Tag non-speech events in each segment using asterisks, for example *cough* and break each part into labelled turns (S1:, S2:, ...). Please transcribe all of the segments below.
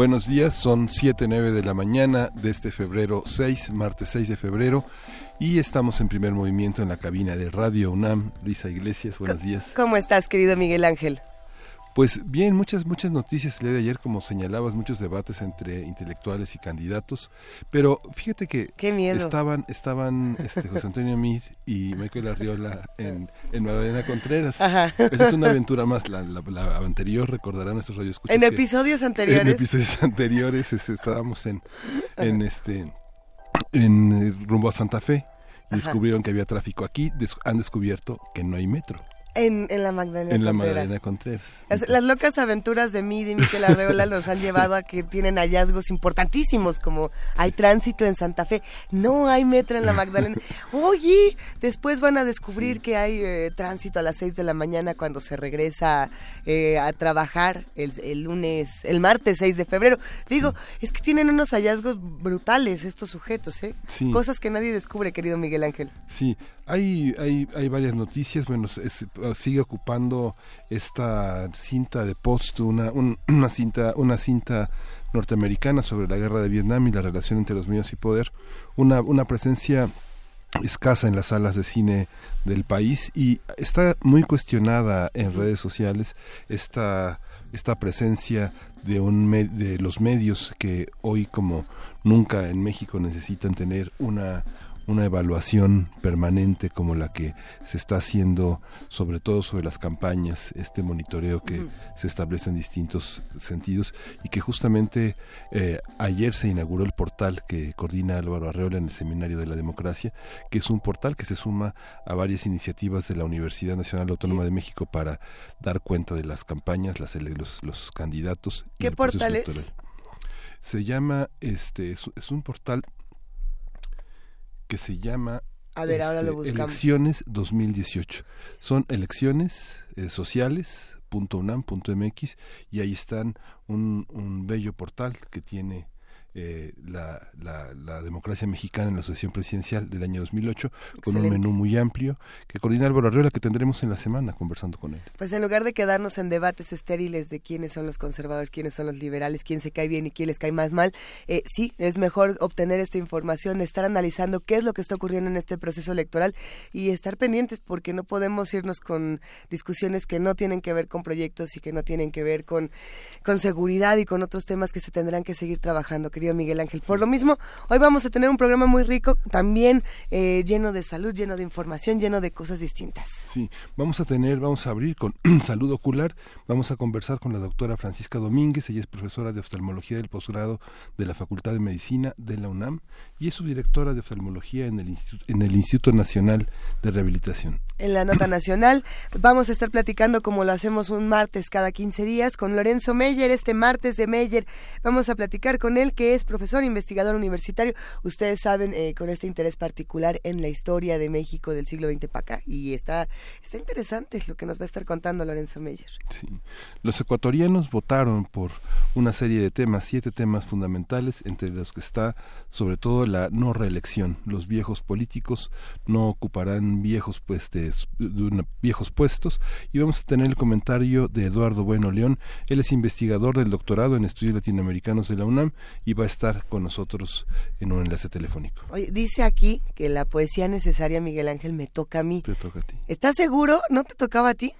S1: Buenos días, son 7.09 de la mañana de este febrero 6, martes 6 de febrero, y estamos en primer movimiento en la cabina de Radio UNAM. Luisa Iglesias, buenos días.
S2: ¿Cómo estás, querido Miguel Ángel?
S1: Pues bien, muchas muchas noticias el día de ayer, como señalabas, muchos debates entre intelectuales y candidatos, pero fíjate que estaban estaban este, José Antonio Meade y Michael Arriola en, en Magdalena Contreras. Esa es una aventura más, la, anterior recordarán nuestros radioescuchas.
S2: En episodios anteriores.
S1: En episodios anteriores estábamos en, en este en eh, rumbo a Santa Fe y descubrieron que había tráfico aquí, han descubierto que no hay metro.
S2: En, la Magdalena
S1: En la Magdalena Contreras.
S2: Las, locas aventuras de Midi y Miquel Arreola los han llevado a que tienen hallazgos importantísimos, como hay tránsito en Santa Fe, no hay metro en la Magdalena. Oye, después van a descubrir que hay eh, tránsito a las 6 de la mañana cuando se regresa eh, a trabajar el, lunes, el martes 6 de febrero. Digo, es que tienen unos hallazgos brutales estos sujetos, ¿eh? Cosas que nadie descubre, querido Miguel Ángel.
S1: Sí, hay, hay, hay varias noticias, bueno, sigue ocupando esta cinta de post, una, *clears throat* una, cinta, una cinta norteamericana sobre la guerra de Vietnam y la relación entre los medios y poder, una, una presencia escasa en las salas de cine del país y está muy cuestionada en redes sociales esta, esta presencia de, un de los medios que hoy como nunca en México necesitan tener una una evaluación permanente como la que se está haciendo sobre todo sobre las campañas, este monitoreo que se establece en distintos sentidos y que justamente eh, ayer se inauguró el portal que coordina Álvaro Arreola en el Seminario de la Democracia, que es un portal que se suma a varias iniciativas de la Universidad Nacional Autónoma de México para dar cuenta de las campañas, las, los, los candidatos.
S2: ¿Qué portal es?
S1: Se llama, este, es un portal que se llama
S2: a ver, ahora lo
S1: este, Elecciones 2018. Son elecciones eh, sociales.unam.mx y ahí están un, un bello portal que tiene eh, la, la, democracia mexicana en la Asociación Presidencial del año 2008, con un menú muy amplio que coordina Álvaro Arriola, que tendremos en la semana conversando con él.
S2: Pues en lugar de quedarnos en debates estériles de quiénes son los conservadores, quiénes son los liberales, quién se cae bien y quién les cae más mal, eh, sí, es mejor obtener esta información, estar analizando qué es lo que está ocurriendo en este proceso electoral y estar pendientes porque no podemos irnos con discusiones que no tienen que ver con proyectos y que no tienen que ver con, con seguridad y con otros temas que se tendrán que seguir trabajando querido Miguel Ángel. Por lo mismo, hoy vamos a tener un programa muy rico, también eh, lleno de salud, lleno de información, lleno de cosas distintas.
S1: Sí, vamos a tener, vamos a abrir con *clears throat* salud ocular, vamos a conversar con la doctora Francisca Domínguez, ella es profesora de oftalmología del posgrado de la Facultad de Medicina de la UNAM y es subdirectora de oftalmología en el, en el Instituto Nacional de Rehabilitación.
S2: En la nota nacional vamos a estar platicando como lo hacemos un martes cada 15 días con Lorenzo Meyer, este martes de Meyer. Vamos a platicar con él que es profesor investigador universitario. Ustedes saben eh, con este interés particular en la historia de México del siglo XX para acá y está, está interesante lo que nos va a estar contando Lorenzo Meyer.
S1: Sí. Los ecuatorianos votaron por una serie de temas, siete temas fundamentales, entre los que está sobre todo la no reelección. Los viejos políticos no ocuparán viejos, pues, viejos puestos y vamos a tener el comentario de Eduardo Bueno León. Él es investigador del doctorado en estudios latinoamericanos de la UNAM y va a estar con nosotros en un enlace telefónico.
S2: dice aquí que la poesía necesaria, Miguel Ángel, me toca a mí.
S1: Te toca a ti.
S2: ¿Estás seguro? ¿No te tocaba a ti?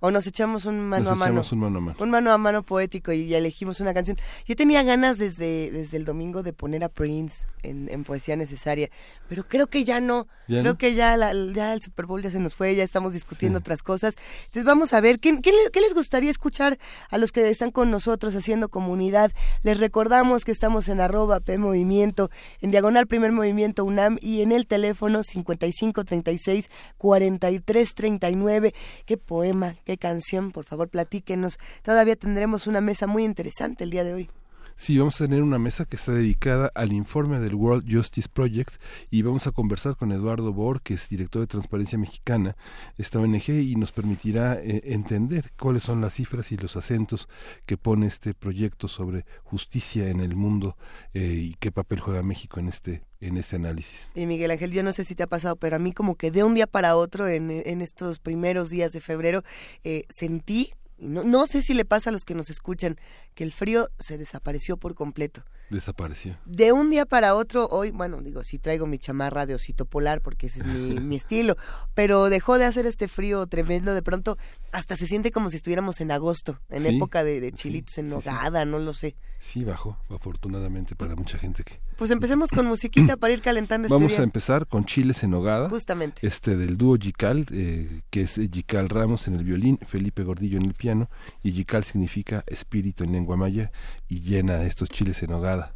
S2: O nos echamos un mano
S1: a
S2: mano.
S1: Un mano a mano.
S2: Un mano a mano poético y elegimos una canción. Yo tenía ganas desde, desde el domingo de poner a Prince en, en Poesía Necesaria, pero creo que ya no. creo que ya, ya el Super Bowl ya se nos fue, ya estamos discutiendo otras cosas. Entonces vamos a ver, ¿qué, qué, les gustaría escuchar a los que están con nosotros haciendo comunidad? Les recordamos que estamos en arroba P Movimiento, en Diagonal Primer Movimiento UNAM y en el teléfono 5536 4339. Qué poema, qué canción, por favor, platíquenos. Todavía tendremos una mesa muy interesante el día de hoy.
S1: Sí, vamos a tener una mesa que está dedicada al informe del World Justice Project y vamos a conversar con Eduardo Bor, que es director de Transparencia Mexicana, esta ONG, y nos permitirá eh, entender cuáles son las cifras y los acentos que pone este proyecto sobre justicia en el mundo eh, y qué papel juega México en este en este análisis.
S2: Y Miguel Ángel, yo no sé si te ha pasado, pero a mí como que de un día para otro, en, en estos primeros días de febrero, eh, sentí no, no sé si le pasa a los que nos escuchan que el frío se desapareció por completo.
S1: Desapareció.
S2: De un día para otro, hoy, bueno, digo, sí traigo mi chamarra de osito polar porque ese es mi, *laughs* mi estilo, pero dejó de hacer este frío tremendo, de pronto hasta se siente como si estuviéramos en agosto, en época de, de chilitos en nogada, no lo sé.
S1: Sí, bajó, afortunadamente para mucha gente que...
S2: Pues empecemos con musiquita para ir calentando este
S1: Vamos a empezar con Chiles en Nogada.
S2: Justamente.
S1: Este del dúo Gical, eh, que es Gical Ramos en el violín, Felipe Gordillo en el piano, y Gical significa espíritu en lengua maya, y llena estos chiles en nogada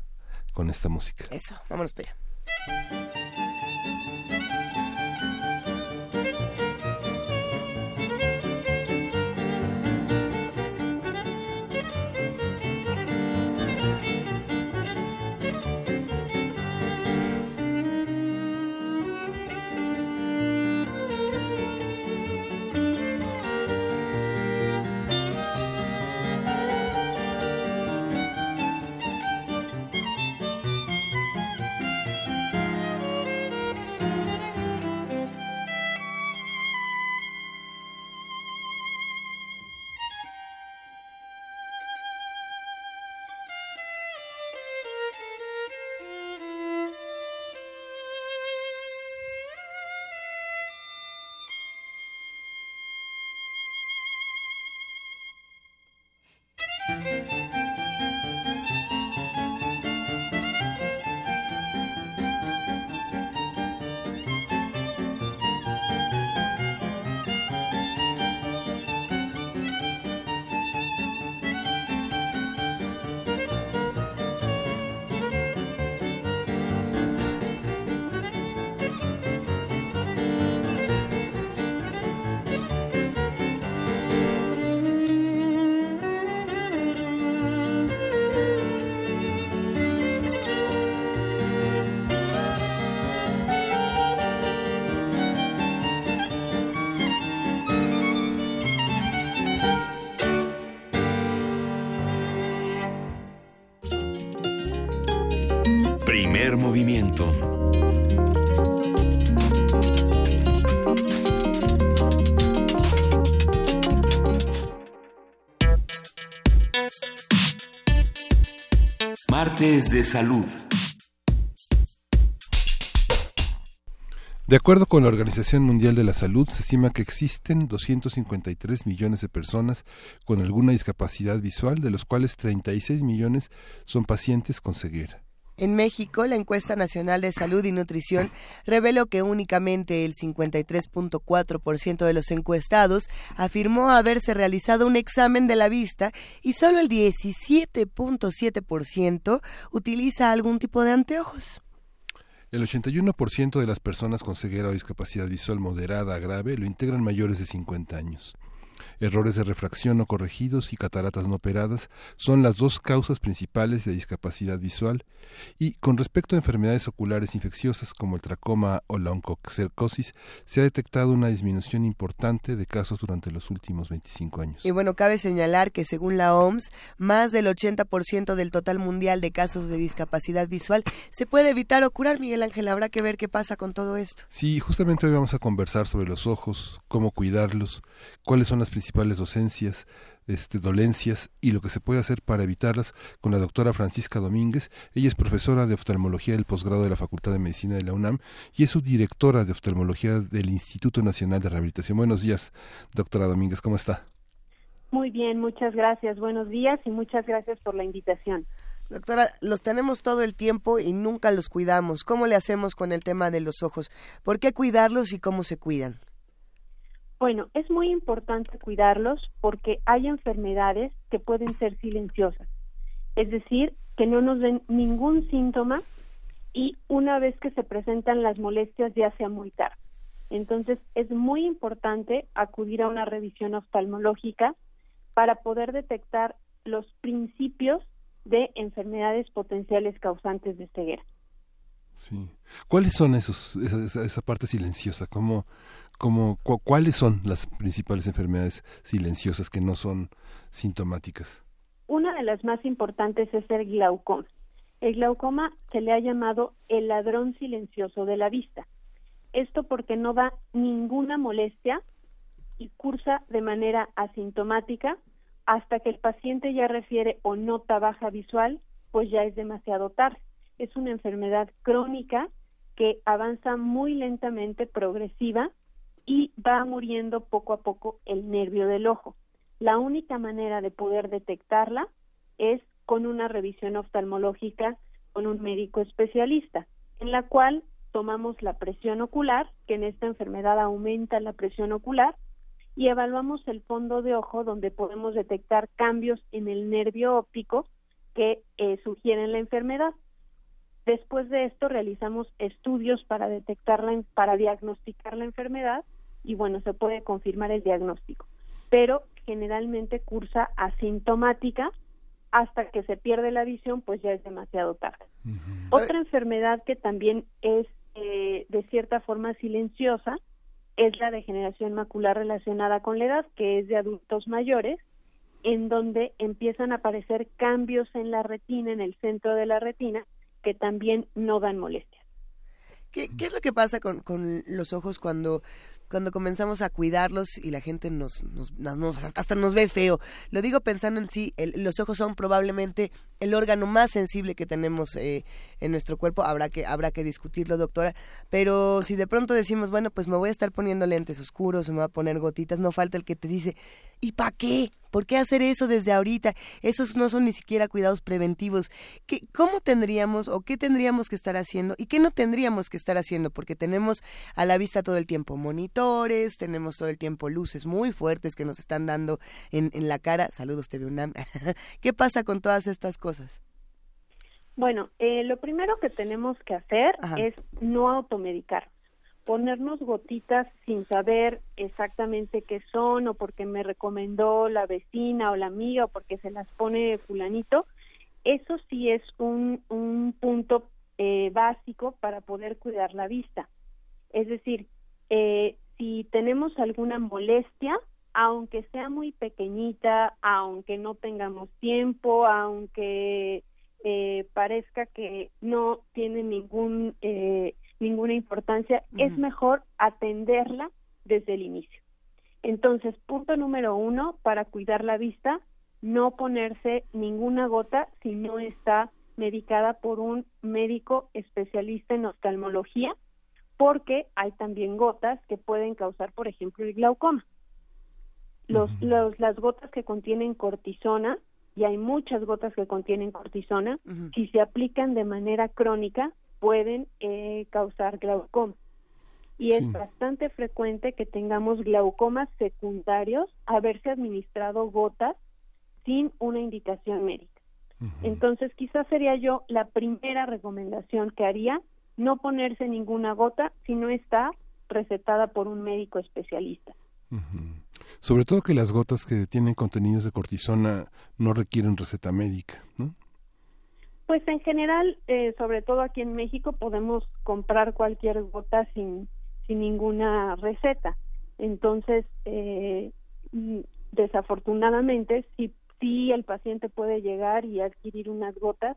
S1: con esta música.
S2: Eso, vámonos para allá.
S3: De Salud.
S1: De acuerdo con la Organización Mundial de la Salud, se estima que existen 253 millones de personas con alguna discapacidad visual, de los cuales 36 millones son pacientes con ceguera.
S2: En México, la encuesta nacional de salud y nutrición reveló que únicamente el 53.4% de los encuestados afirmó haberse realizado un examen de la vista y solo el 17.7% utiliza algún tipo de anteojos.
S1: El 81% de las personas con ceguera o discapacidad visual moderada a grave lo integran mayores de 50 años. Errores de refracción no corregidos y cataratas no operadas son las dos causas principales de discapacidad visual y con respecto a enfermedades oculares infecciosas como el tracoma o la oncocercosis se ha detectado una disminución importante de casos durante los últimos 25 años.
S2: Y bueno, cabe señalar que según la OMS, más del 80% del total mundial de casos de discapacidad visual se puede evitar o curar, Miguel Ángel, habrá que ver qué pasa con todo esto.
S1: Sí, justamente hoy vamos a conversar sobre los ojos, cómo cuidarlos, cuáles son las principales docencias, este, dolencias y lo que se puede hacer para evitarlas con la doctora Francisca Domínguez. Ella es profesora de oftalmología del posgrado de la Facultad de Medicina de la UNAM y es subdirectora de oftalmología del Instituto Nacional de Rehabilitación. Buenos días, doctora Domínguez, ¿cómo está?
S4: Muy bien, muchas gracias. Buenos días y muchas gracias por la invitación.
S2: Doctora, los tenemos todo el tiempo y nunca los cuidamos. ¿Cómo le hacemos con el tema de los ojos? ¿Por qué cuidarlos y cómo se cuidan?
S4: Bueno, es muy importante cuidarlos porque hay enfermedades que pueden ser silenciosas, es decir, que no nos den ningún síntoma y una vez que se presentan las molestias ya sea muy tarde. Entonces, es muy importante acudir a una revisión oftalmológica para poder detectar los principios de enfermedades potenciales causantes de ceguera.
S1: Sí. ¿Cuáles son esos, esa, parte silenciosa? ¿Cómo, cómo, ¿Cuáles son las principales enfermedades silenciosas que no son sintomáticas?
S4: Una de las más importantes es el glaucoma. El glaucoma se le ha llamado el ladrón silencioso de la vista. Esto porque no da ninguna molestia y cursa de manera asintomática hasta que el paciente ya refiere o nota baja visual, pues ya es demasiado tarde. Es una enfermedad crónica que avanza muy lentamente, progresiva, y va muriendo poco a poco el nervio del ojo. La única manera de poder detectarla es con una revisión oftalmológica con un médico especialista, en la cual tomamos la presión ocular, que en esta enfermedad aumenta la presión ocular, y evaluamos el fondo de ojo donde podemos detectar cambios en el nervio óptico que eh, sugieren la enfermedad. Después de esto realizamos estudios para detectarla, para diagnosticar la enfermedad y bueno, se puede confirmar el diagnóstico, pero generalmente cursa asintomática hasta que se pierde la visión, pues ya es demasiado tarde. Otra enfermedad que también es eh, de cierta forma silenciosa es la degeneración macular relacionada con la edad, que es de adultos mayores, en donde empiezan a aparecer cambios en la retina, en el centro de la retina, que también no dan molestias.
S2: ¿Qué, qué es lo que pasa con, con los ojos cuando cuando comenzamos a cuidarlos y la gente nos, nos, hasta nos ve feo. Lo digo pensando en sí, los ojos son probablemente el órgano más sensible que tenemos eh, en nuestro cuerpo. Habrá que, habrá que discutirlo, doctora. Pero si de pronto decimos, bueno, pues me voy a estar poniendo lentes oscuros o me voy a poner gotitas, no falta el que te dice, ¿y para qué? ¿Por qué hacer eso desde ahorita? Esos no son ni siquiera cuidados preventivos. ¿Qué, ¿Cómo tendríamos o qué tendríamos que estar haciendo y qué no tendríamos que estar haciendo? Porque tenemos a la vista todo el tiempo monitores, tenemos todo el tiempo luces muy fuertes que nos están dando en, en la cara. Saludos, TV UNAM. *laughs* ¿Qué pasa con todas estas cosas?
S4: Bueno, eh, lo primero que tenemos que hacer es no automedicar ponernos gotitas sin saber exactamente qué son o porque me recomendó la vecina o la amiga o porque se las pone fulanito, eso sí es un, un punto eh, básico para poder cuidar la vista. Es decir, eh, si tenemos alguna molestia, aunque sea muy pequeñita, aunque no tengamos tiempo, aunque eh, parezca que no tiene ningún eh, ninguna importancia, es mejor atenderla desde el inicio. Entonces, punto número uno, para cuidar la vista, no ponerse ninguna gota si no está medicada por un médico especialista en oftalmología, porque hay también gotas que pueden causar, por ejemplo, el glaucoma. Los, los, las gotas que contienen cortisona, y hay muchas gotas que contienen cortisona, si se aplican de manera crónica, pueden eh, causar glaucoma. Y es bastante frecuente que tengamos glaucomas secundarios haberse administrado gotas sin una indicación médica. Entonces, quizás sería yo la primera recomendación que haría, no ponerse ninguna gota si no está recetada por un médico especialista.
S1: Sobre todo que las gotas que tienen contenidos de cortisona no requieren receta médica, ¿no?
S4: Pues en general, eh, sobre todo aquí en México, podemos comprar cualquier gota sin, sin ninguna receta. Entonces, eh, desafortunadamente, sí, sí el paciente puede llegar y adquirir unas gotas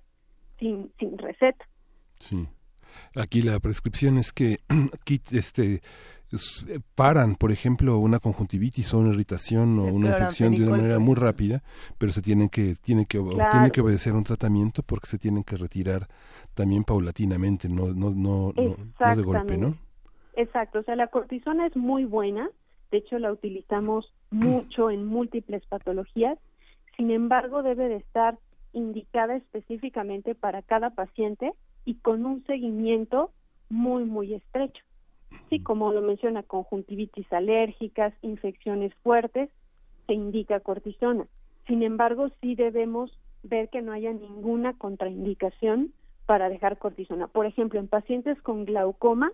S4: sin, sin receta.
S1: Sí. Aquí la prescripción es que *clears throat* este eh, paran, por ejemplo, una conjuntivitis o una irritación o una infección de una manera muy rápida, pero se tienen que tiene que tiene que obedecer un tratamiento porque se tienen que retirar también paulatinamente, no no no, no, de golpe, ¿no?
S4: Exacto, o sea, la cortisona es muy buena, de hecho la utilizamos mucho en múltiples patologías, sin embargo debe de estar indicada específicamente para cada paciente y con un seguimiento muy muy estrecho. Sí, como lo menciona, conjuntivitis alérgicas, infecciones fuertes, se indica cortisona. Sin embargo, sí debemos ver que no haya ninguna contraindicación para dejar cortisona. Por ejemplo, en pacientes con glaucoma,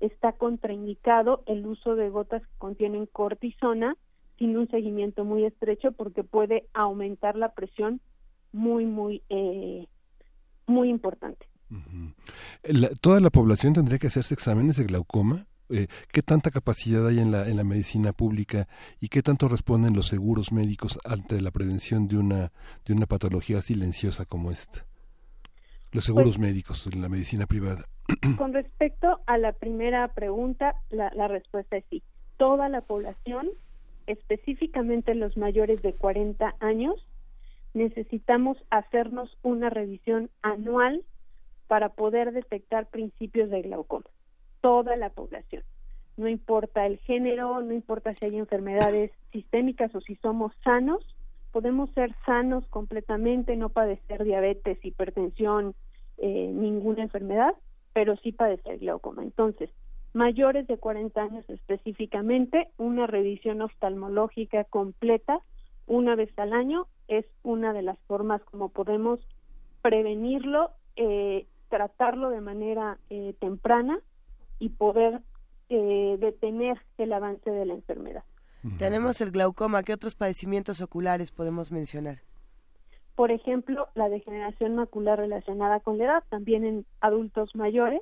S4: está contraindicado el uso de gotas que contienen cortisona sin un seguimiento muy estrecho porque puede aumentar la presión muy, muy, eh, muy importante.
S1: ¿Toda la población tendría que hacerse exámenes de glaucoma? Eh, ¿Qué tanta capacidad hay en la, en la medicina pública y qué tanto responden los seguros médicos ante la prevención de una, de una patología silenciosa como esta? Los seguros pues médicos en la medicina privada. *clears throat*
S4: Con respecto a la primera pregunta, la, la respuesta es sí. Toda la población, específicamente los mayores de 40 años, necesitamos hacernos una revisión anual para poder detectar principios de glaucoma. Toda la población. No importa el género, no importa si hay enfermedades sistémicas o si somos sanos, podemos ser sanos completamente, no padecer diabetes, hipertensión, eh, ninguna enfermedad, pero sí padecer glaucoma. Entonces, mayores de 40 años específicamente, una revisión oftalmológica completa una vez al año es una de las formas como podemos prevenirlo, eh, tratarlo de manera eh, temprana y poder eh, detener el avance de la enfermedad.
S2: Tenemos el glaucoma. ¿Qué otros padecimientos oculares podemos mencionar?
S4: Por ejemplo, la degeneración macular relacionada con la edad, también en adultos mayores,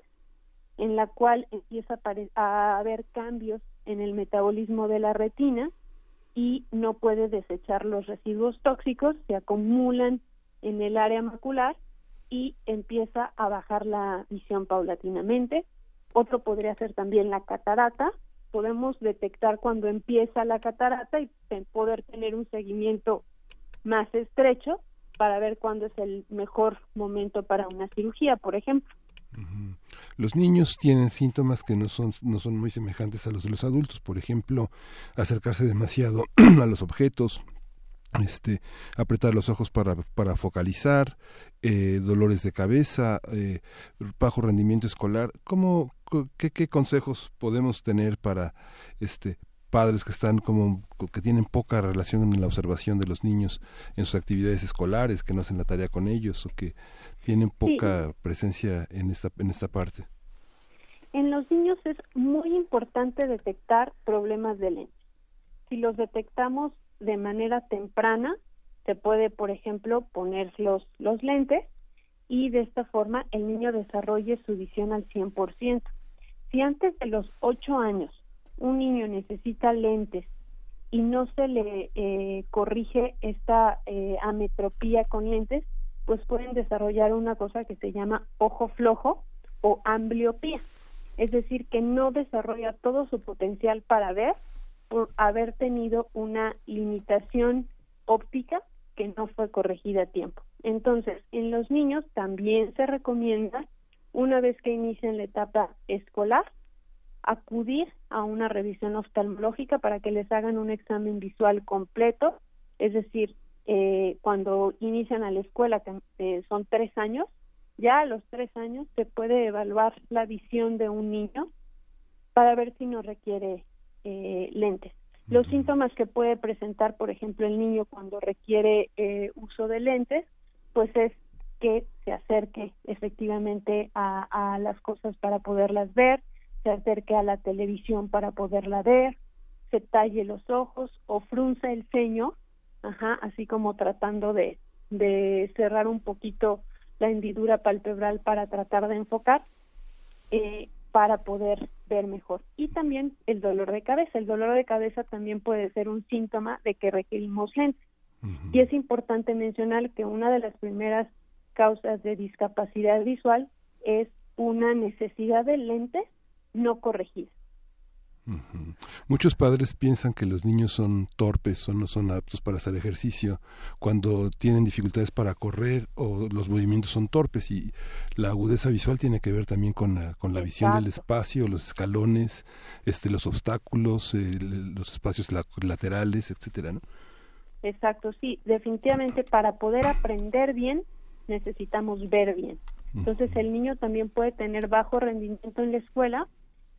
S4: en la cual empieza a haber cambios en el metabolismo de la retina y no puede desechar los residuos tóxicos, se acumulan en el área macular y empieza a bajar la visión paulatinamente. Otro podría ser también la catarata. Podemos detectar cuando empieza la catarata y poder tener un seguimiento más estrecho para ver cuándo es el mejor momento para una cirugía, por ejemplo.
S1: Los niños tienen síntomas que no son, no son muy semejantes a los de los adultos, por ejemplo, acercarse demasiado *clears throat* a los objetos, este, apretar los ojos para, para focalizar, eh, dolores de cabeza, eh, bajo rendimiento escolar. ¿Cómo, qué, qué, consejos podemos tener para este, padres que están como que tienen poca relación en la observación de los niños en sus actividades escolares, que no hacen la tarea con ellos o que tienen poca presencia en esta, en esta parte.
S4: En los niños es muy importante detectar problemas de lentes. Si los detectamos de manera temprana, se puede, por ejemplo, poner los, los lentes y de esta forma el niño desarrolle su visión al 100%. Si antes de los 8 años un niño necesita lentes y no se le eh, corrige esta eh, ametropía con lentes, pues pueden desarrollar una cosa que se llama ojo flojo o ambliopía, es decir, que no desarrolla todo su potencial para ver por haber tenido una limitación óptica que no fue corregida a tiempo. Entonces, en los niños también se recomienda, una vez que inician la etapa escolar, acudir a una revisión oftalmológica para que les hagan un examen visual completo, es decir, eh, cuando inician a la escuela, que eh, son tres años, ya a los tres años se puede evaluar la visión de un niño para ver si no requiere eh, lentes. Los síntomas que puede presentar, por ejemplo, el niño cuando requiere eh, uso de lentes, pues es que se acerque efectivamente a, a, las cosas para poderlas ver, se acerque a la televisión para poderla ver, se talle los ojos o frunza el ceño ajá, así como tratando de, de cerrar un poquito la hendidura palpebral para tratar de enfocar eh, para poder ver mejor. Y también el dolor de cabeza. El dolor de cabeza también puede ser un síntoma de que requerimos lentes. Y es importante mencionar que una de las primeras causas de discapacidad visual es una necesidad de lentes no corregida.
S1: Muchos padres piensan que los niños son torpes o no son aptos para hacer ejercicio cuando tienen dificultades para correr o los movimientos son torpes y la agudeza visual tiene que ver también con la, con la visión del espacio, los escalones, este, los obstáculos, los espacios laterales, etcétera, ¿no?
S4: Exacto, sí, definitivamente para poder aprender bien necesitamos ver bien. Entonces el niño también puede tener bajo rendimiento en la escuela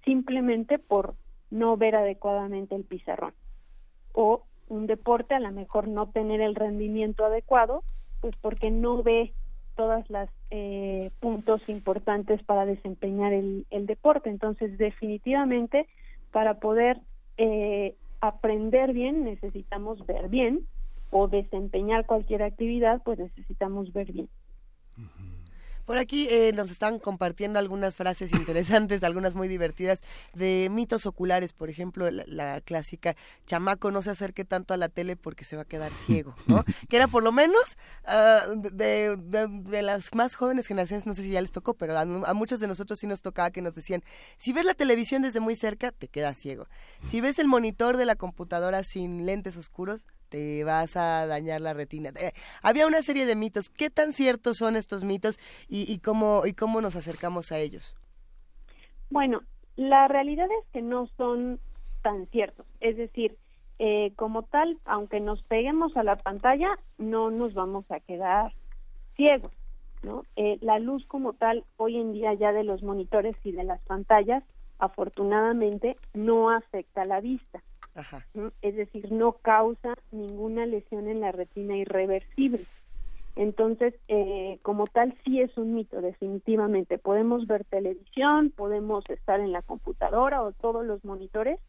S4: simplemente por no ver adecuadamente el pizarrón. O un deporte a lo mejor no tener el rendimiento adecuado, pues porque no ve todas las eh, puntos importantes para desempeñar el, deporte. Entonces, definitivamente, para poder eh, aprender bien necesitamos ver bien o desempeñar cualquier actividad, pues necesitamos ver bien.
S2: Por aquí eh, nos están compartiendo algunas frases interesantes, *laughs* algunas muy divertidas, de mitos oculares, por ejemplo, la, clásica, chamaco no se acerque tanto a la tele porque se va a quedar *laughs* ciego, ¿no? que era por lo menos uh, de, de, las más jóvenes generaciones, no sé si ya les tocó, pero a, a, muchos de nosotros sí nos tocaba que nos decían, si ves la televisión desde muy cerca, te quedas ciego. Si ves el monitor de la computadora sin lentes oscuros, te vas a dañar la retina. Eh, había una serie de mitos. ¿Qué tan ciertos son estos mitos y, cómo, y cómo nos acercamos a ellos?
S4: Bueno, la realidad es que no son tan ciertos. Es decir, eh, como tal, aunque nos peguemos a la pantalla, no nos vamos a quedar ciegos. ¿no? Eh, la luz como tal, hoy en día ya de los monitores y de las pantallas, afortunadamente, no afecta la vista. Es decir, no causa ninguna lesión en la retina irreversible. Entonces, eh, como tal, sí es un mito, definitivamente. Podemos ver televisión, podemos estar en la computadora o todos los monitores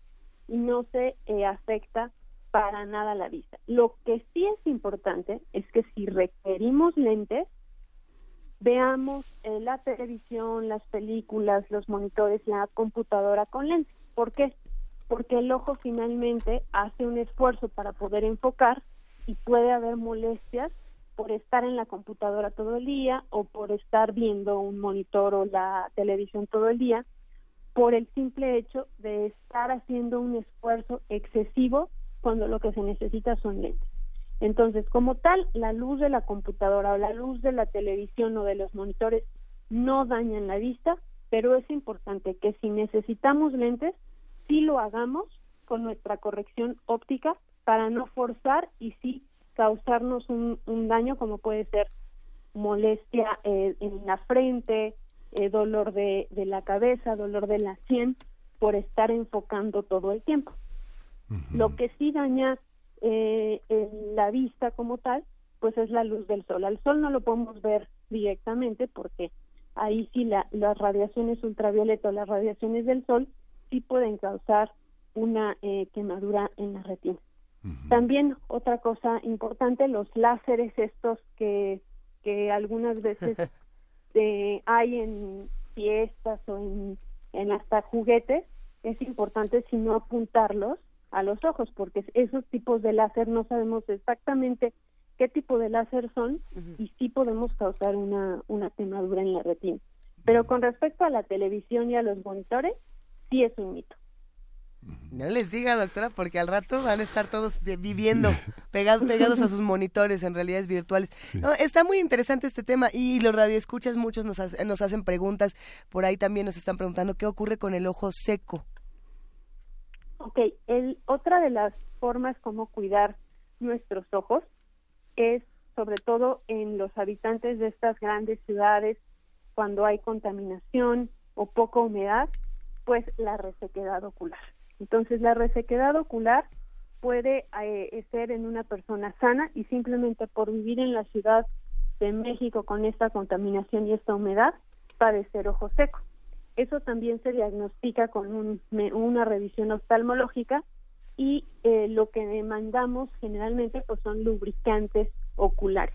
S4: y no se eh, afecta para nada la vista. Lo que sí es importante es que si requerimos lentes, veamos eh, la televisión, las películas, los monitores, la computadora con lentes. ¿Por qué? Porque el ojo finalmente hace un esfuerzo para poder enfocar y puede haber molestias por estar en la computadora todo el día o por estar viendo un monitor o la televisión todo el día por el simple hecho de estar haciendo un esfuerzo excesivo cuando lo que se necesita son lentes. Entonces, como tal, la luz de la computadora o la luz de la televisión o de los monitores no dañan la vista, pero es importante que si necesitamos lentes, sí lo hagamos con nuestra corrección óptica para no forzar y sí causarnos un, daño como puede ser molestia eh, en la frente, eh, dolor de, la cabeza, dolor de la sien por estar enfocando todo el tiempo. Lo que sí daña eh, la vista como tal, pues es la luz del sol. Al sol no lo podemos ver directamente porque ahí sí la, las radiaciones ultravioletas, las radiaciones del sol sí pueden causar una eh, quemadura en la retina. También otra cosa importante, los láseres estos que, que algunas veces *laughs* eh, hay en fiestas o en, en hasta juguetes, es importante si no apuntarlos a los ojos, porque esos tipos de láser no sabemos exactamente qué tipo de láser son y sí podemos causar una, una quemadura en la retina. Pero con respecto a la televisión y a los monitores, sí es un mito.
S2: No les diga, doctora, porque al rato van a estar todos viviendo *laughs* pegados, pegados a sus monitores en realidades virtuales. No, está muy interesante este tema y los radioescuchas, muchos nos, nos hacen preguntas. Por ahí también nos están preguntando qué ocurre con el ojo seco.
S4: Ok, el, otra de las formas como cuidar nuestros ojos es sobre todo en los habitantes de estas grandes ciudades cuando hay contaminación o poca humedad, pues la resequedad ocular. Entonces, la resequedad ocular puede eh, ser en una persona sana y simplemente por vivir en la ciudad de México con esta contaminación y esta humedad, padecer ojo seco. Eso también se diagnostica con una revisión oftalmológica y eh, lo que demandamos generalmente pues son lubricantes oculares.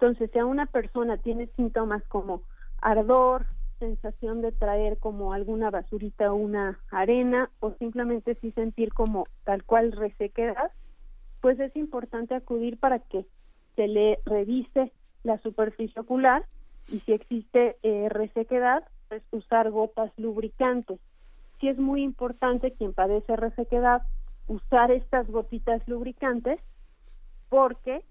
S4: Entonces, si a una persona tiene síntomas como ardor, sensación de traer como alguna basurita o una arena o simplemente si sentir como tal cual resequedad, pues es importante acudir para que se le revise la superficie ocular y si existe eh, resequedad, pues usar gotas lubricantes. Si es muy importante quien padece resequedad usar estas gotitas lubricantes porque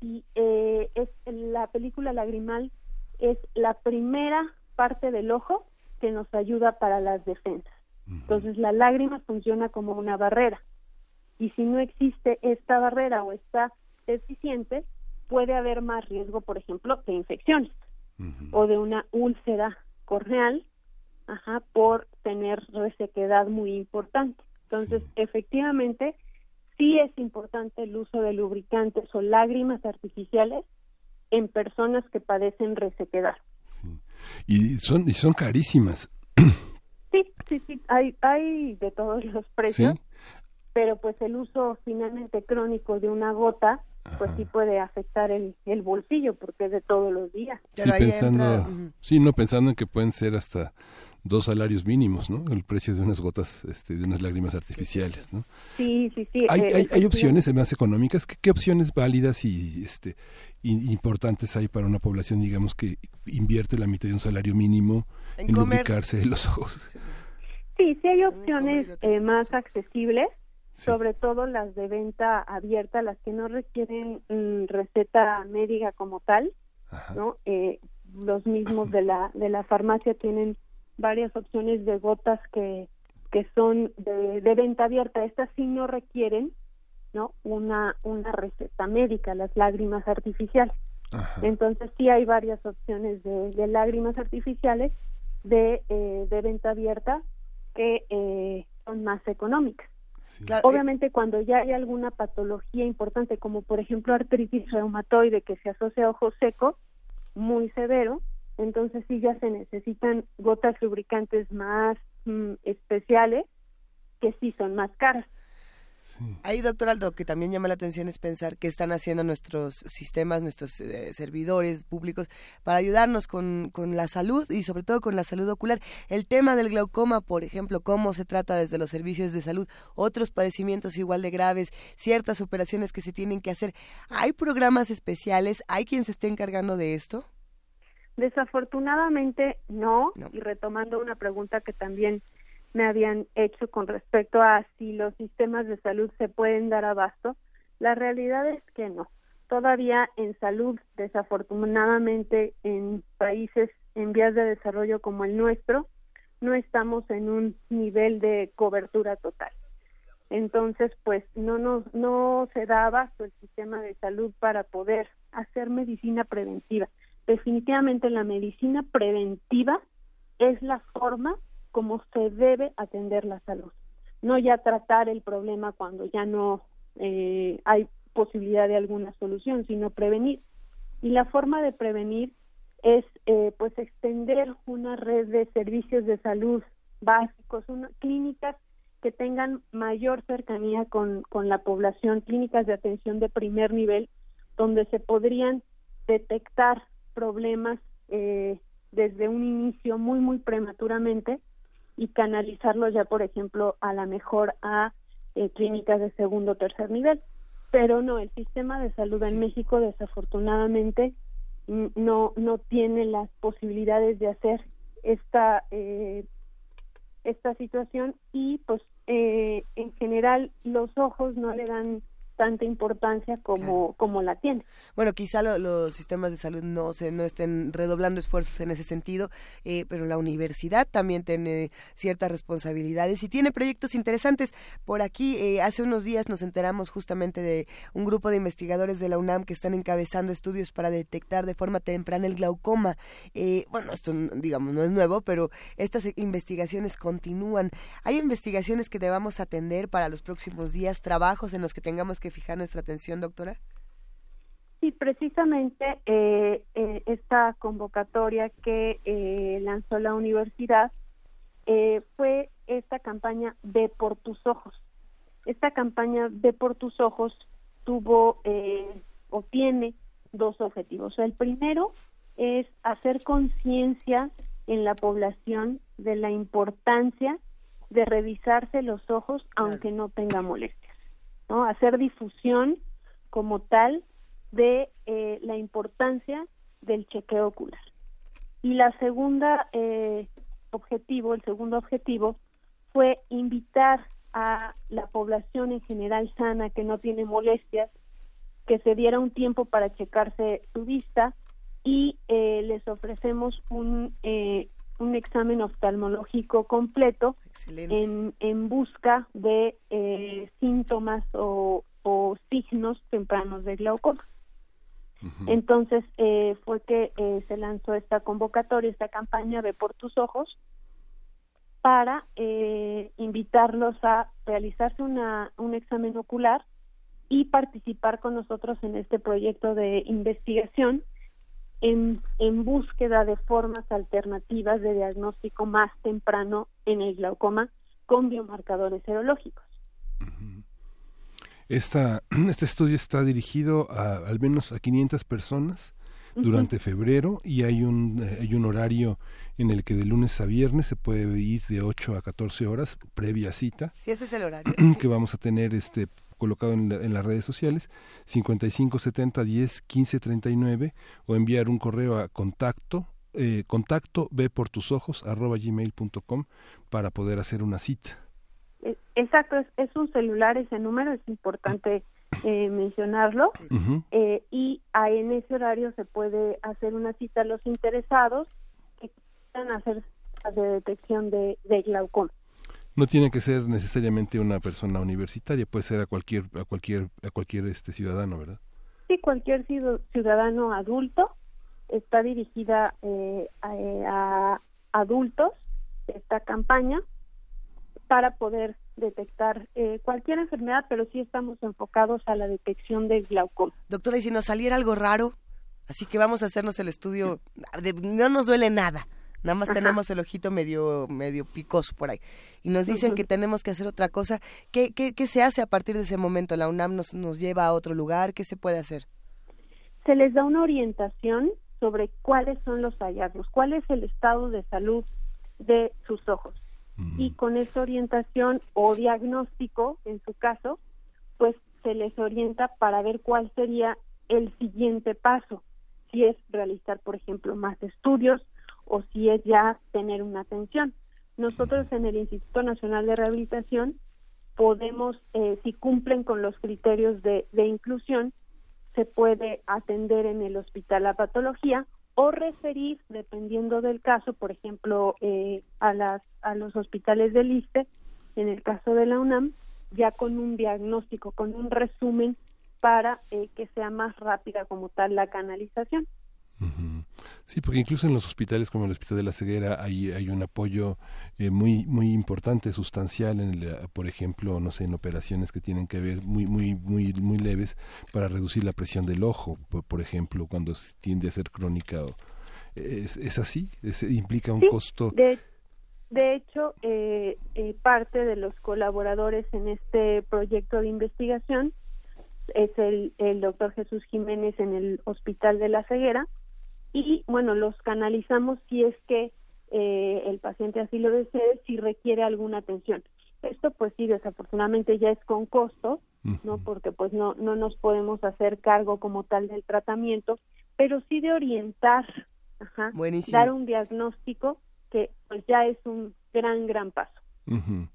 S4: si eh, es la película lagrimal es la primera parte del ojo que nos ayuda para las defensas. Entonces la lágrima funciona como una barrera y si no existe esta barrera o está deficiente, puede haber más riesgo, por ejemplo, de infecciones o de una úlcera corneal ajá, por tener resequedad muy importante. Entonces, efectivamente, sí es importante el uso de lubricantes o lágrimas artificiales en personas que padecen resequedad.
S1: Y son y son carísimas.
S4: Sí, sí, sí, hay hay de todos los precios. Pero pues el uso finalmente crónico de una gota pues sí puede afectar el, el bolsillo porque es de todos los días.
S1: Sí, pensando, sí, no pensando en que pueden ser hasta dos salarios mínimos, ¿no? El precio de unas gotas, este, de unas lágrimas artificiales, ¿no?
S4: Sí, sí, sí.
S1: Hay, eh, hay, opciones más económicas. ¿Qué, opciones válidas y este importantes hay para una población, digamos, que invierte la mitad de un salario mínimo en, en ubicarse los ojos?
S4: Sí, sí hay opciones eh, más accesibles sobre todo las de venta abierta, las que no requieren mm, receta médica como tal, ¿no? Eh, los mismos de la de la farmacia tienen varias opciones de gotas que que son de, de venta abierta. Estas sí no requieren, ¿no? Una una receta médica, las lágrimas artificiales. Entonces sí hay varias opciones de, de lágrimas artificiales de, eh, de venta abierta que eh, son más económicas. Eh, Obviamente cuando ya hay alguna patología importante como por ejemplo artritis reumatoide que se asocia a ojo seco muy severo, entonces sí ya se necesitan gotas lubricantes más mm, especiales que sí son más caras.
S2: Ahí, doctor Aldo, que también llama la atención es pensar qué están haciendo nuestros sistemas, nuestros eh, servidores públicos para ayudarnos con, con, la salud y sobre todo con la salud ocular. El tema del glaucoma, por ejemplo, cómo se trata desde los servicios de salud, otros padecimientos igual de graves, ciertas operaciones que se tienen que hacer. ¿Hay programas especiales? ¿Hay quien se esté encargando de esto?
S4: Desafortunadamente no. y retomando una pregunta que también me habían hecho con respecto a si los sistemas de salud se pueden dar abasto, la realidad es que no. Todavía en salud, desafortunadamente, en países en vías de desarrollo como el nuestro, no estamos en un nivel de cobertura total. Entonces, pues no nos no se da abasto el sistema de salud para poder hacer medicina preventiva. Definitivamente la medicina preventiva es la forma como se debe atender la salud. No ya tratar el problema cuando ya no eh, hay posibilidad de alguna solución, sino prevenir. Y la forma de prevenir es eh, pues extender una red de servicios de salud básicos, una, clínicas que tengan mayor cercanía con, con la población, clínicas de atención de primer nivel, donde se podrían detectar problemas eh, desde un inicio muy, muy prematuramente y canalizarlo ya, por ejemplo, a la mejor a eh, clínicas de segundo o tercer nivel. Pero no, el sistema de salud en México desafortunadamente no no tiene las posibilidades de hacer esta eh, esta situación y pues eh, en general los ojos no le dan tanta importancia como, como la tiene.
S2: Bueno, quizá los sistemas de salud no se no estén redoblando esfuerzos en ese sentido, eh, pero la universidad también tiene ciertas responsabilidades y tiene proyectos interesantes. Por aquí, eh, hace unos días nos enteramos justamente de un grupo de investigadores de la UNAM que están encabezando estudios para detectar de forma temprana el glaucoma. Eh, bueno, esto digamos no es nuevo, pero estas investigaciones continúan. Hay investigaciones que debamos atender para los próximos días, trabajos en los que tengamos que fijar nuestra atención, doctora?
S4: Sí, precisamente eh, eh, esta convocatoria que eh, lanzó la universidad fue esta campaña de por tus ojos. Esta campaña de por tus ojos tuvo o tiene dos objetivos. El primero es hacer conciencia en la población de la importancia de revisarse los ojos aunque no tenga molestia. ¿No? Hacer difusión como tal de eh, la importancia del chequeo ocular. Y la segunda eh, objetivo, el segundo objetivo, fue invitar a la población en general sana que no tiene molestias que se diera un tiempo para checarse su vista y eh, les ofrecemos un un examen oftalmológico completo en, en, busca de eh, síntomas o, signos tempranos de glaucoma. Entonces eh, fue que eh, se lanzó esta convocatoria, esta campaña de por tus ojos para invitarlos a realizarse una, un examen ocular y participar con nosotros en este proyecto de investigación en, en búsqueda de formas alternativas de diagnóstico más temprano en el glaucoma con biomarcadores serológicos.
S1: Esta, *clears throat* este estudio está dirigido a al menos a 500 personas durante febrero y hay un, eh, hay un horario en el que de lunes a viernes se puede ir de 8 a 14 horas previa cita.
S2: Sí, ese es el horario. *clears throat*
S1: Que vamos a tener este colocado en, en, las redes sociales 55 70 10 15 39 o enviar un correo a contacto eh, contacto ve por tus ojos arroba gmail.com para poder hacer una cita.
S4: E, exacto, es, es, un celular ese número, es importante eh, mencionarlo. eh, y ahí en ese horario se puede hacer una cita a los interesados que quieran hacer de detección de, de glaucoma.
S1: No tiene que ser necesariamente una persona universitaria, puede ser a cualquier a cualquier a cualquier este ciudadano, ¿verdad?
S4: Sí, cualquier ciudadano adulto está dirigida eh, a, a, adultos esta campaña para poder detectar eh, cualquier enfermedad, pero sí estamos enfocados a la detección del glaucoma.
S2: Doctora, y si nos saliera algo raro, así que vamos a hacernos el estudio, de, no nos duele nada, nada más Ajá. tenemos el ojito medio medio picoso por ahí. Y nos dicen uh -huh. que tenemos que hacer otra cosa. ¿Qué, ¿Qué, qué, se hace a partir de ese momento la UNAM nos, nos lleva a otro lugar qué se puede hacer
S4: se les da una orientación sobre cuáles son los hallazgos cuál es el estado de salud de sus ojos. Uh -huh. y con esa orientación o diagnóstico en su caso pues se les orienta para ver cuál sería el siguiente paso. Si es realizar por ejemplo más estudios o si es ya tener una atención. Nosotros en el Instituto Nacional de Rehabilitación podemos, eh, si cumplen con los criterios de, de, inclusión, se puede atender en el hospital a patología o referir, dependiendo del caso, por ejemplo, eh, a, las, a los hospitales del ISTE, en el caso de la UNAM, ya con un diagnóstico, con un resumen para eh, que sea más rápida como tal la canalización.
S1: Uh -huh. Sí, porque incluso en los hospitales como el Hospital de la Ceguera hay, hay un apoyo eh, muy muy importante, sustancial, en el, por ejemplo, no sé, en operaciones que tienen que ver muy muy muy muy leves para reducir la presión del ojo, por, por ejemplo, cuando tiende a ser crónica. ¿Es, es así? ¿Es, ¿Implica un
S4: sí,
S1: costo?
S4: De, de hecho, eh, eh, parte de los colaboradores en este proyecto de investigación es el, el doctor Jesús Jiménez en el Hospital de la Ceguera, y bueno, los canalizamos si es que eh, el paciente así lo desee, si requiere alguna atención. Esto pues sí, desafortunadamente ya es con costo, ¿no? Porque pues no, no nos podemos hacer cargo como tal del tratamiento, pero sí de orientar, ajá, dar un diagnóstico que pues ya es un gran, gran paso.
S1: Uh -huh.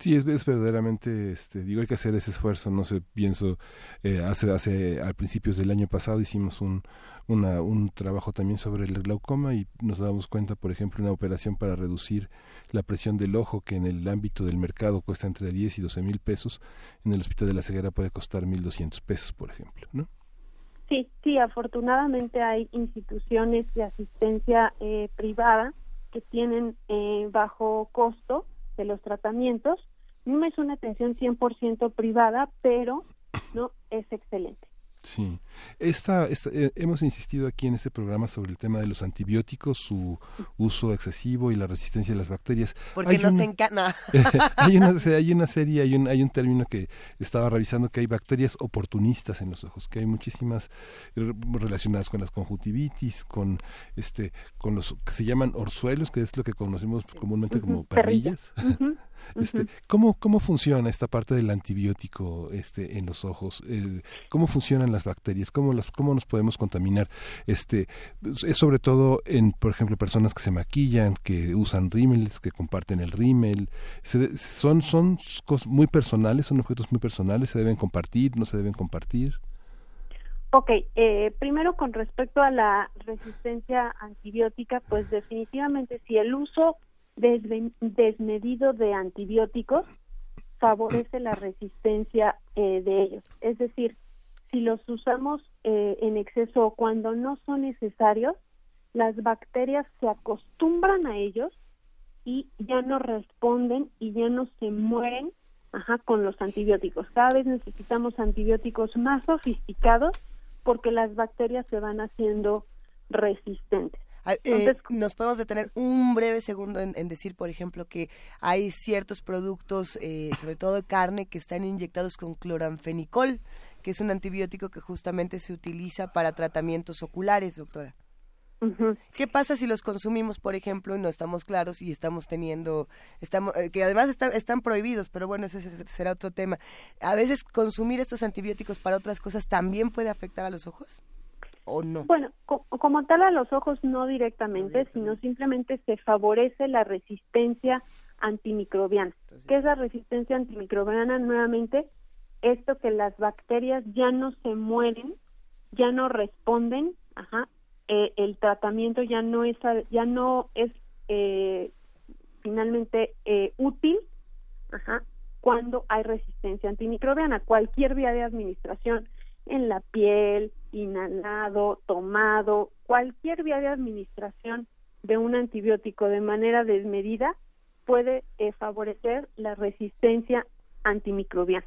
S1: Sí, es, verdaderamente, este, digo, hay que hacer ese esfuerzo. No sé, pienso, eh, hace, hace, al principios del año pasado hicimos un, una, un trabajo también sobre el glaucoma y nos damos cuenta, por ejemplo, una operación para reducir la presión del ojo que en el ámbito del mercado cuesta entre 10 y 12 mil pesos, en el Hospital de la Ceguera puede costar 1.200 pesos, por ejemplo, ¿no?
S4: Sí, sí, afortunadamente hay instituciones de asistencia eh, privada que tienen eh, bajo costo de los tratamientos. No es una atención 100% privada, pero no es excelente.
S1: Sí, esta, esta eh, hemos insistido aquí en este programa sobre el tema de los antibióticos, su uso excesivo y la resistencia a las bacterias.
S2: Porque hay nos una, encanta. *laughs*
S1: hay, una, hay una *laughs* serie, hay un, hay un término que estaba revisando que hay bacterias oportunistas en los ojos, que hay muchísimas relacionadas con las conjuntivitis, con este, con los que se llaman orzuelos, que es lo que conocemos sí. comúnmente uh -huh. como perrillas. Uh -huh. Este, ¿cómo, ¿Cómo funciona esta parte del antibiótico este, en los ojos? Eh, ¿Cómo funcionan las bacterias? ¿Cómo, las, ¿Cómo nos podemos contaminar? Este, es sobre todo en, por ejemplo, personas que se maquillan, que usan rímeles, que comparten el rímel. Se, son, son cosas muy personales, son objetos muy personales, se deben compartir, no se deben compartir.
S4: Ok, eh, primero con respecto a la resistencia antibiótica, pues definitivamente si el uso desmedido de antibióticos favorece la resistencia eh, de ellos. Es decir, si los usamos eh, en exceso cuando no son necesarios, las bacterias se acostumbran a ellos y ya no responden y ya no se mueren ajá, con los antibióticos. Cada vez necesitamos antibióticos más sofisticados porque las bacterias se van haciendo resistentes.
S2: Ah, eh, nos podemos detener un breve segundo en, decir, por ejemplo, que hay ciertos productos, eh, sobre todo de carne, que están inyectados con cloranfenicol, que es un antibiótico que justamente se utiliza para tratamientos oculares, doctora. ¿Qué pasa si los consumimos, por ejemplo, y no estamos claros y estamos teniendo, estamos, eh, que además están prohibidos, pero bueno, ese será otro tema. A veces consumir estos antibióticos para otras cosas también puede afectar a los ojos o no.
S4: Bueno, como tal a los ojos no directamente, sino simplemente se favorece la resistencia antimicrobiana. ¿Qué es la resistencia antimicrobiana? Nuevamente, esto que las bacterias ya no se mueren, ya no responden, ajá, eh, el tratamiento ya no es ya no es eh, finalmente eh, útil ajá, cuando hay resistencia antimicrobiana. Cualquier vía de administración en la piel, inhalado, tomado, cualquier vía de administración de un antibiótico de manera desmedida puede favorecer la resistencia antimicrobiana.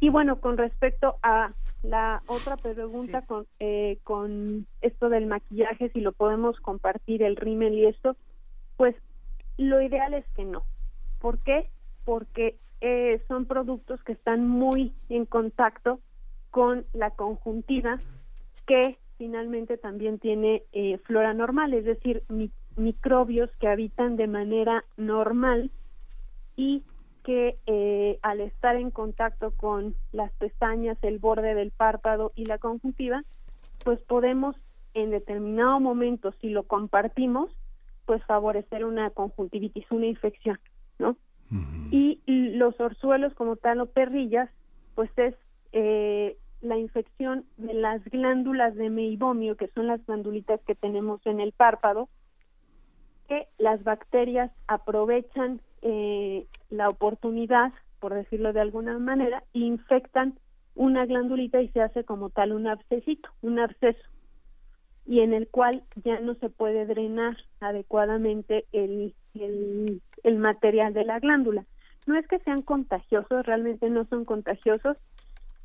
S4: Y bueno, con respecto a la otra pregunta con, eh, con esto del maquillaje, si lo podemos compartir, el rímel y esto, pues lo ideal es que no. ¿Por qué? Porque eh, son productos que están muy en contacto con la conjuntiva, que finalmente también tiene eh, flora normal, es decir, microbios que habitan de manera normal y que eh, al estar en contacto con las pestañas, el borde del párpado y la conjuntiva, pues podemos en determinado momento, si lo compartimos, pues favorecer una conjuntivitis, una infección, ¿no? Y los orzuelos como tal o perrillas, pues es eh, la infección de las glándulas de meibomio, que son las glandulitas que tenemos en el párpado, que las bacterias aprovechan eh, la oportunidad, por decirlo de alguna manera, infectan una glandulita y se hace como tal un abscesito, un absceso, y en el cual ya no se puede drenar adecuadamente el, el, el material de la glándula. No es que sean contagiosos, realmente no son contagiosos,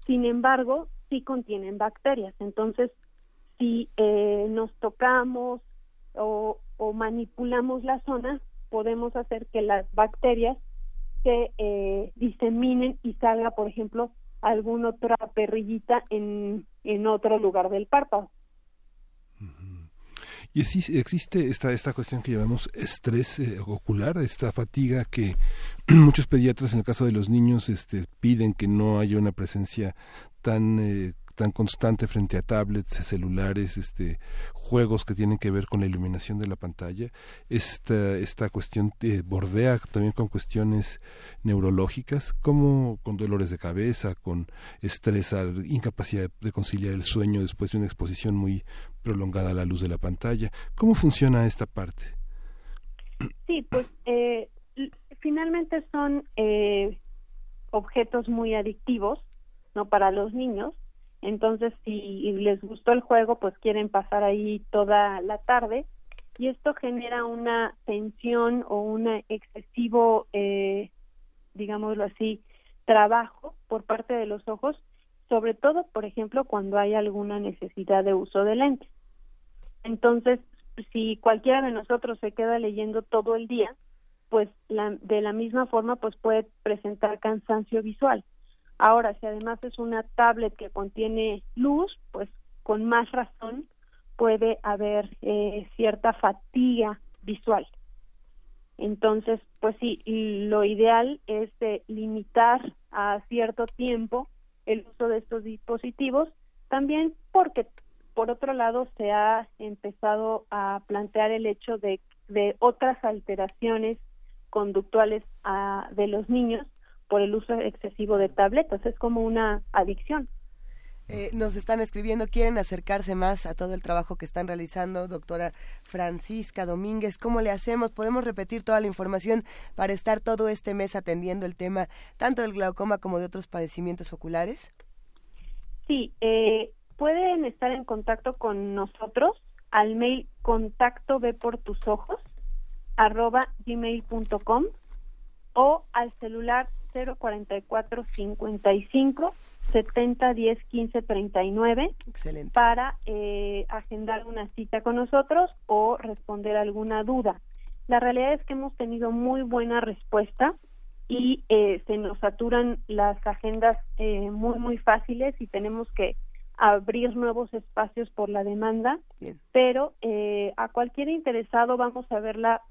S4: sin embargo, sí contienen bacterias. Entonces, si eh, nos tocamos o, o manipulamos la zona, podemos hacer que las bacterias se eh, diseminen y salga, por ejemplo, alguna otra perrillita en, en otro lugar del párpado.
S1: Y existe esta, esta cuestión que llamamos estrés eh, ocular, esta fatiga que *clears throat* muchos pediatras en el caso de los niños este, piden que no haya una presencia tan eh, tan constante frente a tablets, celulares, este, juegos que tienen que ver con la iluminación de la pantalla. Esta, esta cuestión eh, bordea también con cuestiones neurológicas, como con dolores de cabeza, con estrés, incapacidad de conciliar el sueño después de una exposición muy prolongada la luz de la pantalla. ¿Cómo funciona esta parte?
S4: Sí, pues eh, finalmente son eh, objetos muy adictivos, ¿no? Para los niños entonces, si les gustó el juego, pues quieren pasar ahí toda la tarde y esto genera una tensión o un excesivo, eh, digámoslo así, trabajo por parte de los ojos, sobre todo, por ejemplo, cuando hay alguna necesidad de uso de lentes. Entonces, si cualquiera de nosotros se queda leyendo todo el día, pues de la misma forma, pues puede presentar cansancio visual. Ahora, si además es una tablet que contiene luz, pues con más razón puede haber eh, cierta fatiga visual. Entonces, pues sí, lo ideal es limitar a cierto tiempo el uso de estos dispositivos, también porque, por otro lado, se ha empezado a plantear el hecho de, de otras alteraciones conductuales a, de los niños por el uso excesivo de tabletas. Es como una adicción.
S2: Eh, nos están escribiendo, quieren acercarse más a todo el trabajo que están realizando, doctora Francisca Domínguez. ¿Cómo le hacemos? ¿Podemos repetir toda la información para estar todo este mes atendiendo el tema tanto del glaucoma como de otros padecimientos oculares?
S4: Sí, eh, pueden estar en contacto con nosotros al mail contacto ve por tus ojos arroba gmail.com o al celular 044 55 70 10 15 39 Excelente. para eh, agendar una cita con nosotros o responder alguna duda. La realidad es que hemos tenido muy buena respuesta y eh, se nos saturan las agendas eh, muy muy fáciles y tenemos que abrir nuevos espacios por la demanda, pero eh, a cualquier interesado vamos a ver la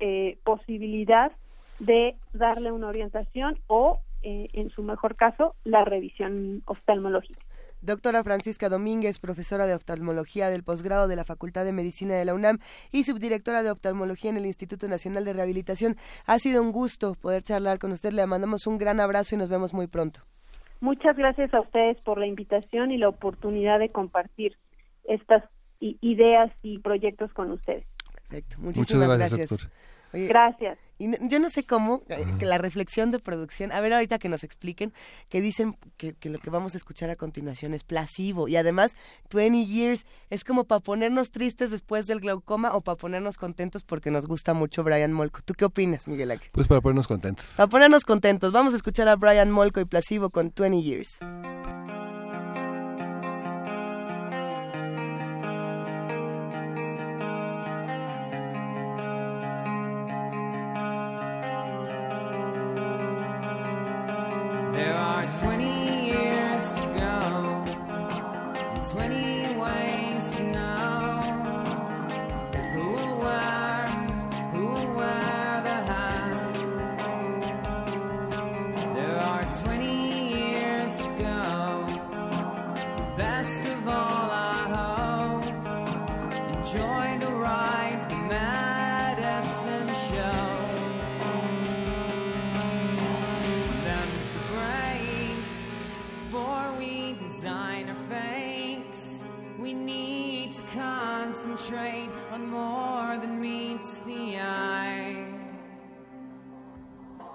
S4: eh, posibilidad de darle una orientación o, eh, en su mejor caso, la revisión oftalmológica.
S5: Doctora Francisca Domínguez, profesora de oftalmología del posgrado de la Facultad de Medicina de la UNAM y subdirectora de oftalmología en el Instituto Nacional de Rehabilitación. Ha sido un gusto poder charlar con usted. Le mandamos un gran abrazo y nos vemos muy pronto.
S4: Muchas gracias a ustedes por la invitación y la oportunidad de compartir estas ideas y proyectos con ustedes.
S5: Perfecto. Muchísimas Muchas gracias. gracias.
S4: Gracias.
S5: Y yo no sé cómo, eh, que la reflexión de producción, a ver ahorita que nos expliquen, que dicen que, lo que vamos a escuchar a continuación es plasivo y además 20 years es como para ponernos tristes después del glaucoma o para ponernos contentos porque nos gusta mucho Brian Molko. ¿Tú qué opinas, Miguel Ángel?
S1: Pues para ponernos contentos.
S5: Para ponernos contentos. Vamos a escuchar a Brian Molko y plasivo con 20 years. 20 years to go, 20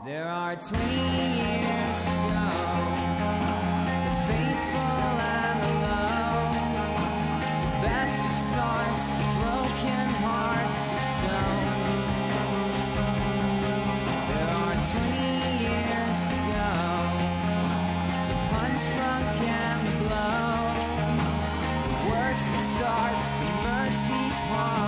S5: There are 20 years to go. The faithful and the low. The best of starts, the broken heart, the stone. There are 20 years to go. The punch drunk and the blow. The worst of starts, the mercy part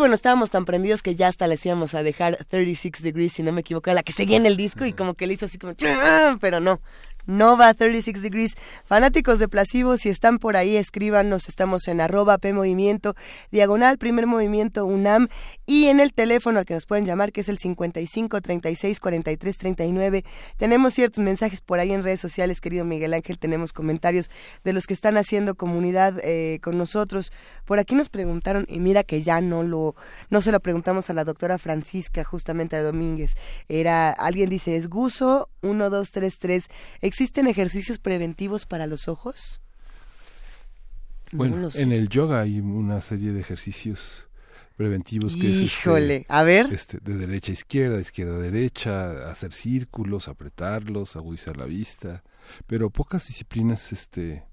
S5: bueno, estábamos tan prendidos que ya hasta les íbamos a dejar 36 Degrees, si no me equivoco, la que seguía en el disco y como que le hizo así como... Pero no,
S2: Nova 36 Degrees. Fanáticos de Placebo, si están por ahí, escríbanos. Estamos en arroba P Movimiento, diagonal, primer movimiento UNAM. Y en el teléfono al que nos pueden llamar, que es el 55 36 43 39. Tenemos ciertos mensajes por ahí en redes sociales, querido Miguel Ángel. Tenemos comentarios de los que están haciendo comunidad eh, con nosotros. Por aquí nos preguntaron, y mira que ya no lo, no se lo preguntamos a la doctora Francisca, justamente a Domínguez. Era, alguien dice, es Guso 1233. ¿Existen ejercicios preventivos para los ojos?
S1: Bueno, en el yoga hay una serie de ejercicios preventivos que
S2: Híjole, es este, a ver.
S1: Este, de derecha a izquierda, izquierda a derecha, hacer círculos, apretarlos, agudizar la vista, pero pocas disciplinas este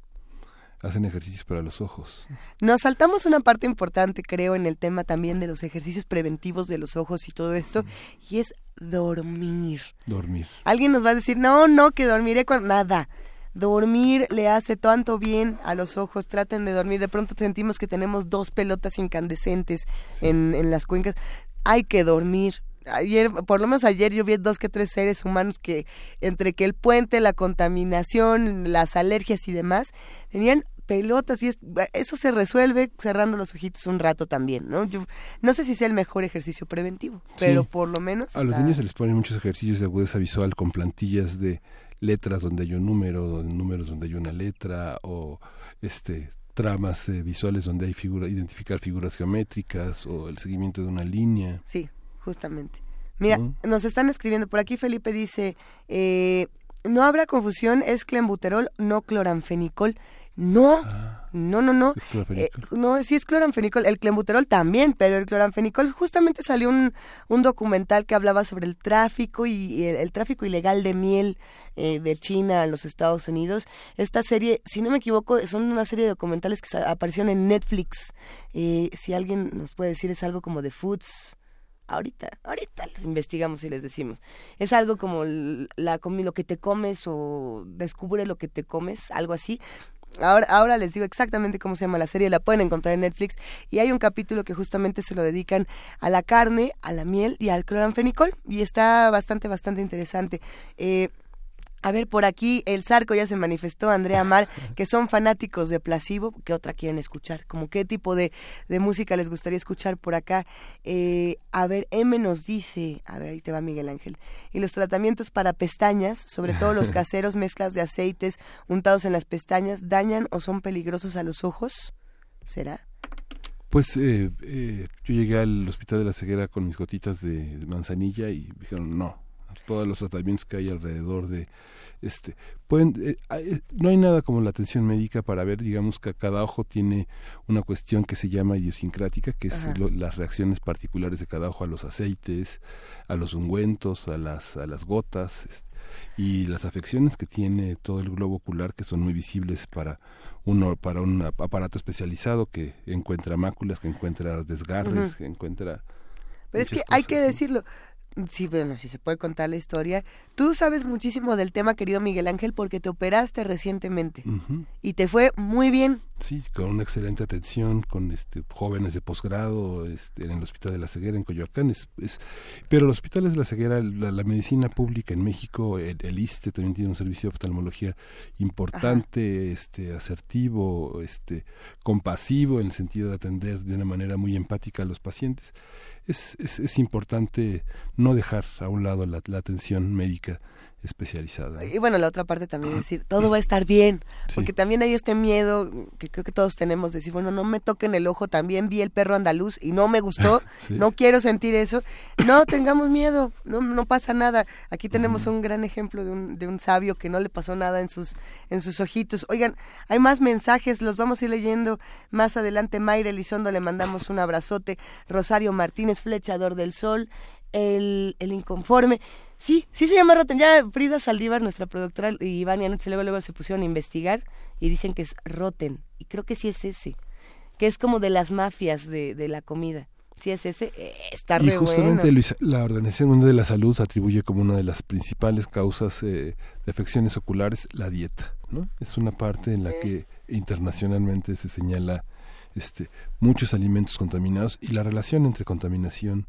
S1: hacen ejercicios para los ojos.
S2: Nos saltamos una parte importante, creo, en el tema también de los ejercicios preventivos de los ojos y todo esto, y es dormir.
S1: Dormir.
S2: Alguien nos va a decir, no, no, que dormiré cuando... Nada. Dormir le hace tanto bien a los ojos, traten de dormir. De pronto sentimos que tenemos dos pelotas incandescentes en, en las cuencas. Hay que dormir, ayer, por lo menos ayer yo vi dos que tres seres humanos que entre que el puente, la contaminación, las alergias y demás, tenían pelotas y eso se resuelve cerrando los ojitos un rato también, ¿no? Yo no sé si sea el mejor ejercicio preventivo, pero por lo menos...
S1: A los niños se les ponen muchos ejercicios de agudeza visual con plantillas de letras donde hay un número, números donde hay una letra o este tramas eh, visuales donde hay figura, identificar figuras geométricas o el seguimiento de una línea.
S2: Sí, justamente. Mira, nos están escribiendo por aquí. Felipe dice: eh, No habrá confusión, es clenbuterol, no cloranfenicol. No, ah. no, no, no. Eh, no, sí es cloranfenicol. El clenbuterol también, pero el cloranfenicol justamente salió un, un documental que hablaba sobre el tráfico y, el, tráfico ilegal de miel eh, de China a los Estados Unidos. Esta serie, si no me equivoco, son una serie de documentales que aparecieron en Netflix. Eh, si alguien nos puede decir, es algo como de Foods ahorita, ahorita los investigamos y les decimos. Es algo como la lo que te comes o descubre lo que te comes, algo así. Ahora, ahora les digo exactamente cómo se llama la serie, la pueden encontrar en Netflix y hay un capítulo que justamente se lo dedican a la carne, a la miel y al cloranfenicol y está bastante, bastante interesante. Eh, a ver, por aquí el Zarco ya se manifestó, Andrea Mar, *laughs* que son fanáticos de Placebo. ¿Qué otra quieren escuchar? ¿Cómo qué tipo de, de música les gustaría escuchar por acá? Eh, a ver, M nos dice, a ver, ahí te va Miguel Ángel. Y los tratamientos para pestañas, sobre todo los *laughs* caseros, mezclas de aceites untados en las pestañas, ¿dañan o son peligrosos a los ojos? ¿Será?
S1: Pues eh, eh, yo llegué al hospital de la ceguera con mis gotitas de manzanilla y dijeron no, todos los tratamientos que hay alrededor de este pueden eh, eh, no hay nada como la atención médica para ver digamos que cada ojo tiene una cuestión que se llama idiosincrática que es las reacciones particulares de cada ojo a los aceites a los ungüentos a las a las gotas y las afecciones que tiene todo el globo ocular que son muy visibles para uno para un aparato especializado que encuentra máculas que encuentra desgarres que encuentra
S2: pero es que hay que decirlo Sí, bueno, si se puede contar la historia. Tú sabes muchísimo del tema, querido Miguel Ángel, porque te operaste recientemente y te fue muy bien.
S1: Sí, con una excelente atención, con este, jóvenes de posgrado este, en el Hospital de la Ceguera en Coyoacán. Es, pero los hospitales de la ceguera, la, medicina pública en México, el, ISTE también tiene un servicio de oftalmología importante, este, asertivo, este, compasivo en el sentido de atender de una manera muy empática a los pacientes es, es, es importante no dejar a un lado la, la atención médica especializada.
S2: Y bueno, la otra parte también es decir, todo va a estar bien, porque también hay este miedo que creo que todos tenemos de decir, bueno, no me toquen el ojo, también vi el perro andaluz y no me gustó, *laughs* no quiero sentir eso. No tengamos miedo, no, no pasa nada. Aquí tenemos un gran ejemplo de un, de un sabio que no le pasó nada en sus, en sus ojitos. Oigan, hay más mensajes, los vamos a ir leyendo más adelante. Mayra Elizondo le mandamos un abrazote. Rosario Martínez, flechador del sol. El, el inconforme. Sí, sí se llama Rotten. Ya Frida Saldívar, nuestra productora, y Iván y anoche luego, luego se pusieron a investigar y dicen que es Rotten. Y creo que sí es ese. Que es como de las mafias de, de la comida. Sí es ese, eh, está re
S1: Y justamente la Organización Mundial de la Salud atribuye como una de las principales causas eh, de afecciones oculares la dieta, ¿no? Es una parte en la que internacionalmente se señala este, muchos alimentos contaminados y la relación entre contaminación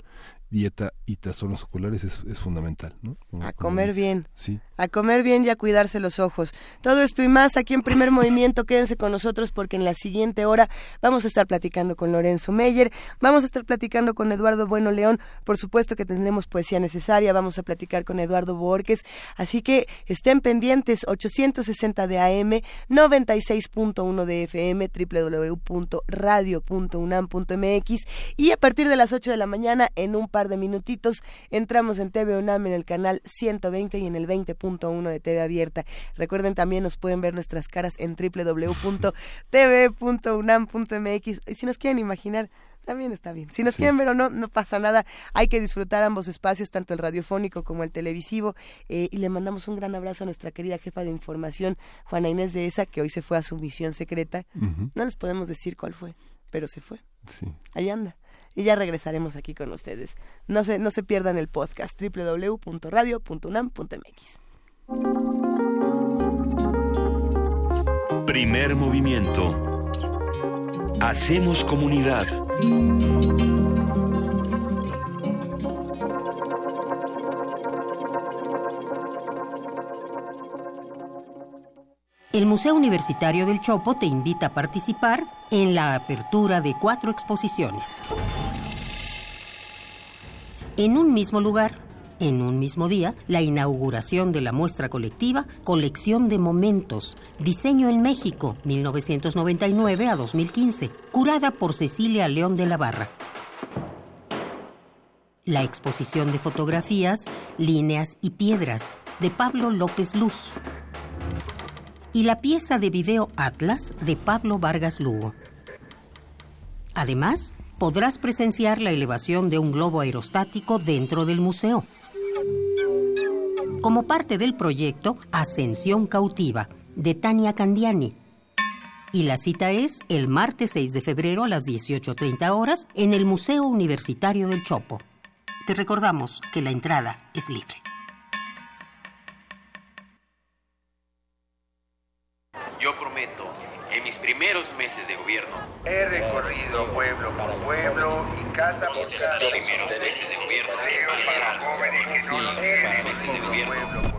S1: dieta y trastornos oculares es, fundamental. ¿no?
S2: a comer bien.
S1: Sí.
S2: A comer bien y a cuidarse los ojos. Todo esto y más aquí en Primer Movimiento. Quédense con nosotros porque en la siguiente hora vamos a estar platicando con Lorenzo Meyer, vamos a estar platicando con Eduardo Bueno León. Por supuesto que tendremos poesía necesaria, vamos a platicar con Eduardo Borges. Así que estén pendientes, 860 de AM, 96.1 de FM, www.radio.unam.mx y a partir de las 8 de la mañana en un par de minutitos. Entramos en TV UNAM en el canal 120 y en el 20.1 de TV Abierta. Recuerden también nos pueden ver nuestras caras en www.tv.unam.mx. Y si nos quieren imaginar, también está bien. Si nos quieren ver o no, no pasa nada. Hay que disfrutar ambos espacios, tanto el radiofónico como el televisivo. Eh, y le mandamos un gran abrazo a nuestra querida jefa de información, Juana Inés de Esa, que hoy se fue a su misión secreta. No les podemos decir cuál fue, pero se fue.
S1: Sí.
S2: Ahí anda y ya regresaremos aquí con ustedes. No se, no se pierdan el podcast www.radio.unam.mx.
S6: Primer movimiento. Hacemos comunidad.
S7: El Museo Universitario del Chopo te invita a participar en la apertura de cuatro exposiciones. En un mismo lugar, en un mismo día, la inauguración de la muestra colectiva Colección de Momentos, Diseño en México, 1999 a 2015, curada por Cecilia León de la Barra. La exposición de fotografías, líneas y piedras, de Pablo López Luz, y la pieza de video Atlas de Pablo Vargas Lugo. Además, podrás presenciar la elevación de un globo aerostático dentro del museo. Como parte del proyecto Ascensión Cautiva, de Tania Candiani. Y la cita es el martes 6 de febrero a las 18.30 horas en el Museo Universitario del Chopo. Te recordamos que la entrada es libre.
S8: Primeros meses de gobierno,
S9: he recorrido pueblo por pueblo y casa por casa.
S8: primeros meses de gobierno,
S9: para jóvenes que no lo tienen.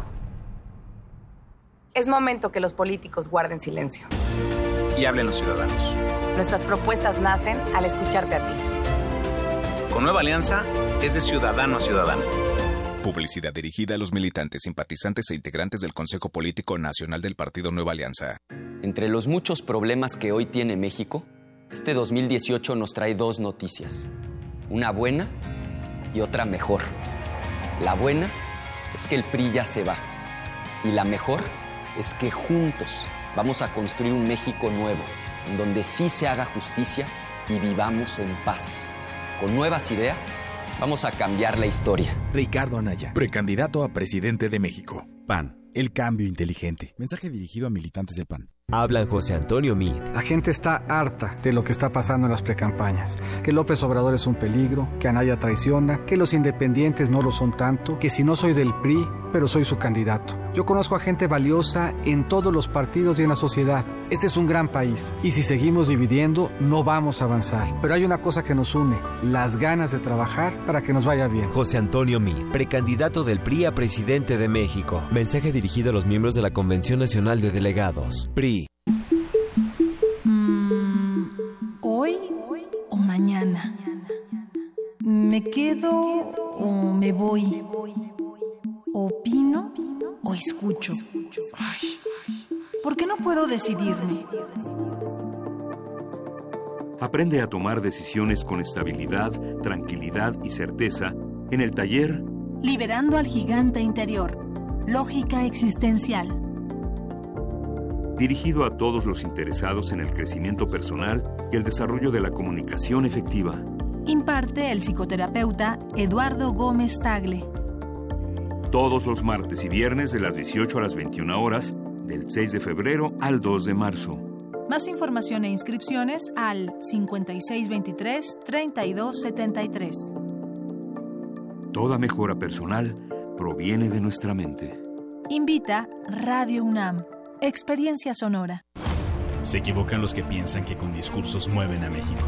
S10: Es momento que los políticos guarden silencio.
S11: Y hablen los ciudadanos.
S10: Nuestras propuestas nacen al escucharte a ti.
S11: Con Nueva Alianza es de ciudadano a ciudadano.
S12: Publicidad dirigida a los militantes, simpatizantes e integrantes del Consejo Político Nacional del Partido Nueva Alianza.
S13: Entre los muchos problemas que hoy tiene México, este 2018 nos trae dos noticias. Una buena y otra mejor. La buena es que el PRI ya se va. Y la mejor es que juntos vamos a construir un México nuevo, en donde sí se haga justicia y vivamos en paz. Con nuevas ideas Vamos a cambiar la historia.
S14: Ricardo Anaya, precandidato a presidente de México. PAN, el cambio inteligente. Mensaje dirigido a militantes del PAN.
S15: Hablan José Antonio Mid.
S16: La gente está harta de lo que está pasando en las precampañas. Que López Obrador es un peligro, que Anaya traiciona, que los independientes no lo son tanto, que si no soy del PRI, pero soy su candidato. Yo conozco a gente valiosa en todos los partidos y en la sociedad. Este es un gran país y si seguimos dividiendo no vamos a avanzar. Pero hay una cosa que nos une, las ganas de trabajar para que nos vaya bien.
S15: José Antonio Mid, precandidato del PRI a presidente de México. Mensaje dirigido a los miembros de la Convención Nacional de Delegados. PRI.
S17: Mm, ¿Hoy o mañana? ¿Me quedo o me voy? ¿Opino o escucho? ¿Por qué no puedo decidirme?
S18: Aprende a tomar decisiones con estabilidad, tranquilidad y certeza en el taller
S17: Liberando al gigante interior. Lógica existencial.
S18: Dirigido a todos los interesados en el crecimiento personal y el desarrollo de la comunicación efectiva.
S17: Imparte el psicoterapeuta Eduardo Gómez Tagle.
S18: Todos los martes y viernes de las 18 a las 21 horas, del 6 de febrero al 2 de marzo.
S17: Más información e inscripciones al 5623-3273.
S18: Toda mejora personal proviene de nuestra mente.
S17: Invita Radio UNAM. Experiencia sonora.
S19: Se equivocan los que piensan que con discursos mueven a México.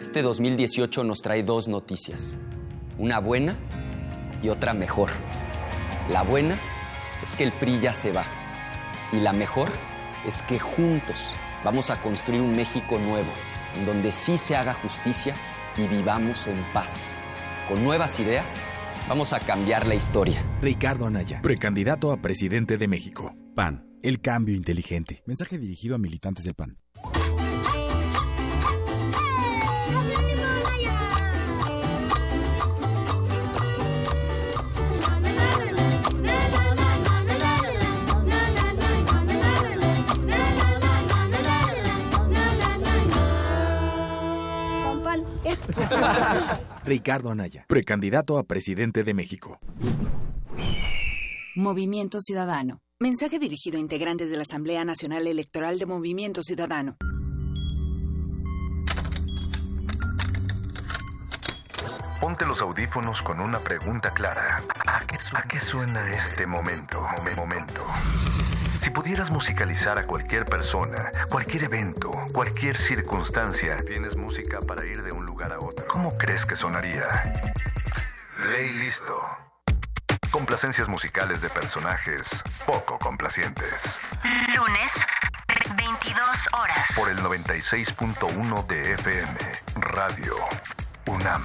S13: este 2018 nos trae dos noticias. Una buena y otra mejor. La buena es que el PRI ya se va. Y la mejor es que juntos vamos a construir un México nuevo, en donde sí se haga justicia y vivamos en paz. Con nuevas ideas, vamos a cambiar la historia.
S11: Ricardo Anaya, precandidato a presidente de México. PAN, el cambio inteligente. Mensaje dirigido a militantes del PAN. *laughs* Ricardo Anaya, precandidato a presidente de México.
S10: Movimiento Ciudadano. Mensaje dirigido a integrantes de la Asamblea Nacional Electoral de Movimiento Ciudadano.
S12: Ponte los audífonos con una pregunta clara. ¿A qué suena, este momento? Momento. Si pudieras musicalizar a cualquier persona, cualquier evento, cualquier circunstancia, tienes música para ir de un lugar a otro. ¿Cómo crees que sonaría? Ley listo. Complacencias musicales de personajes poco complacientes.
S20: Lunes, 22 horas.
S12: Por el 96.1 de FM, Radio UNAM.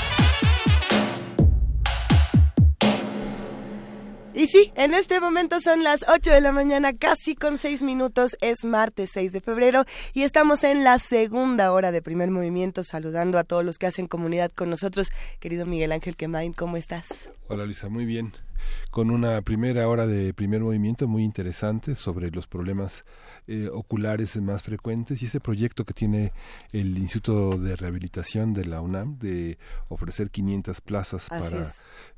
S2: Y sí, en este momento son las 8 de la mañana, casi con 6 minutos, es martes 6 de febrero y estamos en la segunda hora de primer movimiento saludando a todos los que hacen comunidad con nosotros. Querido Miguel Ángel Quemain, ¿cómo estás?
S1: Hola Lisa, muy bien con una primera hora de primer movimiento muy interesante sobre los problemas eh, oculares más frecuentes y ese proyecto que tiene el Instituto de Rehabilitación de la UNAM de ofrecer 500 plazas para,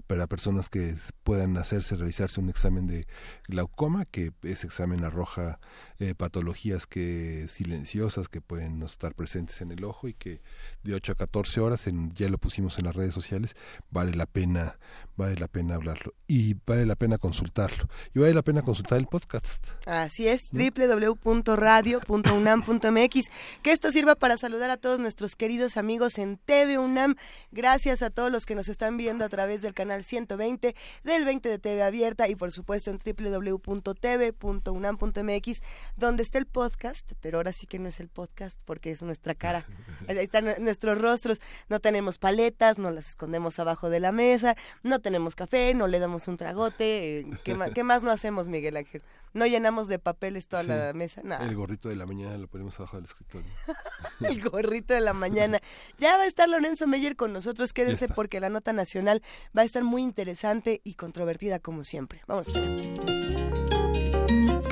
S1: para personas que puedan hacerse, realizarse un examen de glaucoma, que ese examen arroja eh, patologías que silenciosas que pueden no estar presentes en el ojo y que de 8 a 14 horas, en, ya lo pusimos en las redes sociales, vale la pena, vale la pena hablarlo y vale la pena consultarlo y vale la pena consultar el podcast.
S2: Así es, www.radio.unam.mx, que esto sirva para saludar a todos nuestros queridos amigos en TV UNAM. Gracias a todos los que nos están viendo a través del canal 120 del 20 de TV abierta y por supuesto en www.tv.unam.mx, donde está el podcast, pero ahora sí que no es el podcast porque es nuestra cara. *laughs* Ahí están nuestros rostros. No tenemos paletas, no las escondemos abajo de la mesa, no tenemos café, no le damos un tragote. Eh, ¿Qué, más, *laughs* ¿Qué más no hacemos, Miguel Ángel? No llenamos de papeles toda la mesa, nada.
S1: El gorrito de la mañana lo ponemos abajo del escritorio. *laughs*
S2: el gorrito de la mañana. Ya va a estar Lorenzo Meyer con nosotros, quédense porque la nota nacional va a estar muy interesante y controvertida como siempre. Vamos.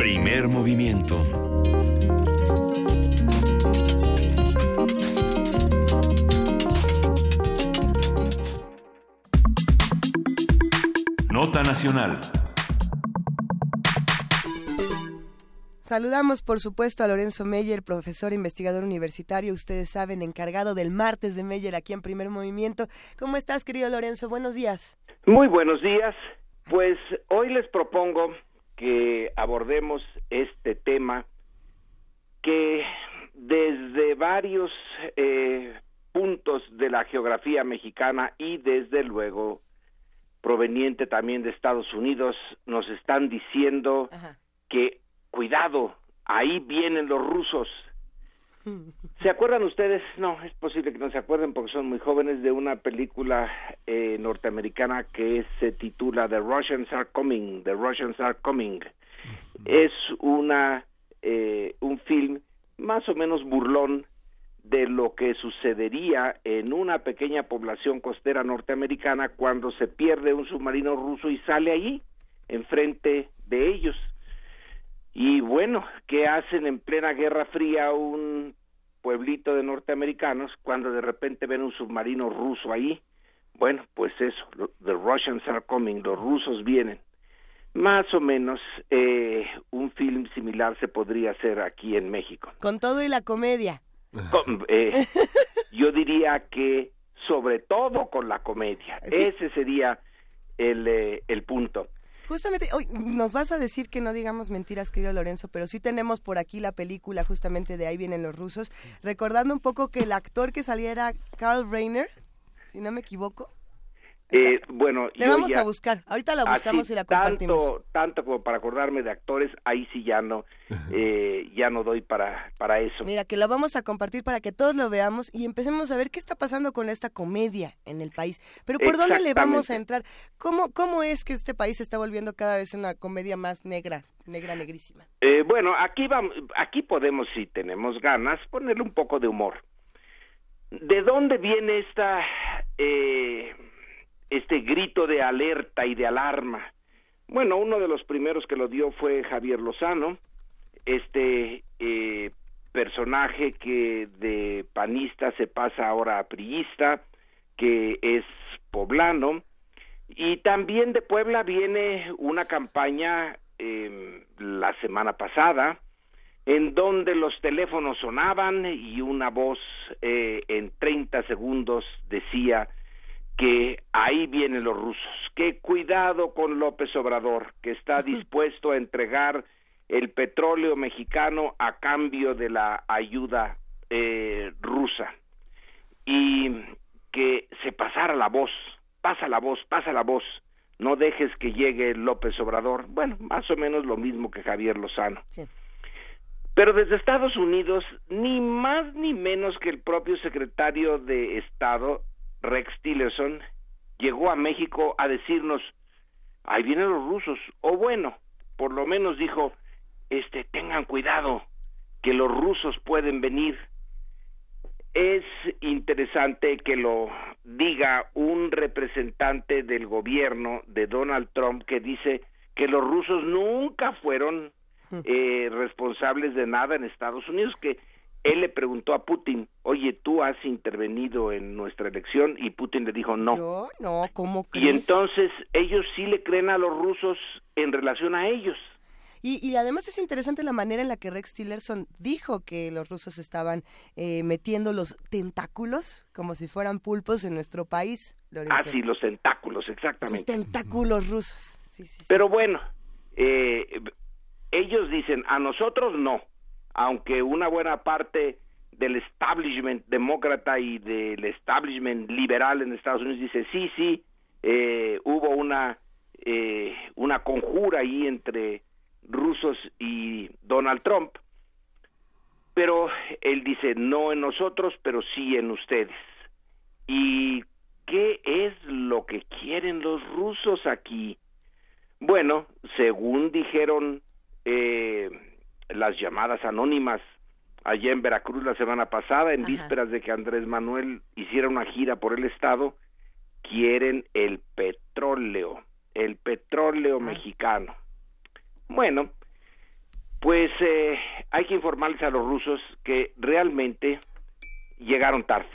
S3: Primer movimiento. Nota Nacional.
S2: Saludamos, por supuesto, a Lorenzo Meyer, profesor investigador universitario, ustedes saben, encargado del martes de Meyer aquí en Primer Movimiento. ¿Cómo estás, querido Lorenzo? Buenos días.
S21: Muy buenos días. Pues hoy les propongo que abordemos este tema que desde varios eh, puntos de la geografía mexicana y desde luego proveniente también de Estados Unidos, nos están diciendo que cuidado, ahí vienen los rusos. ¿Se acuerdan ustedes? No, es posible que no se acuerden porque son muy jóvenes de una película eh, norteamericana que se titula The Russians Are Coming. The Russians Are Coming. Es una eh, un film más o menos burlón de lo que sucedería en una pequeña población costera norteamericana cuando se pierde un submarino ruso y sale allí, enfrente de ellos. Y bueno, ¿qué hacen en plena Guerra Fría un pueblito de norteamericanos cuando de repente ven un submarino ruso ahí? Bueno, pues eso, the Russians are coming, los rusos vienen. Más o menos eh, un film similar se podría hacer aquí en México.
S2: Con todo y la comedia.
S21: Eh, *laughs* yo diría que sobre todo con la comedia. Ese sería el, eh, el punto.
S2: Justamente, hoy nos vas a decir que no digamos mentiras, querido Lorenzo, pero sí tenemos por aquí la película justamente de Ahí vienen los rusos, recordando un poco que el actor que saliera Carl Reiner, si no me equivoco.
S21: Eh, bueno,
S2: le vamos a buscar. Ahorita la buscamos y la compartimos.
S21: Tanto, tanto como para acordarme de actores, ahí sí ya no, *laughs* eh, ya no doy para para eso.
S2: Mira, que la vamos a compartir para que todos lo veamos y empecemos a ver qué está pasando con esta comedia en el país. Pero ¿por dónde le vamos a entrar? ¿Cómo cómo es que este país se está volviendo cada vez una comedia más negra, negra, negrísima?
S21: Eh, bueno, aquí vamos, aquí podemos, si tenemos ganas, ponerle un poco de humor. ¿De dónde viene esta eh, este grito de alerta y de alarma. Bueno, uno de los primeros que lo dio fue Javier Lozano, este eh, personaje que de panista se pasa ahora a priista, que es poblano, y también de Puebla viene una campaña eh, la semana pasada, en donde los teléfonos sonaban y una voz eh, en 30 segundos decía que ahí vienen los rusos, que cuidado con López Obrador, que está dispuesto a entregar el petróleo mexicano a cambio de la ayuda eh, rusa. Y que se pasara la voz, pasa la voz, pasa la voz, no dejes que llegue López Obrador, bueno, más o menos lo mismo que Javier Lozano. Pero desde Estados Unidos, ni más ni menos que el propio secretario de Estado Rex Tillerson llegó a México a decirnos, ahí vienen los rusos, o bueno, por lo menos dijo, este, tengan cuidado, que los rusos pueden venir. Es interesante que lo diga un representante del gobierno de Donald Trump que dice que los rusos nunca fueron eh, responsables de nada en Estados Unidos, que él le preguntó a Putin, oye, tú has intervenido en nuestra elección y Putin le dijo no.
S2: No, no, ¿cómo crees?
S21: Y entonces ellos sí le creen a los rusos en relación a ellos.
S2: Y, y, además es interesante la manera en la que Rex Tillerson dijo que los rusos estaban eh, metiendo los tentáculos como si fueran pulpos en nuestro país.
S21: Ah, sí, los tentáculos, exactamente.
S2: Los tentáculos rusos. Sí, sí,
S21: Pero bueno, eh, ellos dicen, a nosotros no aunque una buena parte del establishment demócrata y del establishment liberal en Estados Unidos dice sí, sí, eh, hubo una, eh, una conjura ahí entre rusos y Donald Trump, pero él dice no en nosotros, pero sí en ustedes. ¿Y qué es lo que quieren los rusos aquí? Bueno, según dijeron eh, las llamadas anónimas. Allá en Veracruz la semana pasada, en vísperas de que Andrés Manuel hiciera una gira por el estado, quieren el petróleo, el petróleo mexicano. Bueno, pues eh, hay que informarles a los rusos que realmente llegaron tarde,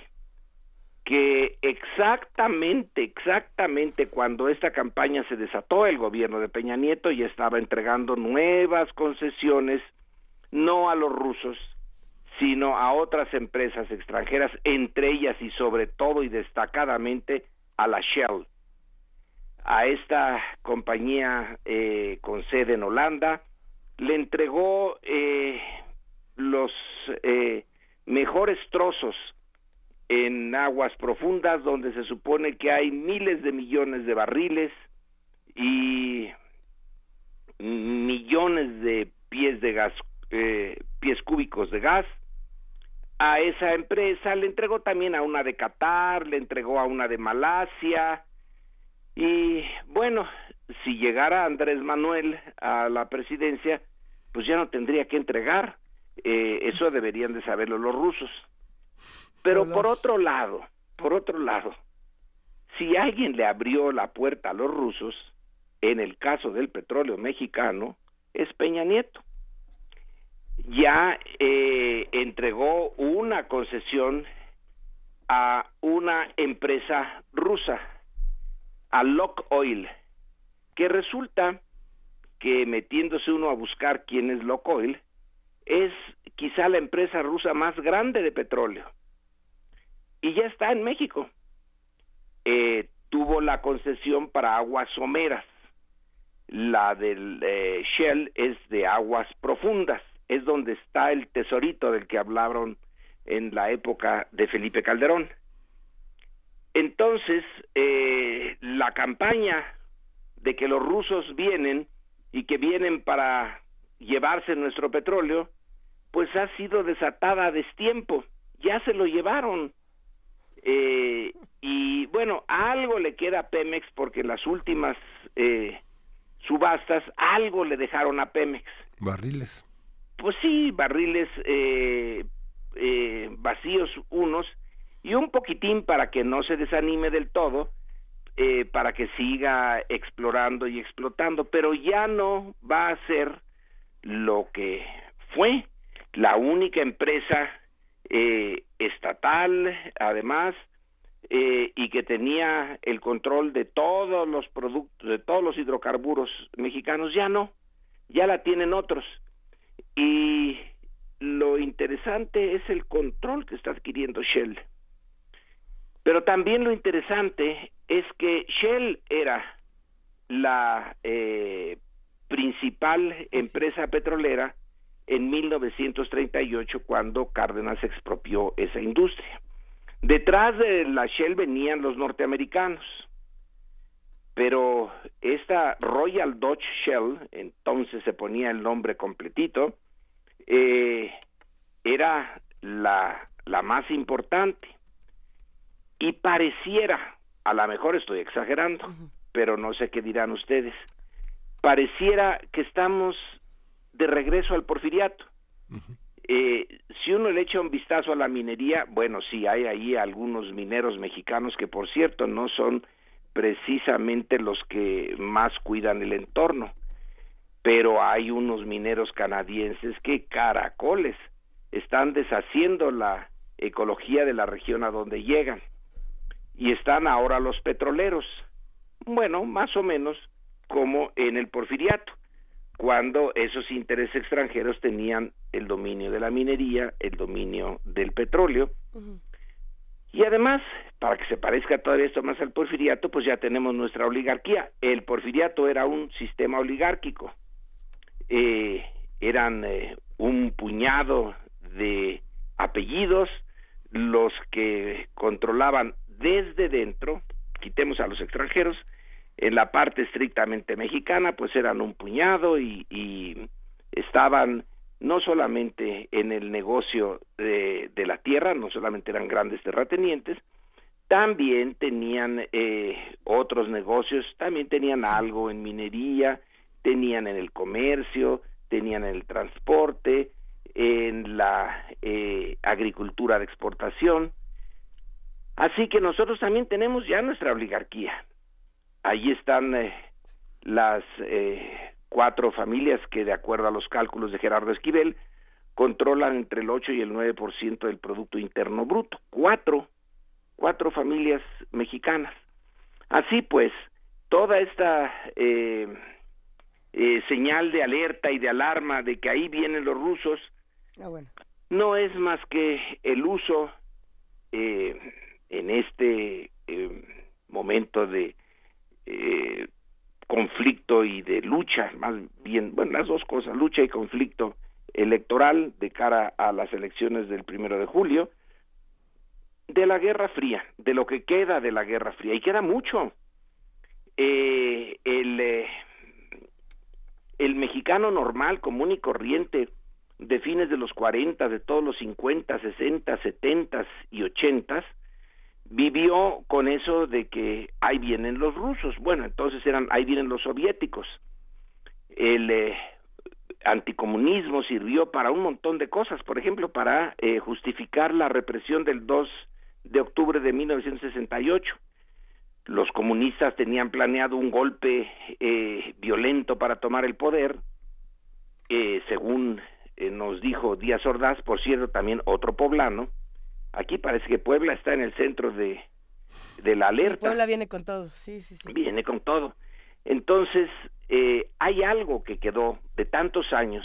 S21: que exactamente, exactamente cuando esta campaña se desató, el gobierno de Peña Nieto ya estaba entregando nuevas concesiones no a los rusos, sino a otras empresas extranjeras, entre ellas y sobre todo y destacadamente a la Shell, a esta compañía eh, con sede en Holanda, le entregó eh, los eh, mejores trozos en aguas profundas donde se supone que hay miles de millones de barriles y millones de pies de gas eh, pies cúbicos de gas. A esa empresa le entregó también a una de Qatar, le entregó a una de Malasia. Y bueno, si llegara Andrés Manuel a la presidencia, pues ya no tendría que entregar. Eh, eso deberían de saberlo los rusos. Pero por otro lado, por otro lado, si alguien le abrió la puerta a los rusos, en el caso del petróleo mexicano, es Peña Nieto. Ya eh, entregó una concesión a una empresa rusa, a Lock Oil, que resulta que metiéndose uno a buscar quién es Lock Oil, es quizá la empresa rusa más grande de petróleo. Y ya está en México. Eh, tuvo la concesión para aguas someras. La del eh, Shell es de aguas profundas. Es donde está el tesorito del que hablaron en la época de Felipe Calderón. Entonces, eh, la campaña de que los rusos vienen y que vienen para llevarse nuestro petróleo, pues ha sido desatada a destiempo. Ya se lo llevaron. Eh, y bueno, algo le queda a Pemex porque en las últimas eh, subastas algo le dejaron a Pemex.
S1: Barriles.
S21: Pues sí, barriles eh, eh, vacíos unos y un poquitín para que no se desanime del todo, eh, para que siga explorando y explotando, pero ya no va a ser lo que fue la única empresa eh, estatal, además, eh, y que tenía el control de todos los productos, de todos los hidrocarburos mexicanos, ya no, ya la tienen otros. Y lo interesante es el control que está adquiriendo Shell. Pero también lo interesante es que Shell era la eh, principal empresa petrolera en 1938 cuando Cárdenas expropió esa industria. Detrás de la Shell venían los norteamericanos, pero esta Royal Dutch Shell, entonces se ponía el nombre completito, eh, era la, la más importante. Y pareciera, a lo mejor estoy exagerando, pero no sé qué dirán ustedes, pareciera que estamos de regreso al porfiriato. eh, si uno le echa un vistazo a la minería, bueno, sí, hay ahí algunos mineros mexicanos que, por cierto, no son precisamente los que más cuidan el entorno pero hay unos mineros canadienses que caracoles están deshaciendo la ecología de la región a donde llegan. Y están ahora los petroleros. Bueno más o menos como en el porfiriato cuando esos intereses extranjeros tenían el dominio de la minería el dominio del petróleo. Y además para que se parezca todavía esto más al porfiriato pues ya tenemos nuestra oligarquía. El porfiriato era un sistema oligárquico eh, eran eh, un puñado de apellidos los que controlaban desde dentro, quitemos a los extranjeros, en la parte estrictamente mexicana, pues eran un puñado y, y estaban no solamente en el negocio de, de, la tierra, no solamente eran grandes terratenientes, también tenían eh, otros negocios, también tenían algo en minería, tenían en el comercio, tenían en el transporte, en la eh, agricultura de exportación. Así que nosotros también tenemos ya nuestra oligarquía. Ahí están eh, las eh, cuatro familias que, de acuerdo a los cálculos de Gerardo Esquivel, controlan entre el 8 y el 9% del Producto Interno Bruto. Cuatro, cuatro familias mexicanas. Así pues, toda esta eh, eh, señal de alerta y de alarma de que ahí vienen los rusos,
S2: ah, bueno.
S21: no es más que el uso eh, en este eh, momento de eh, conflicto y de lucha, más bien, bueno, las dos cosas, lucha y conflicto electoral de cara a las elecciones del primero de julio, de la Guerra Fría, de lo que queda de la Guerra Fría, y queda mucho. Eh, el eh, el mexicano normal, común y corriente de fines de los 40, de todos los 50, 60, 70 y 80 vivió con eso de que ahí vienen los rusos. Bueno, entonces eran ahí vienen los soviéticos. El, eh, anticomunismo sirvió para un montón de cosas, por ejemplo, para eh, justificar la represión del 2 de octubre de 1968. Los comunistas tenían planeado un golpe eh, violento para tomar el poder, eh, según nos dijo Díaz Ordaz, por cierto, también otro poblano. Aquí parece que Puebla está en el centro de, de la alerta.
S2: Puebla viene con todo, sí, sí, sí.
S21: Viene con todo. Entonces, eh, hay algo que quedó de tantos años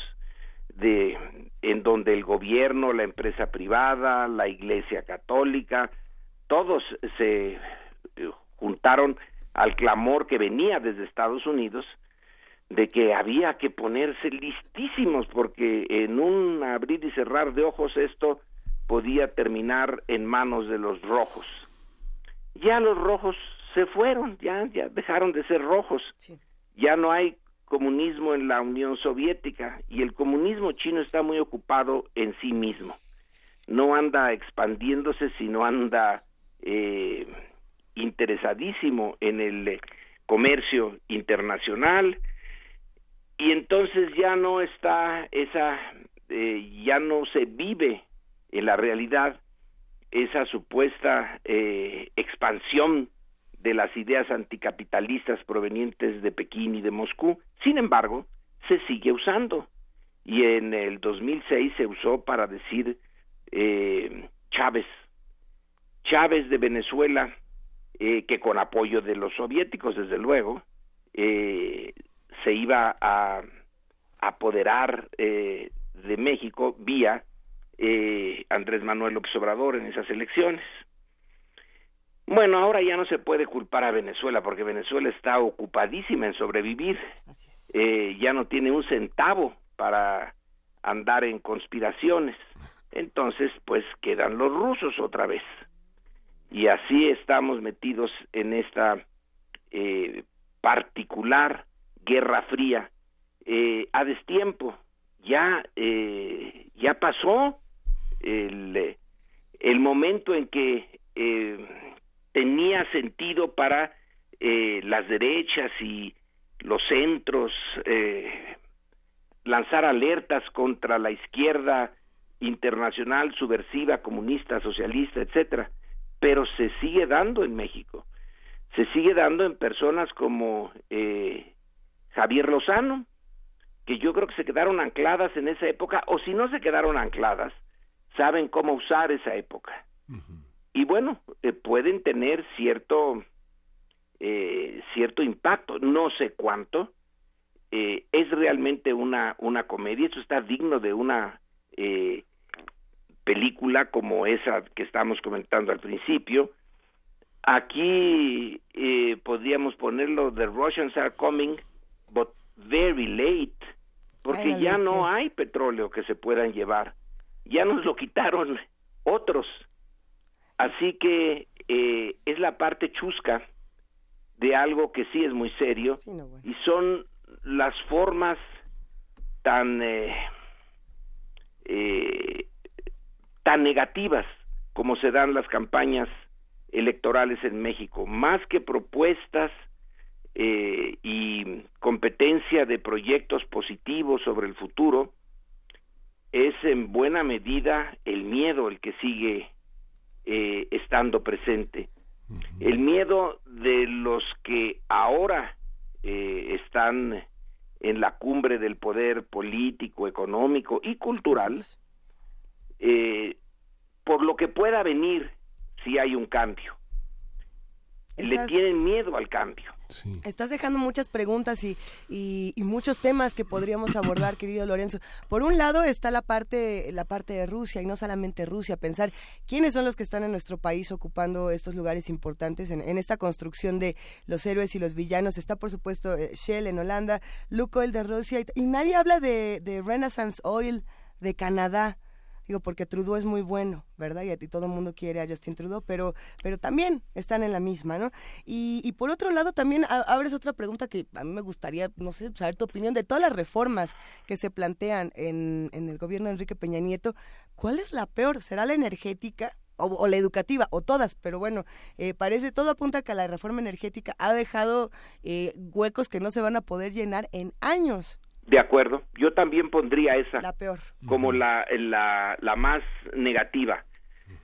S21: de en donde el gobierno, la empresa privada, la iglesia católica, todos se eh, juntaron al clamor que venía desde Estados Unidos de que había que ponerse listísimos porque en un abrir y cerrar de ojos esto podía terminar en manos de los rojos. Ya los rojos se fueron, ya, ya dejaron de ser rojos. Ya no hay comunismo en la Unión Soviética y el comunismo chino está muy ocupado en sí mismo. No anda expandiéndose, sino anda eh, interesadísimo en el eh, comercio internacional y entonces ya no está esa, eh, ya no se vive en la realidad esa supuesta expansión de las ideas anticapitalistas provenientes de Pekín y de Moscú. Sin embargo, se sigue usando y en el 2006 se usó para decir eh, Chávez, Chávez de Venezuela, eh, que con apoyo de los soviéticos, desde luego, eh, se iba a apoderar de México vía Andrés Manuel López Obrador en esas elecciones. Bueno, ahora ya no se puede culpar a Venezuela porque Venezuela está ocupadísima en sobrevivir. Eh, ya no tiene un centavo para andar en conspiraciones. Entonces, pues quedan los rusos otra vez. Y así estamos metidos en esta eh, particular guerra fría eh, a destiempo. Ya, eh, ya pasó el, el momento en que eh, tenía sentido para eh, las derechas y los centros lanzar alertas contra la izquierda internacional, subversiva, comunista, socialista, etcétera, pero se sigue dando en México, se sigue dando en personas como eh, Javier Lozano, que yo creo que se quedaron ancladas en esa época, o si no se quedaron ancladas, saben cómo usar esa época. Y bueno, eh, pueden tener cierto, eh, cierto impacto, no sé cuánto, eh, es realmente una, una comedia, eso está digno de una película como esa que estamos comentando al principio. Aquí podríamos ponerlo, The Russians are coming, but very late, porque ya no hay petróleo que se puedan llevar, ya nos lo quitaron otros. Así que eh, es la parte chusca de algo que sí es muy serio y son las formas tan eh, eh, tan negativas como se dan las campañas electorales en México, más que propuestas y competencia de proyectos positivos sobre el futuro, es en buena medida el miedo el que sigue eh, estando presente. El miedo de los que ahora eh, están en la cumbre del poder político, económico y cultural, eh, por lo que pueda venir si hay un cambio. Le tienen miedo al cambio.
S2: Estás dejando muchas preguntas y, y, muchos temas que podríamos abordar, querido Lorenzo. Por un lado está la parte, la parte de Rusia y no solamente Rusia, pensar quiénes son los que están en nuestro país ocupando estos lugares importantes en, esta construcción de los héroes y los villanos. Está, por supuesto, eh, Shell en Holanda, Lukoil de Rusia y, y nadie habla de, de Renaissance Oil de Canadá. Digo, porque Trudeau es muy bueno, ¿verdad? Y a ti todo el mundo quiere a Justin Trudeau, pero, pero también están en la misma, ¿no? Y, y por otro lado, también abres otra pregunta que a mí me gustaría, no sé, saber tu opinión de todas las reformas que se plantean en, en el gobierno de Enrique Peña Nieto. ¿Cuál es la peor? ¿Será la energética? O, la educativa, o todas, pero bueno, eh, parece, todo apunta a que la reforma energética ha dejado eh, huecos que no se van a poder llenar en años
S21: De acuerdo, yo también pondría esa
S2: la peor.
S21: como la, la, la más negativa.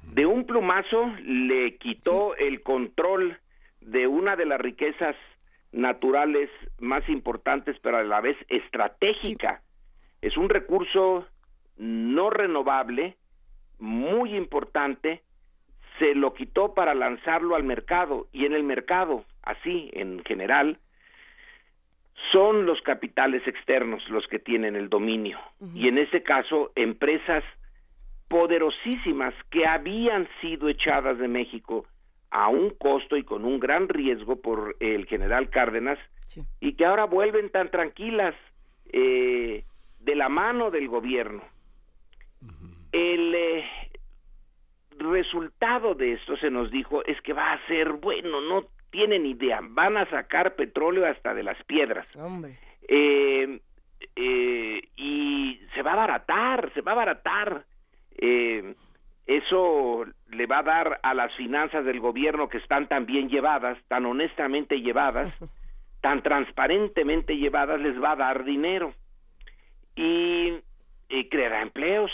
S21: De un plumazo le quitó el control de una de las riquezas naturales más importantes, pero a la vez estratégica. Es un recurso no renovable, muy importante, se lo quitó para lanzarlo al mercado y en el mercado, así en general, son los capitales externos los que tienen el dominio. Y en ese caso empresas poderosísimas que habían sido echadas de México a un costo y con un gran riesgo por el general Cárdenas y que ahora vuelven tan tranquilas eh, de la mano del gobierno. El eh, resultado de esto se nos dijo es que va a ser bueno, no tienen idea, van a sacar petróleo hasta de las piedras. Eh, eh, y se va a abaratar, se va a abaratar. Eh, eso le va a dar a las finanzas del gobierno que están tan bien llevadas, tan honestamente llevadas, *laughs* tan transparentemente llevadas, les va a dar dinero y, y creará empleos.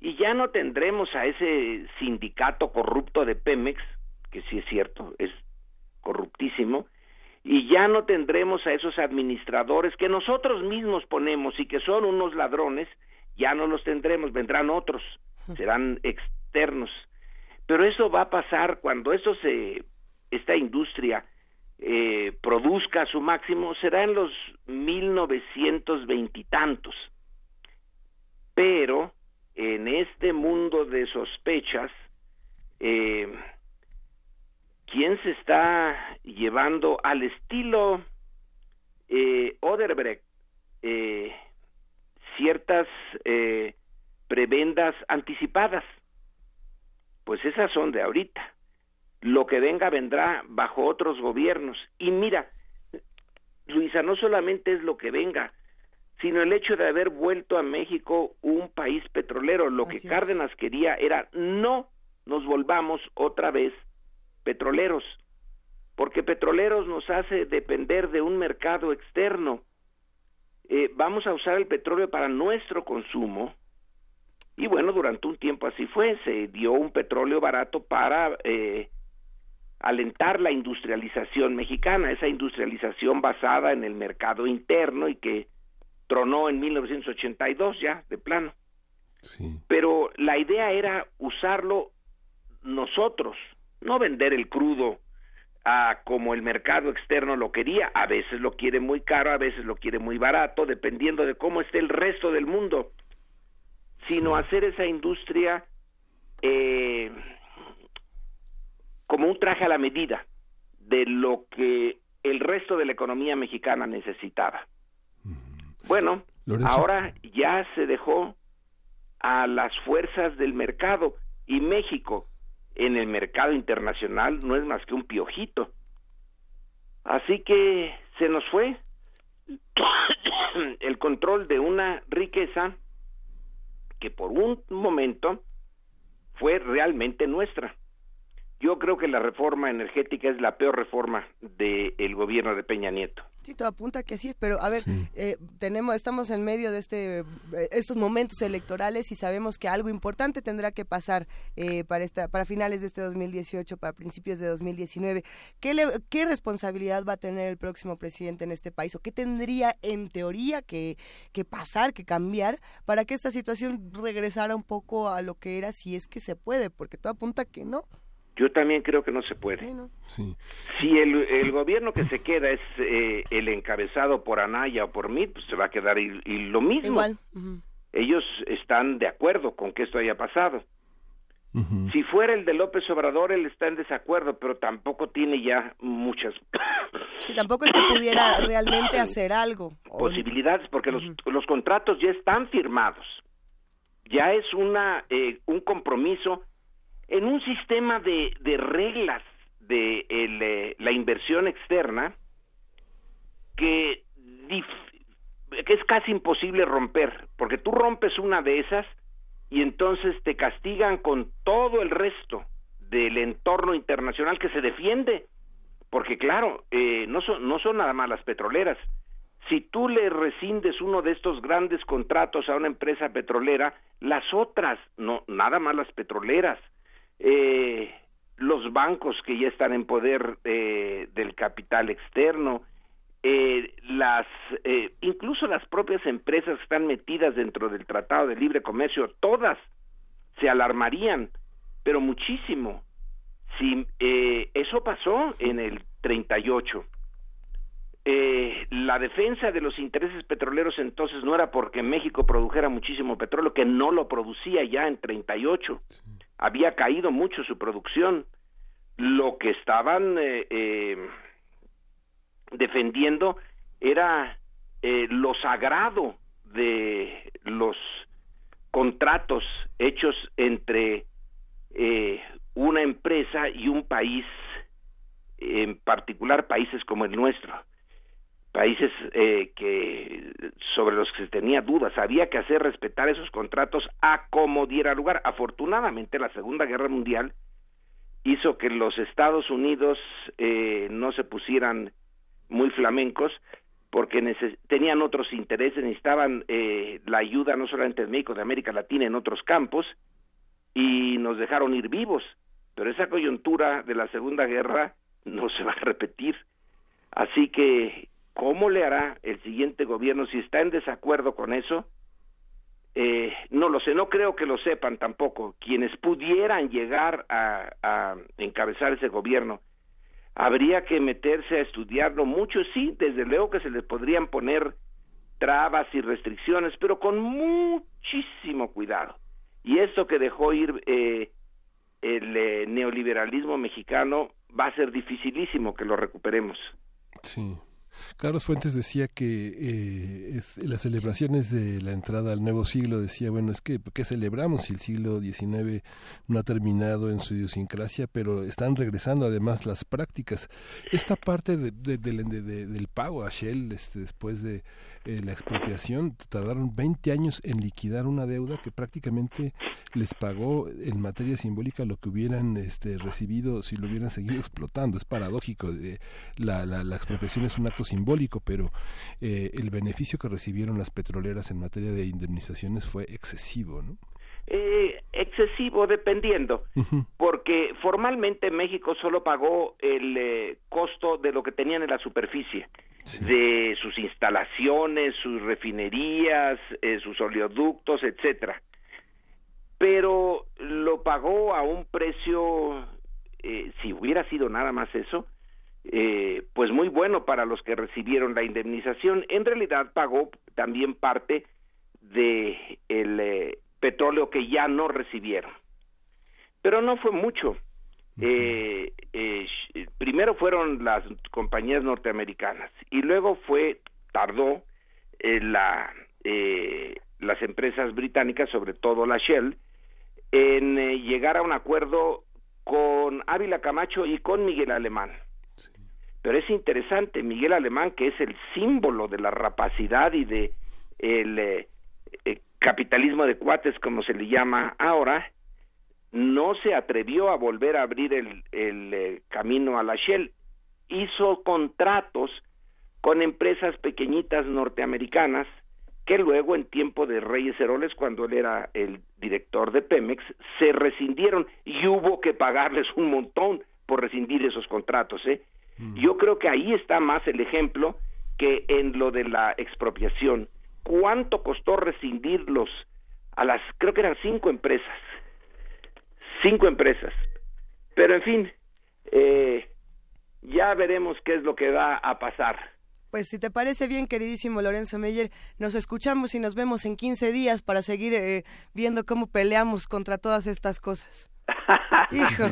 S21: Y ya no tendremos a ese sindicato corrupto de Pemex, que sí es cierto, es corruptísimo, y ya no tendremos a esos administradores que nosotros mismos ponemos y que son unos ladrones, ya no los tendremos, vendrán otros, serán externos. Pero eso va a pasar cuando eso se, esta industria eh, produzca su máximo, será en los mil novecientos veintitantos. Pero en este mundo de sospechas, eh, ¿quién se está llevando al estilo eh, Oderbrecht eh, ciertas eh, prebendas anticipadas? Pues esas son de ahorita. Lo que venga vendrá bajo otros gobiernos. Y mira, Luisa, no solamente es lo que venga, sino el hecho de haber vuelto a México un país petrolero. Lo que Cárdenas quería era no nos volvamos otra vez petroleros, porque petroleros nos hace depender de un mercado externo. Eh, vamos a usar el petróleo para nuestro consumo y bueno, durante un tiempo así fue, se dio un petróleo barato para eh, alentar la industrialización mexicana, esa industrialización basada en el mercado interno y que tronó en 1982 ya, de plano. Pero la idea era usarlo nosotros, no vender el crudo a como el mercado externo lo quería, a veces lo quiere muy caro, a veces lo quiere muy barato, dependiendo de cómo esté el resto del mundo, sino hacer esa industria eh, como un traje a la medida de lo que el resto de la economía mexicana necesitaba. Bueno, ahora ya se dejó a las fuerzas del mercado y México en el mercado internacional no es más que un piojito. Así que se nos fue *coughs* el control de una riqueza que por un momento fue realmente nuestra. Yo creo que la reforma energética es la peor reforma del gobierno de Peña Nieto.
S2: Sí, todo apunta que sí es, pero a ver, eh, tenemos, estamos en medio de este, eh, estos momentos electorales y sabemos que algo importante tendrá que pasar eh, para esta, para finales de este 2018, para principios de 2019. ¿Qué, ¿Qué responsabilidad va a tener el próximo presidente en este país o qué tendría en teoría que, que pasar, que cambiar para que esta situación regresara un poco a lo que era, si es que se puede, porque todo apunta que no.
S21: Yo también creo que no se puede. Si el, el, gobierno que se queda es eh, el encabezado por Anaya o por mí, pues se va a quedar y, lo mismo. Ellos están de acuerdo con que esto haya pasado. Si fuera el de López Obrador, él está en desacuerdo, pero tampoco tiene ya muchas. *coughs*
S2: sí, tampoco es que pudiera realmente *coughs* hacer algo.
S21: Posibilidades, porque los, los contratos ya están firmados. Ya es una eh, un compromiso en un sistema de, reglas de eh, la inversión externa que, que es casi imposible romper, porque tú rompes una de esas y entonces te castigan con todo el resto del entorno internacional que se defiende, porque claro, eh, no, son, no son nada más las petroleras, si tú le rescindes uno de estos grandes contratos a una empresa petrolera, las otras, no, nada más las petroleras, eh, los bancos que ya están en poder eh, del capital externo, eh, las, eh, incluso las propias empresas que están metidas dentro del Tratado de Libre Comercio, todas se alarmarían, pero muchísimo. Si eh, eso pasó en el 38 eh, la defensa de los intereses petroleros entonces no era porque México produjera muchísimo petróleo, que no lo producía ya en 38. Había caído mucho su producción. Lo que estaban eh, eh, defendiendo era eh, lo sagrado de los contratos hechos entre eh, una empresa y un país, en particular países como el nuestro países eh, que sobre los que se tenía dudas había que hacer respetar esos contratos a como diera lugar. Afortunadamente la segunda guerra mundial hizo que los Estados Unidos eh, no se pusieran muy flamencos porque tenían otros intereses necesitaban eh, la ayuda no solamente de México de América Latina en otros campos y nos dejaron ir vivos. Pero esa coyuntura de la segunda guerra no se va a repetir. Así que ¿Cómo le hará el siguiente gobierno si está en desacuerdo con eso? Eh, no lo sé, no creo que lo sepan tampoco. Quienes pudieran llegar a, encabezar ese gobierno, habría que meterse a estudiarlo mucho, sí, desde luego que se les podrían poner trabas y restricciones, pero con muchísimo cuidado. Y esto que dejó ir eh, el eh, neoliberalismo mexicano va a ser dificilísimo que lo recuperemos.
S1: Sí. Carlos Fuentes decía que eh, las celebraciones de la entrada al nuevo siglo, decía, bueno, es que ¿qué celebramos si el siglo XIX no ha terminado en su idiosincrasia, pero están regresando además las prácticas? Esta parte de, del pago a Shell este, después de eh, la expropiación, tardaron 20 años en liquidar una deuda que prácticamente les pagó en materia simbólica lo que hubieran este, recibido si lo hubieran seguido explotando. Es paradójico. Eh, la, la, la expropiación es un acto simbólico, pero eh, el beneficio que recibieron las petroleras en materia de indemnizaciones fue excesivo, ¿no?
S21: Eh, excesivo dependiendo, porque formalmente México solo pagó el eh, costo de lo que tenían en la superficie, de sus instalaciones, sus refinerías, eh, sus oleoductos, etcétera. Pero lo pagó a un precio, eh, si hubiera sido nada más eso, eh, pues muy bueno para los que recibieron la indemnización. En realidad pagó también parte de el eh, petróleo que ya no recibieron. Pero no fue mucho. eh, eh, primero fueron las compañías norteamericanas y luego fue tardó eh, la eh, las empresas británicas, sobre todo la Shell, en llegar a un acuerdo con Ávila Camacho y con Miguel Alemán. Pero es interesante, Miguel Alemán, que es el símbolo de la rapacidad y de el eh, capitalismo de cuates, como se le llama ahora, no se atrevió a volver a abrir el, el eh, camino a la Shell. Hizo contratos con empresas pequeñitas norteamericanas que luego en tiempo de Reyes Heroles, cuando él era el director de Pemex, se rescindieron y hubo que pagarles un montón por rescindir esos contratos. ¿eh? Yo creo que ahí está más el ejemplo que en lo de la expropiación. ¿Cuánto costó rescindirlos a las, creo que eran cinco empresas? Cinco empresas. Pero en fin, eh, ya veremos qué es lo que va a pasar.
S2: Pues si te parece bien, queridísimo Lorenzo Meyer, nos escuchamos y nos vemos en 15 días para seguir eh, viendo cómo peleamos contra todas estas cosas. *laughs* Hijo.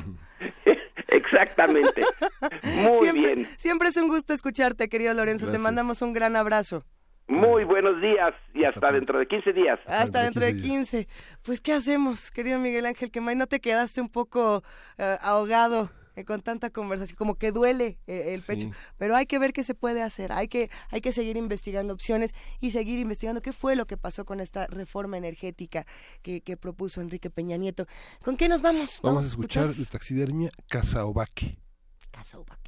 S21: Exactamente. *laughs* Muy
S2: siempre,
S21: bien.
S2: Siempre es un gusto escucharte, querido Lorenzo. Gracias. Te mandamos un gran abrazo.
S21: Muy buenos días y hasta, hasta dentro de 15 días.
S2: Hasta dentro de 15. Pues, ¿qué hacemos, querido Miguel Ángel? Que no te quedaste un poco uh, ahogado eh, con tanta conversación, como que duele eh, el pecho, sí. pero hay que ver qué se puede hacer, hay que, hay que seguir investigando opciones y seguir investigando qué fue lo que pasó con esta reforma energética que, que propuso Enrique Peña Nieto. ¿Con qué nos vamos?
S1: Vamos, vamos a escuchar, escuchar de taxidermia Casaobaque.
S2: Casaobaque.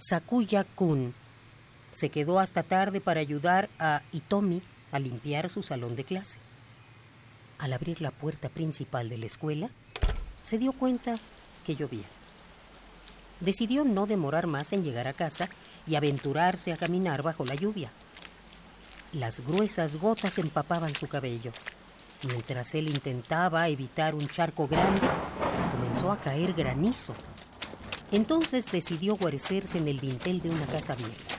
S7: Sakuya Kun se quedó hasta tarde para ayudar a Itomi a limpiar su salón de clase. Al abrir la puerta principal de la escuela, se dio cuenta que llovía. Decidió no demorar más en llegar a casa y aventurarse a caminar bajo la lluvia. Las gruesas gotas empapaban su cabello. Mientras él intentaba evitar un charco grande, comenzó a caer granizo. Entonces decidió guarecerse en el dintel de una casa vieja.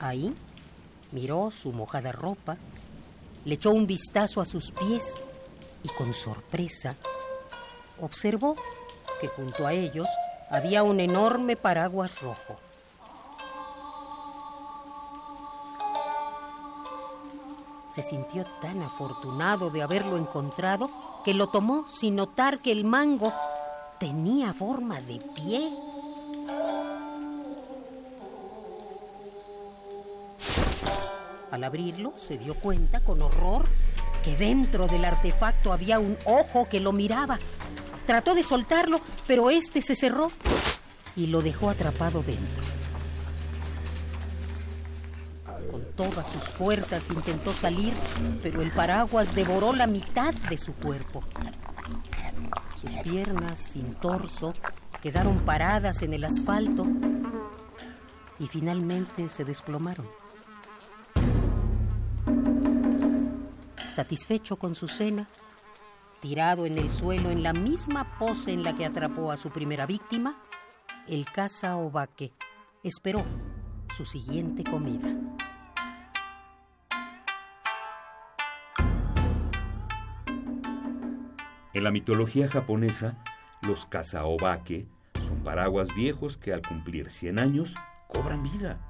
S7: Ahí miró su mojada ropa, le echó un vistazo a sus pies y con sorpresa observó que junto a ellos había un enorme paraguas rojo. Se sintió tan afortunado de haberlo encontrado que lo tomó sin notar que el mango tenía forma de pie. Al abrirlo, se dio cuenta con horror que dentro del artefacto había un ojo que lo miraba. Trató de soltarlo, pero este se cerró y lo dejó atrapado dentro. Con todas sus fuerzas intentó salir, pero el paraguas devoró la mitad de su cuerpo. Sus piernas, sin torso, quedaron paradas en el asfalto y finalmente se desplomaron. Satisfecho con su cena, tirado en el suelo en la misma pose en la que atrapó a su primera víctima, el caza ovaque esperó su siguiente comida.
S18: En la mitología japonesa, los kazaobake son paraguas viejos que al cumplir 100 años cobran vida.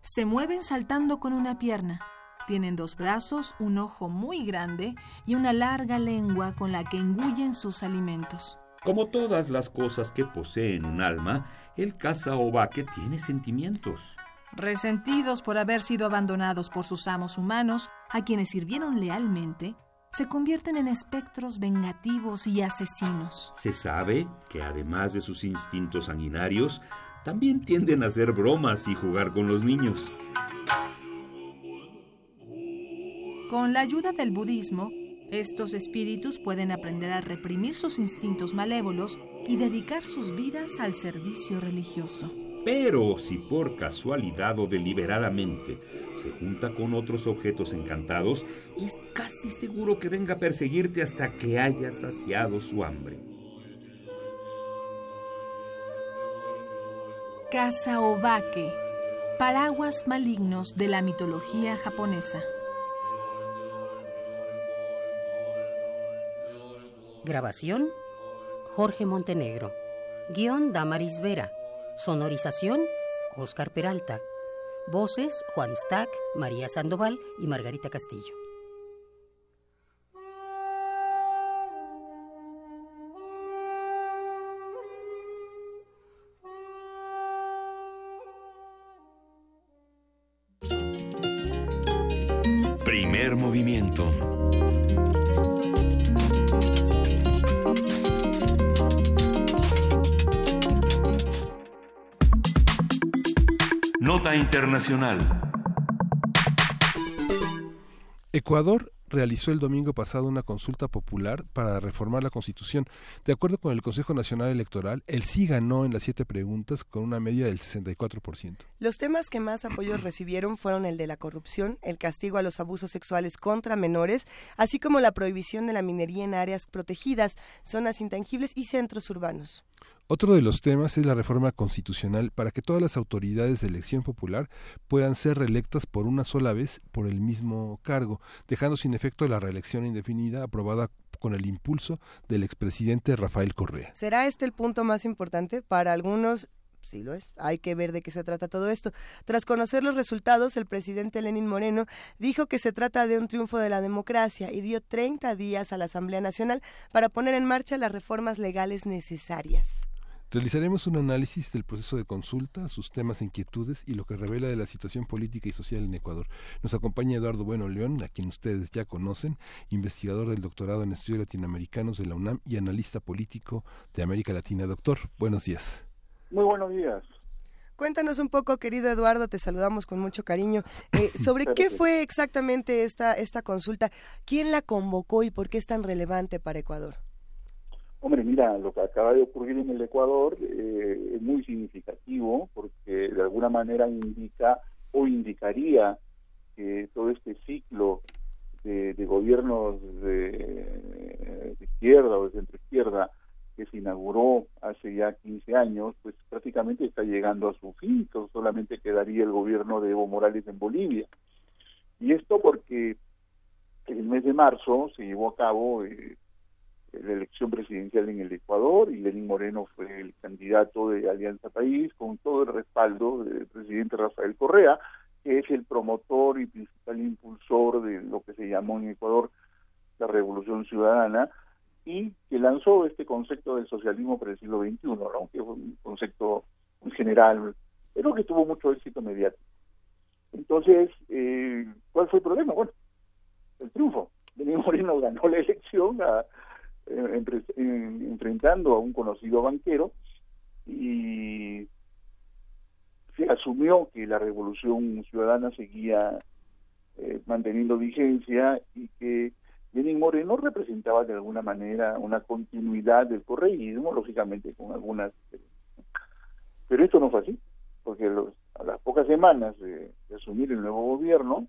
S17: Se mueven saltando con una pierna. Tienen dos brazos, un ojo muy grande y una larga lengua con la que engullen sus alimentos.
S18: Como todas las cosas que poseen un alma, el kazaobake tiene sentimientos.
S17: Resentidos por haber sido abandonados por sus amos humanos, a quienes sirvieron lealmente, se convierten en espectros vengativos y asesinos.
S18: Se sabe que además de sus instintos sanguinarios, también tienden a hacer bromas y jugar con los niños.
S17: Con la ayuda del budismo, estos espíritus pueden aprender a reprimir sus instintos malévolos y dedicar sus vidas al servicio religioso.
S18: Pero si por casualidad o deliberadamente se junta con otros objetos encantados, es casi seguro que venga a perseguirte hasta que haya saciado su hambre.
S17: Casa Obake, paraguas malignos de la mitología japonesa.
S7: Grabación, Jorge Montenegro. Guión, Damaris Vera. Sonorización, Oscar Peralta. Voces, Juan Stack, María Sandoval y Margarita Castillo.
S3: Primer movimiento. Internacional.
S1: Ecuador realizó el domingo pasado una consulta popular para reformar la Constitución. De acuerdo con el Consejo Nacional Electoral, el sí ganó en las siete preguntas con una media del 64%.
S2: Los temas que más apoyos recibieron fueron el de la corrupción, el castigo a los abusos sexuales contra menores, así como la prohibición de la minería en áreas protegidas, zonas intangibles y centros urbanos.
S1: Otro de los temas es la reforma constitucional para que todas las autoridades de elección popular puedan ser reelectas por una sola vez por el mismo cargo, dejando sin efecto la reelección indefinida aprobada con el impulso del expresidente Rafael Correa.
S2: ¿Será este el punto más importante? Para algunos sí lo es. Hay que ver de qué se trata todo esto. Tras conocer los resultados, el presidente Lenín Moreno dijo que se trata de un triunfo de la democracia y dio 30 días a la Asamblea Nacional para poner en marcha las reformas legales necesarias.
S1: Realizaremos un análisis del proceso de consulta, sus temas e inquietudes y lo que revela de la situación política y social en Ecuador. Nos acompaña Eduardo Bueno León, a quien ustedes ya conocen, investigador del doctorado en estudios latinoamericanos de la UNAM y analista político de América Latina. Doctor, buenos días.
S22: Muy buenos días.
S2: Cuéntanos un poco, querido Eduardo, te saludamos con mucho cariño, eh, *laughs* sobre qué fue exactamente esta, esta consulta, quién la convocó y por qué es tan relevante para Ecuador.
S22: Hombre, mira, lo que acaba de ocurrir en el Ecuador eh, es muy significativo porque de alguna manera indica o indicaría que todo este ciclo de, gobiernos de, izquierda o de centro izquierda que se inauguró hace ya 15 años, pues prácticamente está llegando a su fin, solamente quedaría el gobierno de Evo Morales en Bolivia. Y esto porque el mes de marzo se llevó a cabo eh, la elección presidencial en el Ecuador y Lenín Moreno fue el candidato de Alianza País con todo el respaldo del presidente Rafael Correa, que es el promotor y principal impulsor de lo que se llamó en Ecuador la Revolución Ciudadana y que lanzó este concepto del socialismo para el siglo XXI, ¿no? que fue un concepto muy general, pero que tuvo mucho éxito mediático. Entonces, eh, ¿cuál fue el problema? Bueno, el triunfo. Lenín Moreno ganó la elección a, enfrentando a un conocido banquero y se asumió que la revolución ciudadana seguía eh, manteniendo vigencia y que Lenín Moreno representaba de alguna manera una continuidad del correísmo, lógicamente con algunas... Pero esto no fue así, porque a las pocas semanas de, de, asumir el nuevo gobierno,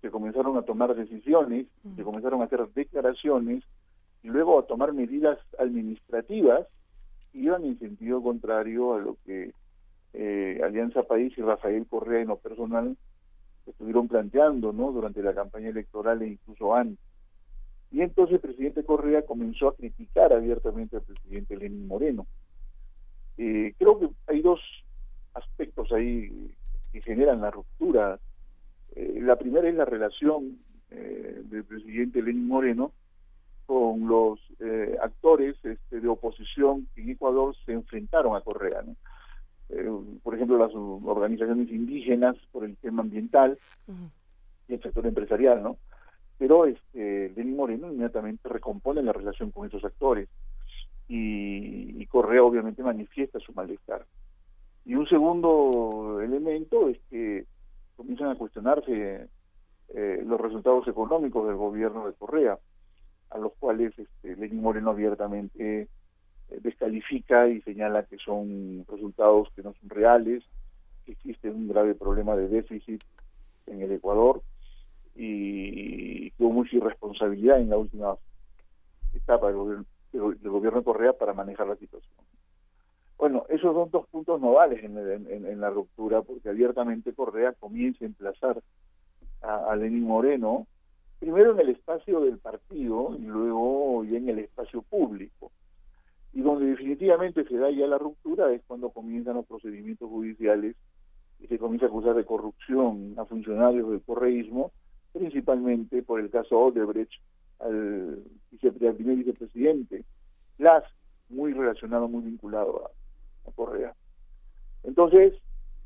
S22: se comenzaron a tomar decisiones, se comenzaron a hacer declaraciones y luego a tomar medidas administrativas iban en sentido contrario a lo que eh, Alianza País y Rafael Correa en lo personal estuvieron planteando no durante la campaña electoral e incluso antes. Y entonces el presidente Correa comenzó a criticar abiertamente al presidente Lenín Moreno. Eh, creo que hay dos aspectos ahí que generan la ruptura. Eh, la primera es la relación del presidente Lenín Moreno con los eh, actores este, de oposición que en Ecuador se enfrentaron a Correa. Eh, por ejemplo, las organizaciones indígenas por el tema ambiental y el sector empresarial, ¿no? Pero este, Lenín Moreno inmediatamente recompone la relación con esos actores y, Correa obviamente manifiesta su malestar. Y un segundo elemento es que comienzan a cuestionarse eh, los resultados económicos del gobierno de Correa a los cuales este, Lenín Moreno abiertamente eh, descalifica y señala que son resultados que no son reales, que existe un grave problema de déficit en el Ecuador y que hubo mucha irresponsabilidad en la última etapa del gobierno, del gobierno de Correa para manejar la situación. Bueno, esos son dos puntos novales en, en, la ruptura, porque abiertamente Correa comienza a emplazar a, a Lenín Moreno primero en el espacio del partido y luego ya en el espacio público. Y donde definitivamente se da ya la ruptura es cuando comienzan los procedimientos judiciales y se comienza a acusar de corrupción a funcionarios del correísmo, principalmente por el caso Odebrecht al, primer vicepresidente, Las, muy relacionado, muy vinculado a, Correa. Entonces,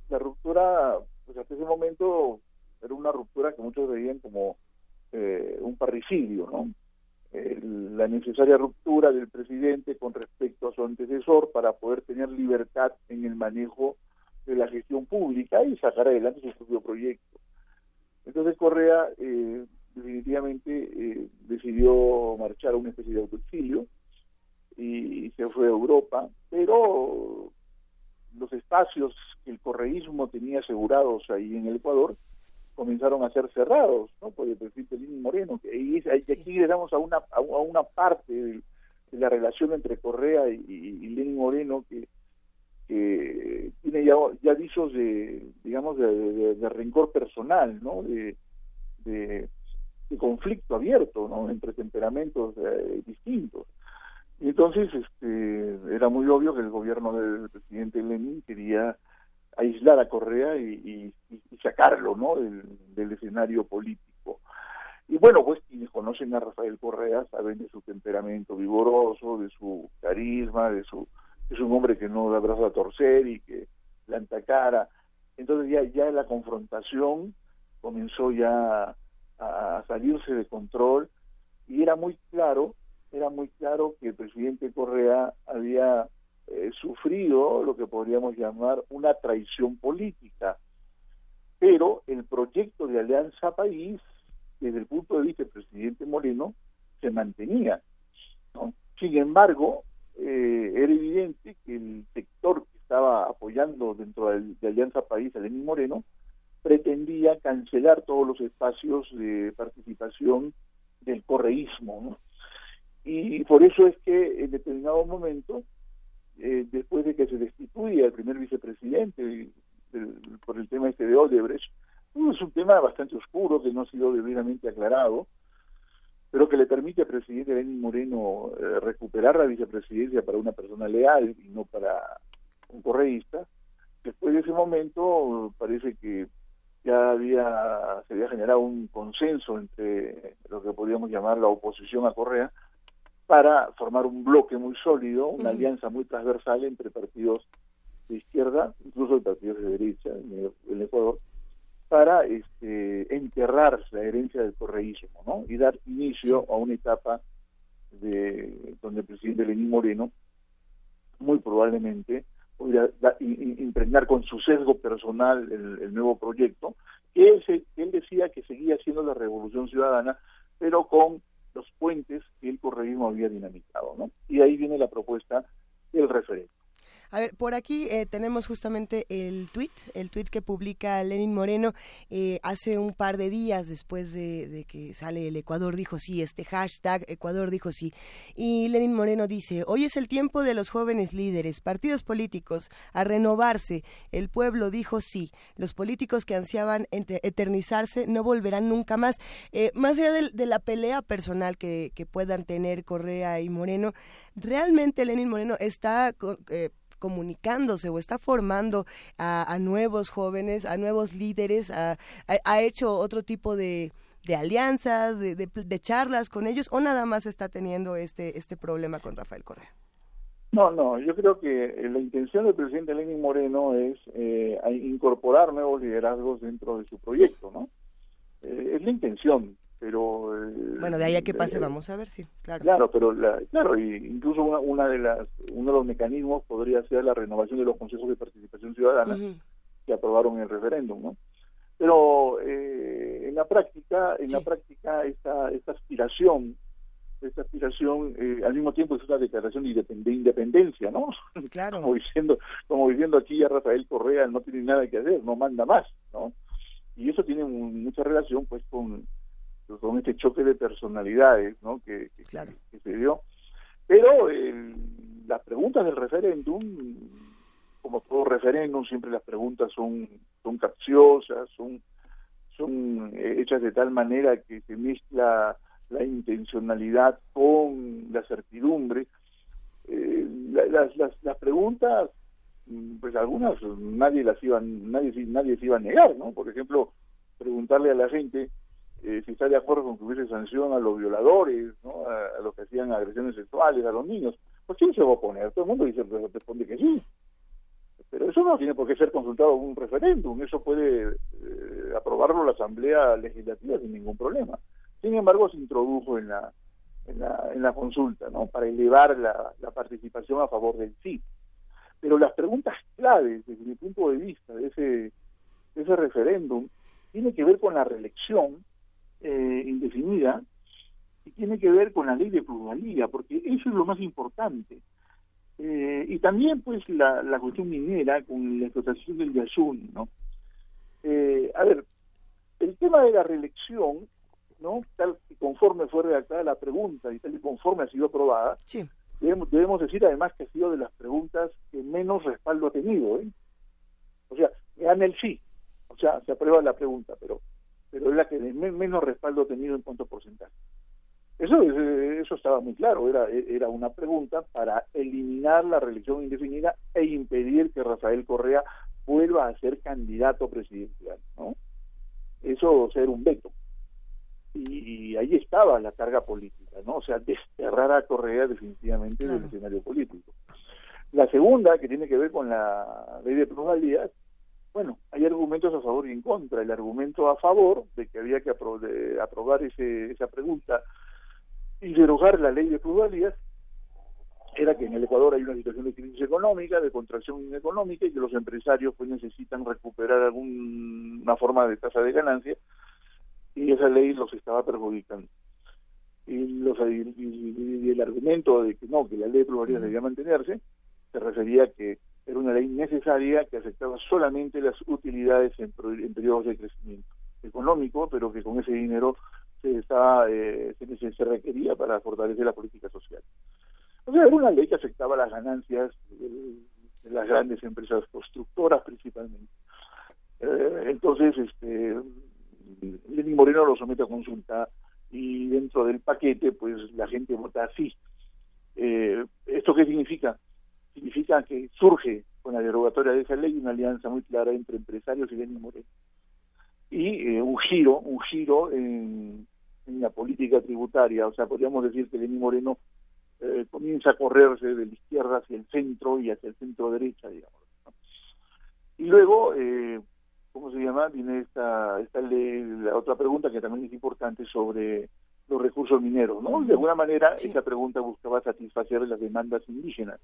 S22: la ruptura, pues hasta ese momento era una ruptura que muchos veían como eh, un parricidio, ¿no? la necesaria ruptura del presidente con respecto a su antecesor para poder tener libertad en el manejo de la gestión pública y sacar adelante su propio proyecto. Entonces Correa eh, definitivamente eh, decidió marchar a una especie de autoexilio y se fue a Europa, pero los espacios que el correísmo tenía asegurados ahí en el Ecuador comenzaron a ser cerrados ¿no? por el presidente Lenín Moreno. Y, aquí llegamos a una, a una parte de, la relación entre Correa y, y Lenín Moreno que, tiene ya, ya de, digamos, de, rencor personal, ¿no? De, conflicto abierto, ¿no? Entre temperamentos eh, distintos. Y entonces este, era muy obvio que el gobierno del presidente Lenin quería aislar a Correa y, sacarlo ¿no? del, escenario político. Y bueno, pues quienes conocen a Rafael Correa saben de su temperamento vigoroso, de su carisma, de su es un hombre que no da brazo a torcer y que planta cara. Entonces ya, ya la confrontación comenzó ya a salirse de control y era muy claro era muy claro que el presidente Correa había eh, sufrido lo que podríamos llamar una traición política. Pero el proyecto de Alianza País, desde el punto de vista del presidente Moreno, se mantenía. Sin embargo, eh, era evidente que el sector que estaba apoyando dentro de, Alianza País a Lenín Moreno pretendía cancelar todos los espacios de participación del correísmo. ¿no? Y por eso es que en determinado momento, eh, después de que se destituya el primer vicepresidente por el tema este de Odebrecht, es un tema bastante oscuro que no ha sido debidamente aclarado, pero que le permite al presidente Lenín Moreno eh, recuperar la vicepresidencia para una persona leal y no para un correísta. Después de ese momento parece que ya había se había generado un consenso entre lo que podríamos llamar la oposición a Correa para formar un bloque muy sólido, una alianza muy transversal entre partidos de izquierda, incluso partidos de derecha en el, Ecuador, para este, enterrar la herencia del correísmo ¿no? y dar inicio a una etapa de donde el presidente Lenín Moreno muy probablemente podría impregnar con su sesgo personal el, nuevo proyecto, que él, él decía que seguía siendo la revolución ciudadana, pero con los puentes que el correísmo había dinamitado, ¿no? Y ahí viene la propuesta del referéndum.
S2: A ver, por aquí eh, tenemos justamente el tweet, el tweet que publica Lenin Moreno eh, hace un par de días después de, que sale el Ecuador dijo sí, este hashtag Ecuador dijo sí. Y Lenin Moreno dice, hoy es el tiempo de los jóvenes líderes, partidos políticos, a renovarse. El pueblo dijo sí. Los políticos que ansiaban eternizarse no volverán nunca más. Eh, más allá de, la pelea personal que, que, puedan tener Correa y Moreno, realmente Lenin Moreno está comunicándose o está formando a, nuevos jóvenes, a nuevos líderes, ha, hecho otro tipo de, alianzas, de, charlas con ellos, o nada más está teniendo este, este problema con Rafael Correa?
S22: No, no, yo creo que la intención del presidente Lenin Moreno es eh, incorporar nuevos liderazgos dentro de su proyecto, ¿no? Eh, es la intención, pero
S2: eh, bueno de ahí a que pase eh, vamos a ver sí claro.
S22: claro pero claro y incluso una, de las uno de los mecanismos podría ser la renovación de los consejos de participación ciudadana que aprobaron el referéndum no pero eh, en la práctica en la práctica esta esta aspiración esta aspiración al mismo tiempo es una declaración de independencia no *laughs*
S2: claro.
S22: Como diciendo como diciendo aquí ya Rafael Correa no tiene nada que hacer no manda más no y eso tiene mucha relación pues con con este choque de personalidades ¿no? que, se dio. Pero las preguntas del referéndum, como todo referéndum, siempre las preguntas son, son capciosas, son, son eh, hechas de tal manera que se mezcla la intencionalidad con la certidumbre. Eh, las, las, las preguntas pues algunas nadie las iban nadie nadie se iba a negar no por ejemplo preguntarle a la gente eh, si está de acuerdo con que hubiese sanción a los violadores, ¿no? a, los que hacían agresiones sexuales, a los niños, pues ¿quién se va a oponer? Todo el mundo dice, pues, responde que sí. Pero eso no tiene por qué ser consultado en un referéndum, eso puede eh, aprobarlo la Asamblea Legislativa sin ningún problema. Sin embargo, se introdujo en la, en la, en la consulta, ¿no? Para elevar la, la participación a favor del sí. Pero las preguntas claves, desde mi punto de vista, de ese, de ese referéndum, tiene que ver con la reelección eh, indefinida y tiene que ver con la ley de plusvalía, porque eso es lo más importante. Eh, y también, pues, la, la cuestión minera con la explotación del Yasuni, ¿no? Eh, a ver, el tema de la reelección, ¿no? Tal y conforme fue redactada la pregunta y tal y conforme ha sido aprobada, debemos, debemos decir además que ha sido de las preguntas que menos respaldo ha tenido, ¿eh? O sea, gana el sí, o sea, se aprueba la pregunta, pero pero es la que menos respaldo ha tenido en cuanto a porcentaje. Eso, eso estaba muy claro, era, era una pregunta para eliminar la reelección indefinida e impedir que Rafael Correa vuelva a ser candidato presidencial, ¿no? Eso ser un veto. Y, ahí estaba la carga política, ¿no? O sea, desterrar a Correa definitivamente del escenario político. La segunda, que tiene que ver con la ley de plusvalías, bueno, hay argumentos a favor y en contra. El argumento a favor de que había que aprobar ese, esa pregunta y derogar la ley de plusvalías era que en el Ecuador hay una situación de crisis económica, de contracción económica y que los empresarios pues necesitan recuperar alguna forma de tasa de ganancia y esa ley los estaba perjudicando. Y, los, y, el argumento de que no, que la ley de plusvalías debía mantenerse, se refería a que era una ley necesaria que afectaba solamente las utilidades en, en periodos de crecimiento económico, pero que con ese dinero se, estaba, eh, se, requería para fortalecer la política social. O sea, era una ley que afectaba las ganancias de, las grandes empresas constructoras principalmente. Eh, entonces, este, Lenín Moreno lo somete a consulta y dentro del paquete, pues la gente vota así. Eh, ¿Esto qué significa? Significa que surge con la derogatoria de esa ley una alianza muy clara entre empresarios y Lenín Moreno. Y un giro, un giro en, en la política tributaria. O sea, podríamos decir que Lenín Moreno eh, comienza a correrse de la izquierda hacia el centro y hacia el centro derecha, digamos. Y luego, eh, ¿cómo se llama? Viene esta, esta ley, la otra pregunta que también es importante sobre los recursos mineros, ¿no? De alguna manera, esa pregunta buscaba satisfacer las demandas indígenas,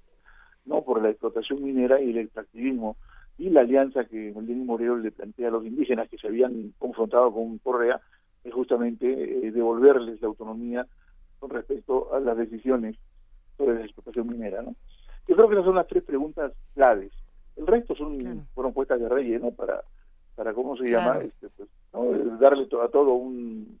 S22: ¿no? Por la explotación minera y el extractivismo y la alianza que Lenín Moreno le plantea a los indígenas que se habían confrontado con Correa es justamente eh, devolverles la autonomía con respecto a las decisiones sobre la explotación minera. ¿no? Yo creo que esas son las tres preguntas claves. El resto son fueron puestas de relleno para, para ¿cómo se llama? Este, pues, Darle a todo un...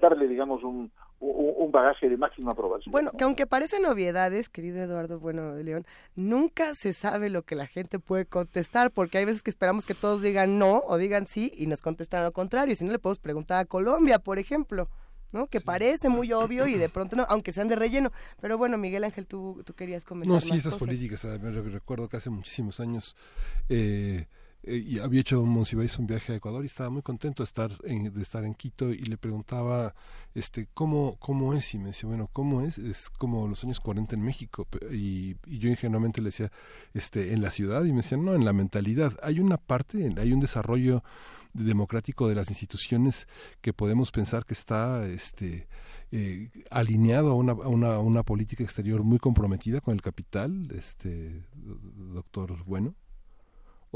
S22: darle, digamos, un, un bagaje de máxima aprobación.
S2: Bueno, que aunque parecen obviedades, querido Eduardo Bueno de León, nunca se sabe lo que la gente puede contestar, porque hay veces que esperamos que todos digan no o digan sí y nos contestan lo contrario. Si no, le podemos preguntar a Colombia, por ejemplo. ¿no? Que parece muy obvio y de pronto no, aunque sean de relleno. Pero bueno, Miguel Ángel, tú, tú querías comentar.
S1: No, sí, esas políticas, me recuerdo que hace muchísimos años eh, y había hecho Monsiváis un viaje a Ecuador y estaba muy contento de estar en, de estar en Quito y le preguntaba este cómo cómo es y me decía bueno cómo es es como los años 40 en México y, y, yo ingenuamente le decía este en la ciudad y me decían no en la mentalidad hay una parte hay un desarrollo democrático de las instituciones que podemos pensar que está este eh, alineado a una, a una, una política exterior muy comprometida con el capital este doctor bueno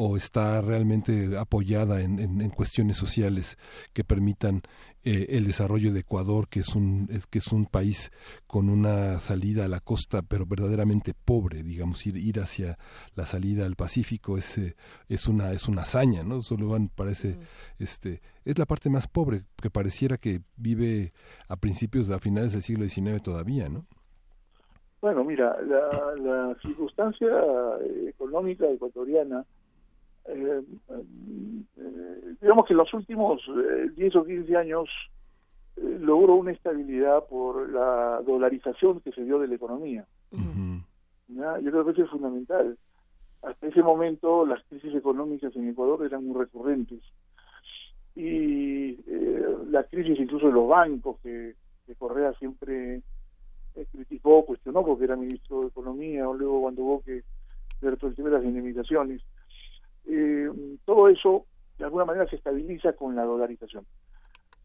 S1: o está realmente apoyada en, en, cuestiones sociales que permitan eh, el desarrollo de Ecuador, que es, un, que es un país con una salida a la costa, pero verdaderamente pobre, digamos, ir, ir hacia la salida al Pacífico es, eh, es, una, es una hazaña, ¿no? Solo parece, este, es la parte más pobre que pareciera que vive a principios, a finales del siglo XIX todavía, ¿no?
S22: Bueno, mira, la, la circunstancia económica ecuatoriana eh, eh, digamos que en los últimos 10 eh, o 15 años logró una estabilidad por la dolarización que se dio de la economía. Yo creo que eso es fundamental. Hasta ese momento las crisis económicas en Ecuador eran muy recurrentes. Y la crisis incluso de los bancos, que, Correa siempre criticó, cuestionó porque era ministro de Economía, o luego cuando hubo que ver todo el tema de las indemnizaciones eh, todo eso de alguna manera se estabiliza con la dolarización.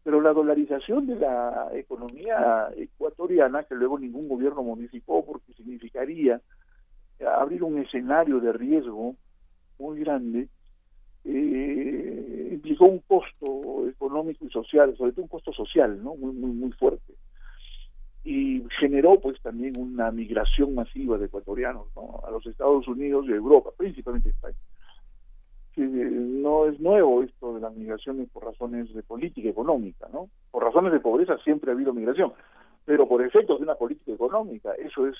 S22: Pero la dolarización de la economía ecuatoriana, que luego ningún gobierno modificó porque significaría abrir un escenario de riesgo muy grande, eh, implicó un costo económico y social, sobre todo un costo social, ¿no? Muy, muy, muy fuerte. Y generó pues también una migración masiva de ecuatorianos, ¿no? A los Estados Unidos y Europa, principalmente España que no es nuevo esto de las migraciones por razones de política económica, ¿no? Por razones de pobreza siempre ha habido migración, pero por efectos de una política económica, eso es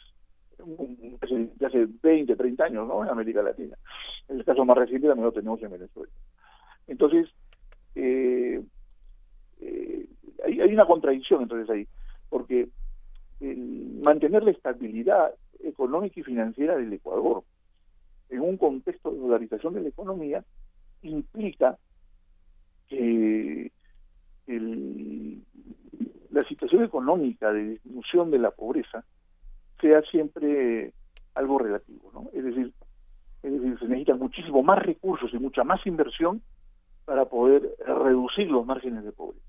S22: de hace 20, 30 años, ¿no? En América Latina. El caso más reciente también lo tenemos en Venezuela. Entonces, eh, eh, hay, hay, una contradicción entonces ahí, porque mantener la estabilidad económica y financiera del Ecuador en un contexto de dolarización de la economía implica que la situación económica de disminución de la pobreza sea siempre algo relativo, ¿no? Es decir, es decir, se necesitan muchísimo más recursos y mucha más inversión para poder reducir los márgenes de pobreza.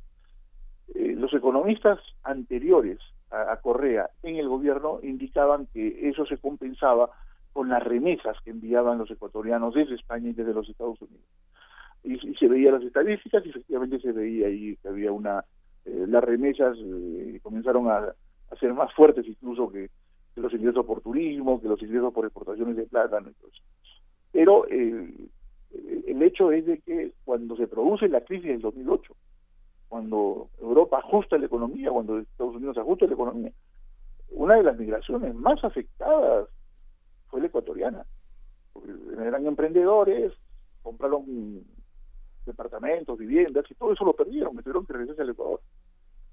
S22: Eh, los economistas anteriores a, Correa en el gobierno indicaban que eso se compensaba con las remesas que enviaban los ecuatorianos desde España y desde los Estados Unidos. Y, se veía las estadísticas y efectivamente se veía ahí que había una... Eh, las remesas eh, comenzaron a, ser más fuertes incluso que, los ingresos por turismo, que los ingresos por exportaciones de plátano. Entonces. Pero eh, el hecho es de que cuando se produce la crisis del 2008, cuando Europa ajusta la economía, cuando Estados Unidos ajusta la economía, una de las migraciones más afectadas fue la ecuatoriana. Eran emprendedores, compraron departamentos, viviendas, y todo eso lo perdieron, tuvieron que regresar al Ecuador.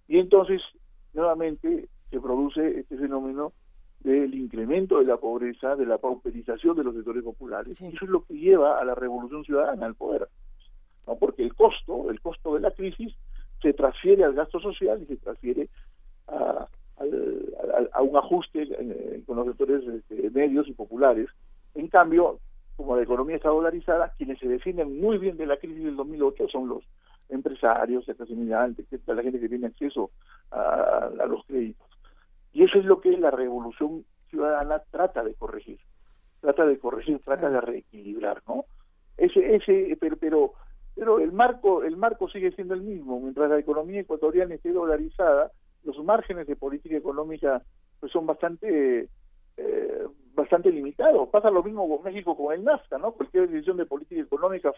S22: Y entonces, nuevamente, se produce este fenómeno del incremento de la pobreza, de la pauperización de los sectores populares. Y eso es lo que lleva a la revolución ciudadana, al poder. ¿no? Porque el costo, el costo de la crisis, se transfiere al gasto social y se transfiere a, un ajuste con los sectores este, medios y populares. En cambio, como la economía está dolarizada, quienes se defienden muy bien de la crisis del 2008 son los empresarios, la clase la gente que tiene acceso a, los créditos. Y eso es lo que la revolución ciudadana trata de corregir, trata de corregir, trata de reequilibrar, ¿no? Ese, ese, pero, pero, pero el marco, el marco sigue siendo el mismo. Mientras la economía ecuatoriana esté dolarizada, los márgenes de política económica pues son bastante eh, bastante limitados. Pasa lo mismo con México con el NAFTA, ¿no? Cualquier decisión de política económica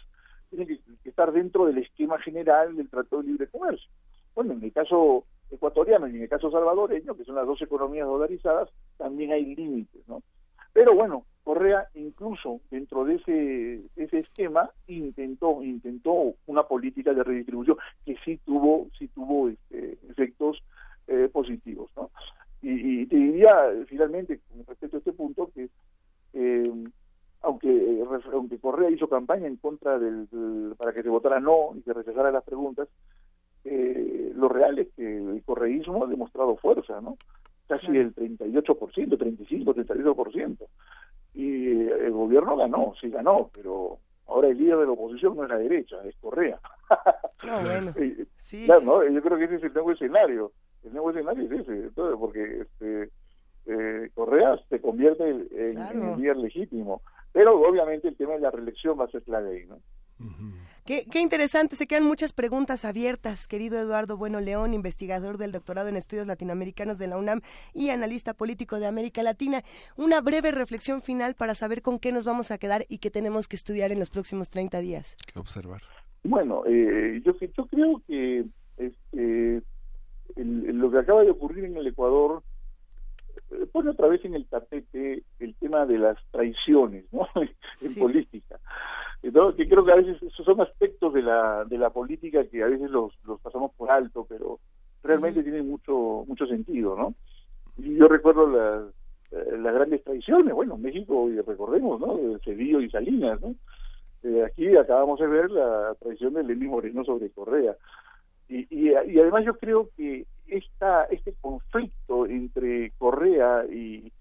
S22: tiene que, estar dentro del esquema general del Tratado de Libre Comercio. Bueno, en el caso ecuatoriano y en el caso salvadoreño, que son las dos economías dolarizadas, también hay límites, ¿no? Pero bueno, Correa incluso dentro de ese, ese esquema intentó intentó una política de redistribución que sí tuvo sí tuvo este, efectos eh, positivos, ¿no? Y, te diría finalmente con respecto a este punto que eh, aunque aunque Correa hizo campaña en contra del, para que se votara no y se rechazara las preguntas eh, lo real es que el correísmo ha demostrado fuerza no casi el 38%, 35, 38%. Y el gobierno ganó, sí ganó, pero ahora el líder de la oposición no es la derecha, es Correa.
S2: No, *laughs* bueno.
S22: sí. Claro, Yo creo que ese es el nuevo escenario. El nuevo escenario es ese, entonces, porque este, eh, Correa se convierte en, el líder legítimo. Pero obviamente el tema de la reelección va a ser clave ahí, ¿no?
S2: Qué, interesante, se quedan muchas preguntas abiertas, querido Eduardo Bueno León, investigador del doctorado en estudios latinoamericanos de la UNAM y analista político de América Latina. Una breve reflexión final para saber con qué nos vamos a quedar y qué tenemos que estudiar en los próximos 30 días.
S1: ¿Qué observar?
S22: Bueno, eh, yo, yo creo que este, lo que acaba de ocurrir en el Ecuador eh, pone otra vez en el tapete el tema de las traiciones ¿no? *laughs* en política que creo que a veces esos son aspectos de la, de la política que a veces los, los pasamos por alto, pero realmente tienen mucho mucho sentido, ¿no? Y yo recuerdo las, eh, las grandes traiciones, bueno, México, y recordemos, ¿no? Cedillo y Salinas, ¿no? Eh, aquí acabamos de ver la traición de Lenín Moreno sobre Correa. Y, y, y, además yo creo que esta, este conflicto entre Correa y,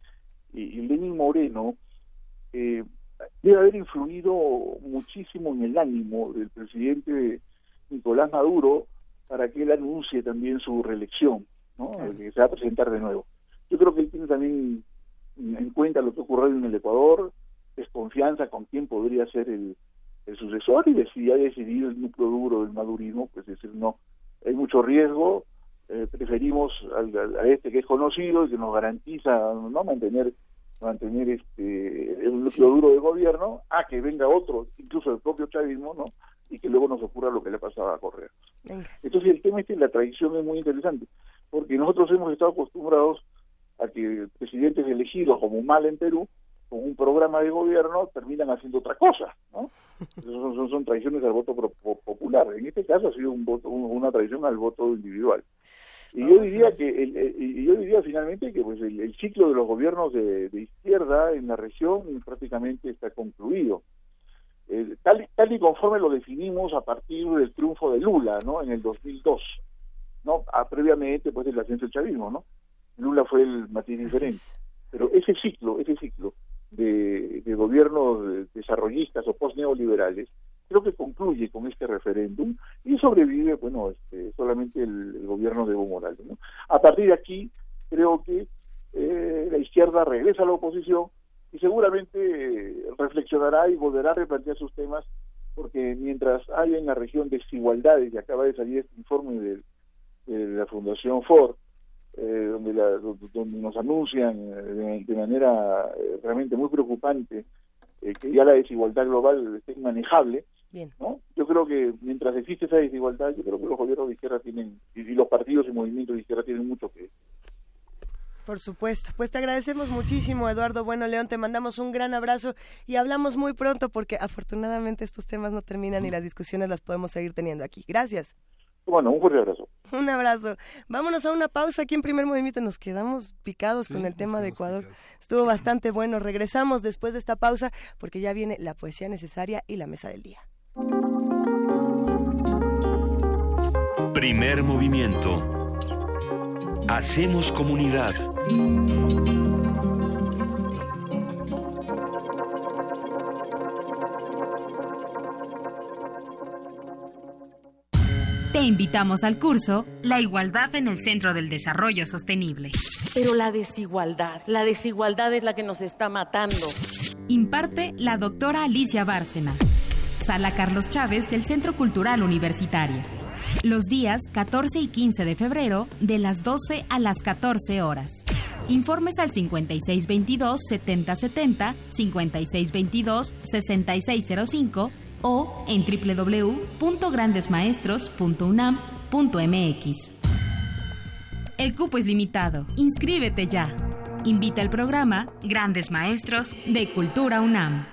S22: y, Lenín Moreno eh, debe haber influido muchísimo en el ánimo del presidente Nicolás Maduro para que él anuncie también su reelección, ¿no? que se va a presentar de nuevo. Yo creo que él tiene también en cuenta lo que ocurrió en el Ecuador, desconfianza con quién podría ser el, sucesor y si ha decidido el núcleo duro del madurismo, pues decir no, hay mucho riesgo, eh, preferimos al, a este que es conocido y que nos garantiza no mantener mantener este el núcleo duro de gobierno a que venga otro, incluso el propio chavismo, ¿no? Y que luego nos ocurra lo que le pasaba a Correa. Entonces el tema este, la tradición es muy interesante, porque nosotros hemos estado acostumbrados a que presidentes elegidos como Mal en Perú con un programa de gobierno terminan haciendo otra cosa, ¿no? *laughs* Son, son, traiciones al voto popular. En este caso ha sido un voto, una traición al voto individual. Y yo diría que el, yo diría finalmente que pues el, ciclo de los gobiernos de, izquierda en la región prácticamente está concluido. Eh, tal, tal y conforme lo definimos a partir del triunfo de Lula, ¿no? En el 2002, ¿no? Ah, previamente pues el ascenso del chavismo, ¿no? Lula fue el matiz diferente. Pero ese ciclo, ese ciclo de, gobiernos desarrollistas o post-neoliberales, creo que concluye con este referéndum y sobrevive, bueno, este, solamente el, gobierno de Evo Morales. A partir de aquí, creo que eh, la izquierda regresa a la oposición y seguramente reflexionará y volverá a replantear sus temas, porque mientras haya en la región desigualdades, y acaba de salir este informe de la Fundación Ford, eh, donde, la, donde nos anuncian eh, de, manera eh, realmente muy preocupante que ya la desigualdad global es inmanejable, ¿no? Yo creo que mientras existe esa desigualdad, yo creo que los gobiernos de izquierda tienen, y, los partidos y movimientos de izquierda tienen mucho que
S2: por supuesto. Pues te agradecemos muchísimo, Eduardo Bueno León. Te mandamos un gran abrazo y hablamos muy pronto porque afortunadamente estos temas no terminan y las discusiones las podemos seguir teniendo aquí. Gracias.
S22: Bueno, un fuerte abrazo. *laughs*
S2: Un abrazo. Vámonos a una pausa aquí en primer movimiento. Nos quedamos picados con el tema de Ecuador. Estuvo *laughs* bastante bueno. Regresamos después de esta pausa porque ya viene la poesía necesaria y la mesa del día.
S3: Primer movimiento. Hacemos comunidad.
S23: Te invitamos al curso La igualdad en el centro del desarrollo sostenible.
S24: Pero la desigualdad, la desigualdad es la que nos está matando.
S23: Imparte la doctora Alicia Bárcena. Sala Carlos Chávez del Centro Cultural Universitario. Los días 14 y 15 de febrero de las 12 a las 14 horas. Informes al 5622-7070, 5622-6605 o en www.grandesmaestros.unam.mx. El cupo es limitado. Inscríbete ya. Invita al programa Grandes Maestros de Cultura UNAM.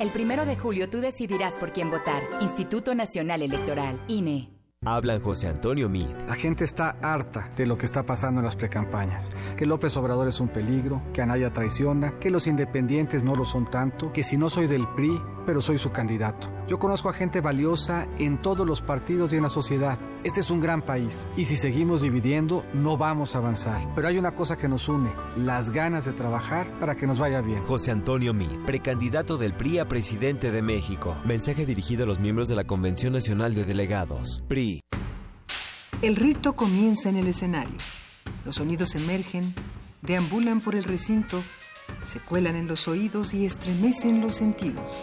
S25: El primero de julio tú decidirás por quién votar. Instituto Nacional Electoral, INE.
S26: Hablan José Antonio Mid.
S16: La gente está harta de lo que está pasando en las precampañas. Que López Obrador es un peligro, que Anaya traiciona, que los independientes no lo son tanto, que si no soy del PRI, pero soy su candidato. Yo conozco a gente valiosa en todos los partidos y en la sociedad. Este es un gran país y si seguimos dividiendo no vamos a avanzar. Pero hay una cosa que nos une, las ganas de trabajar para que nos vaya bien.
S26: José Antonio Mid, precandidato del PRI a presidente de México. Mensaje dirigido a los miembros de la Convención Nacional de Delegados. PRI
S27: el rito comienza en el escenario. Los sonidos emergen, deambulan por el recinto, se cuelan en los oídos y estremecen los sentidos.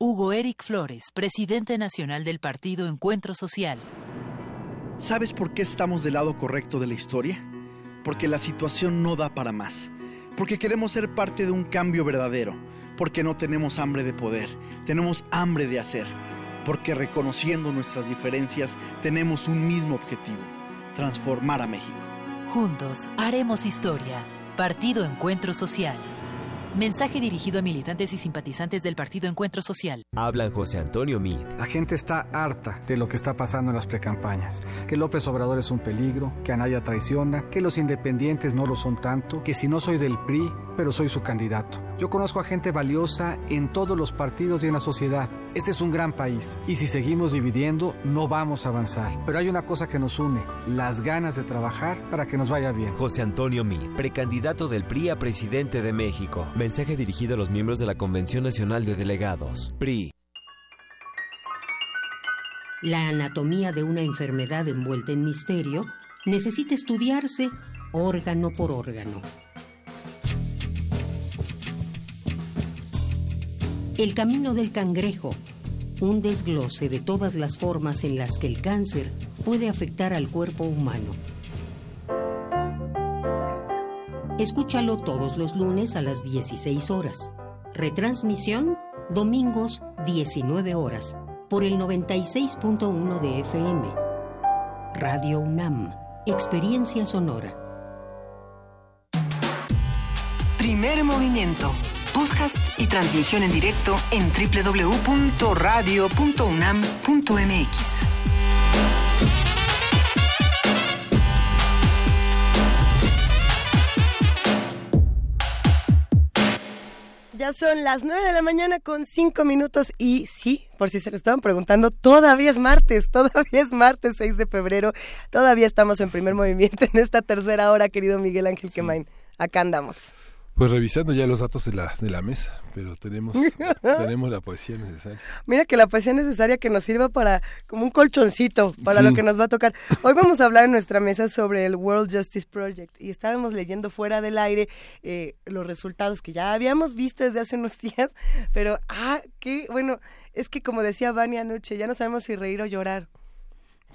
S28: Hugo Eric Flores, presidente nacional del partido Encuentro Social.
S14: ¿Sabes por qué estamos del lado correcto de la historia? Porque la situación no da para más. Porque queremos ser parte de un cambio verdadero. Porque no tenemos hambre de poder, tenemos hambre de hacer. Porque reconociendo nuestras diferencias tenemos un mismo objetivo, transformar a México.
S28: Juntos haremos historia. Partido Encuentro Social. Mensaje dirigido a militantes y simpatizantes del Partido Encuentro Social.
S26: Hablan José Antonio Mid.
S16: La gente está harta de lo que está pasando en las precampañas. Que López Obrador es un peligro, que Anaya traiciona, que los independientes no lo son tanto, que si no soy del PRI, pero soy su candidato. Yo conozco a gente valiosa en todos los partidos y en la sociedad. Este es un gran país y si seguimos dividiendo no vamos a avanzar. Pero hay una cosa que nos une, las ganas de trabajar para que nos vaya bien.
S26: José Antonio Mid, precandidato del PRI a presidente de México. Mensaje dirigido a los miembros de la Convención Nacional de Delegados. PRI.
S7: La anatomía de una enfermedad envuelta en misterio necesita estudiarse órgano por órgano. El camino del cangrejo, un desglose de todas las formas en las que el cáncer puede afectar al cuerpo humano. Escúchalo todos los lunes a las 16 horas. Retransmisión domingos 19 horas por el 96.1 de FM. Radio UNAM, Experiencia Sonora.
S27: Primer movimiento podcast y transmisión en directo en www.radio.unam.mx.
S2: Ya son las 9 de la mañana con 5 minutos y sí, por si se lo estaban preguntando, todavía es martes, *laughs* todavía es martes 6 de febrero, todavía estamos en primer movimiento en esta tercera hora, querido Miguel Ángel Quemain. Acá andamos.
S1: Pues revisando ya los datos de la, de la mesa, pero tenemos, *laughs* tenemos la poesía necesaria.
S2: Mira que la poesía necesaria que nos sirva para como un colchoncito para lo que nos va a tocar. Hoy vamos a hablar en nuestra mesa sobre el World Justice Project y estábamos leyendo fuera del aire eh, los resultados que ya habíamos visto desde hace unos *laughs* días, pero ah, qué bueno, es que como decía Vania anoche, ya no sabemos si reír o llorar.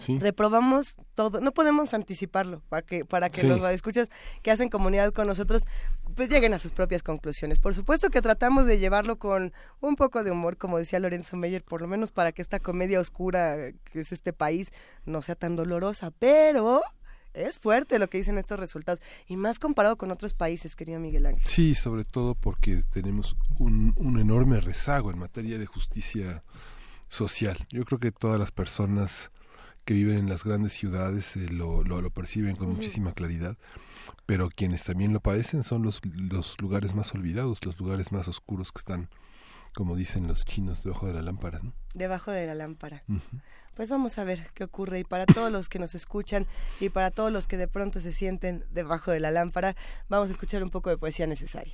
S2: Reprobamos todo, no podemos anticiparlo para que para que los radioescuchas que hacen comunidad con nosotros pues lleguen a sus propias conclusiones. Por supuesto que tratamos de llevarlo con un poco de humor, como decía Lorenzo Meyer, por lo menos para que esta comedia oscura que es este país no sea tan dolorosa, pero es fuerte lo que dicen estos resultados y más comparado con otros países, querido Miguel Ángel.
S1: Sí, sobre todo porque tenemos un, un enorme rezago en materia de justicia social. Yo creo que todas las personas que viven en las grandes ciudades eh, lo, lo, perciben con muchísima claridad, pero quienes también lo padecen son los, los lugares más olvidados, los lugares más oscuros que están, como dicen los chinos, debajo de la lámpara. ¿no?
S2: Debajo de la lámpara. Pues vamos a ver qué ocurre y para todos los que nos escuchan y para todos los que de pronto se sienten debajo de la lámpara, vamos a escuchar un poco de poesía necesaria.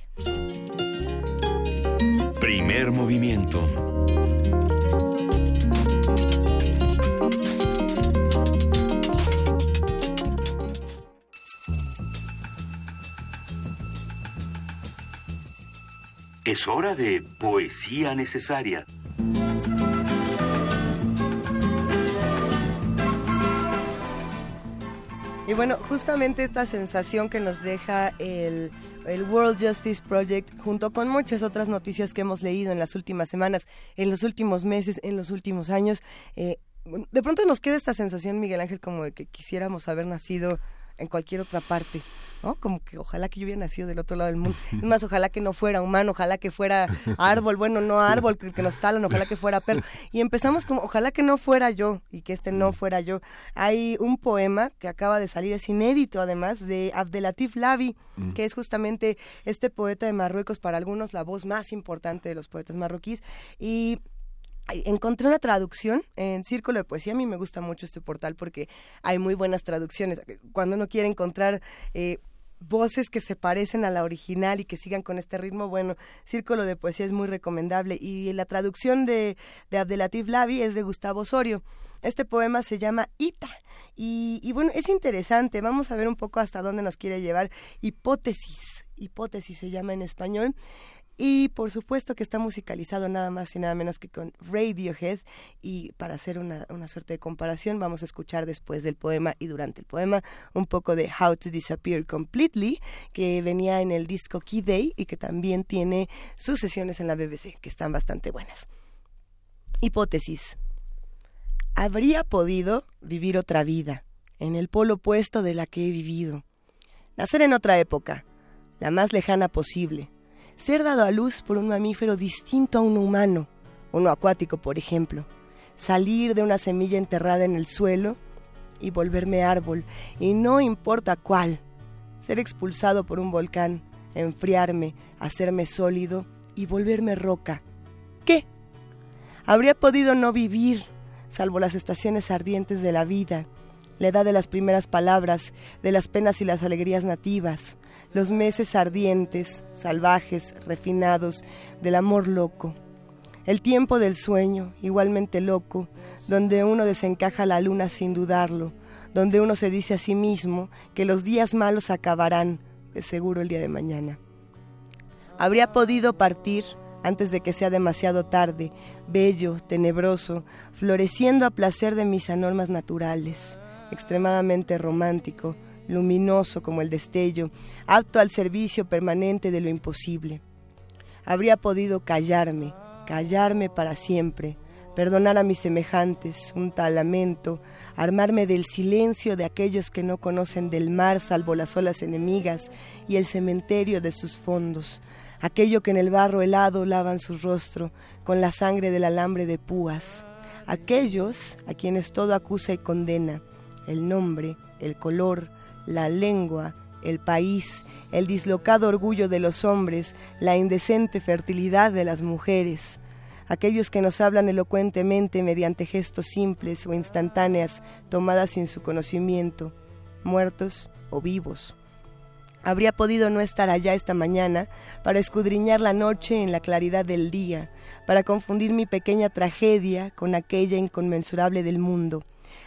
S3: Primer movimiento. Es hora de poesía necesaria.
S2: Y bueno, justamente esta sensación que nos deja el, World Justice Project, junto con muchas otras noticias que hemos leído en las últimas semanas, en los últimos meses, en los últimos años, eh, de pronto nos queda esta sensación, Miguel Ángel, como de que quisiéramos haber nacido en cualquier otra parte. ¿no? Como que ojalá que yo hubiera nacido del otro lado del mundo. Es más, ojalá que no fuera humano, ojalá que fuera *laughs* árbol, bueno, no árbol, que, que nos talan, ojalá que fuera perro. Y empezamos como, ojalá que no fuera yo y que este no fuera yo. Hay un poema que acaba de salir, es inédito además, de Abdelatif Lavi, mm. que es justamente este poeta de Marruecos, para algunos la voz más importante de los poetas marroquíes. Y encontré una traducción en Círculo de Poesía. A mí me gusta mucho este portal porque hay muy buenas traducciones. Cuando uno quiere encontrar eh, voces que se parecen a la original y que sigan con este ritmo, bueno, Círculo de Poesía es muy recomendable. Y la traducción de, de Abdelatif Lavi es de Gustavo Osorio. Este poema se llama Ita. Y, y, bueno, es interesante. Vamos a ver un poco hasta dónde nos quiere llevar. Hipótesis. Hipótesis se llama en español. Y por supuesto que está musicalizado nada más y nada menos que con Radiohead. Y para hacer una, una, suerte de comparación, vamos a escuchar después del poema y durante el poema un poco de How to Disappear Completely, que venía en el disco Key Day y que también tiene sus sesiones en la BBC, que están bastante buenas. Hipótesis. Habría podido vivir otra vida, en el polo opuesto de la que he vivido. Nacer en otra época, la más lejana posible ser dado a luz por un mamífero distinto a un humano, uno acuático por ejemplo, salir de una semilla enterrada en el suelo y volverme árbol, y no importa cuál, ser expulsado por un volcán, enfriarme, hacerme sólido y volverme roca. ¿Qué? Habría podido no vivir, salvo las estaciones ardientes de la vida, la edad de las primeras palabras, de las penas y las alegrías nativas, los meses ardientes, salvajes, refinados, del amor loco. El tiempo del sueño, igualmente loco, donde uno desencaja la luna sin dudarlo, donde uno se dice a sí mismo que los días malos acabarán, de seguro el día de mañana. Habría podido partir antes de que sea demasiado tarde, bello, tenebroso, floreciendo a placer de mis normas naturales, extremadamente romántico, luminoso como el destello, apto al servicio permanente de lo imposible. Habría podido callarme, callarme para siempre, perdonar a mis semejantes, un tal lamento, armarme del silencio de aquellos que no conocen del mar salvo las olas enemigas y el cementerio de sus fondos, aquello que en el barro helado lavan su rostro con la sangre del alambre de púas, aquellos a quienes todo acusa y condena, el nombre, el color, la lengua, el país, el dislocado orgullo de los hombres, la indecente fertilidad de las mujeres, aquellos que nos hablan elocuentemente mediante gestos simples o instantáneas tomadas sin su conocimiento, muertos o vivos. Habría podido no estar allá esta mañana para escudriñar la noche en la claridad del día, para confundir mi pequeña tragedia con aquella inconmensurable del mundo,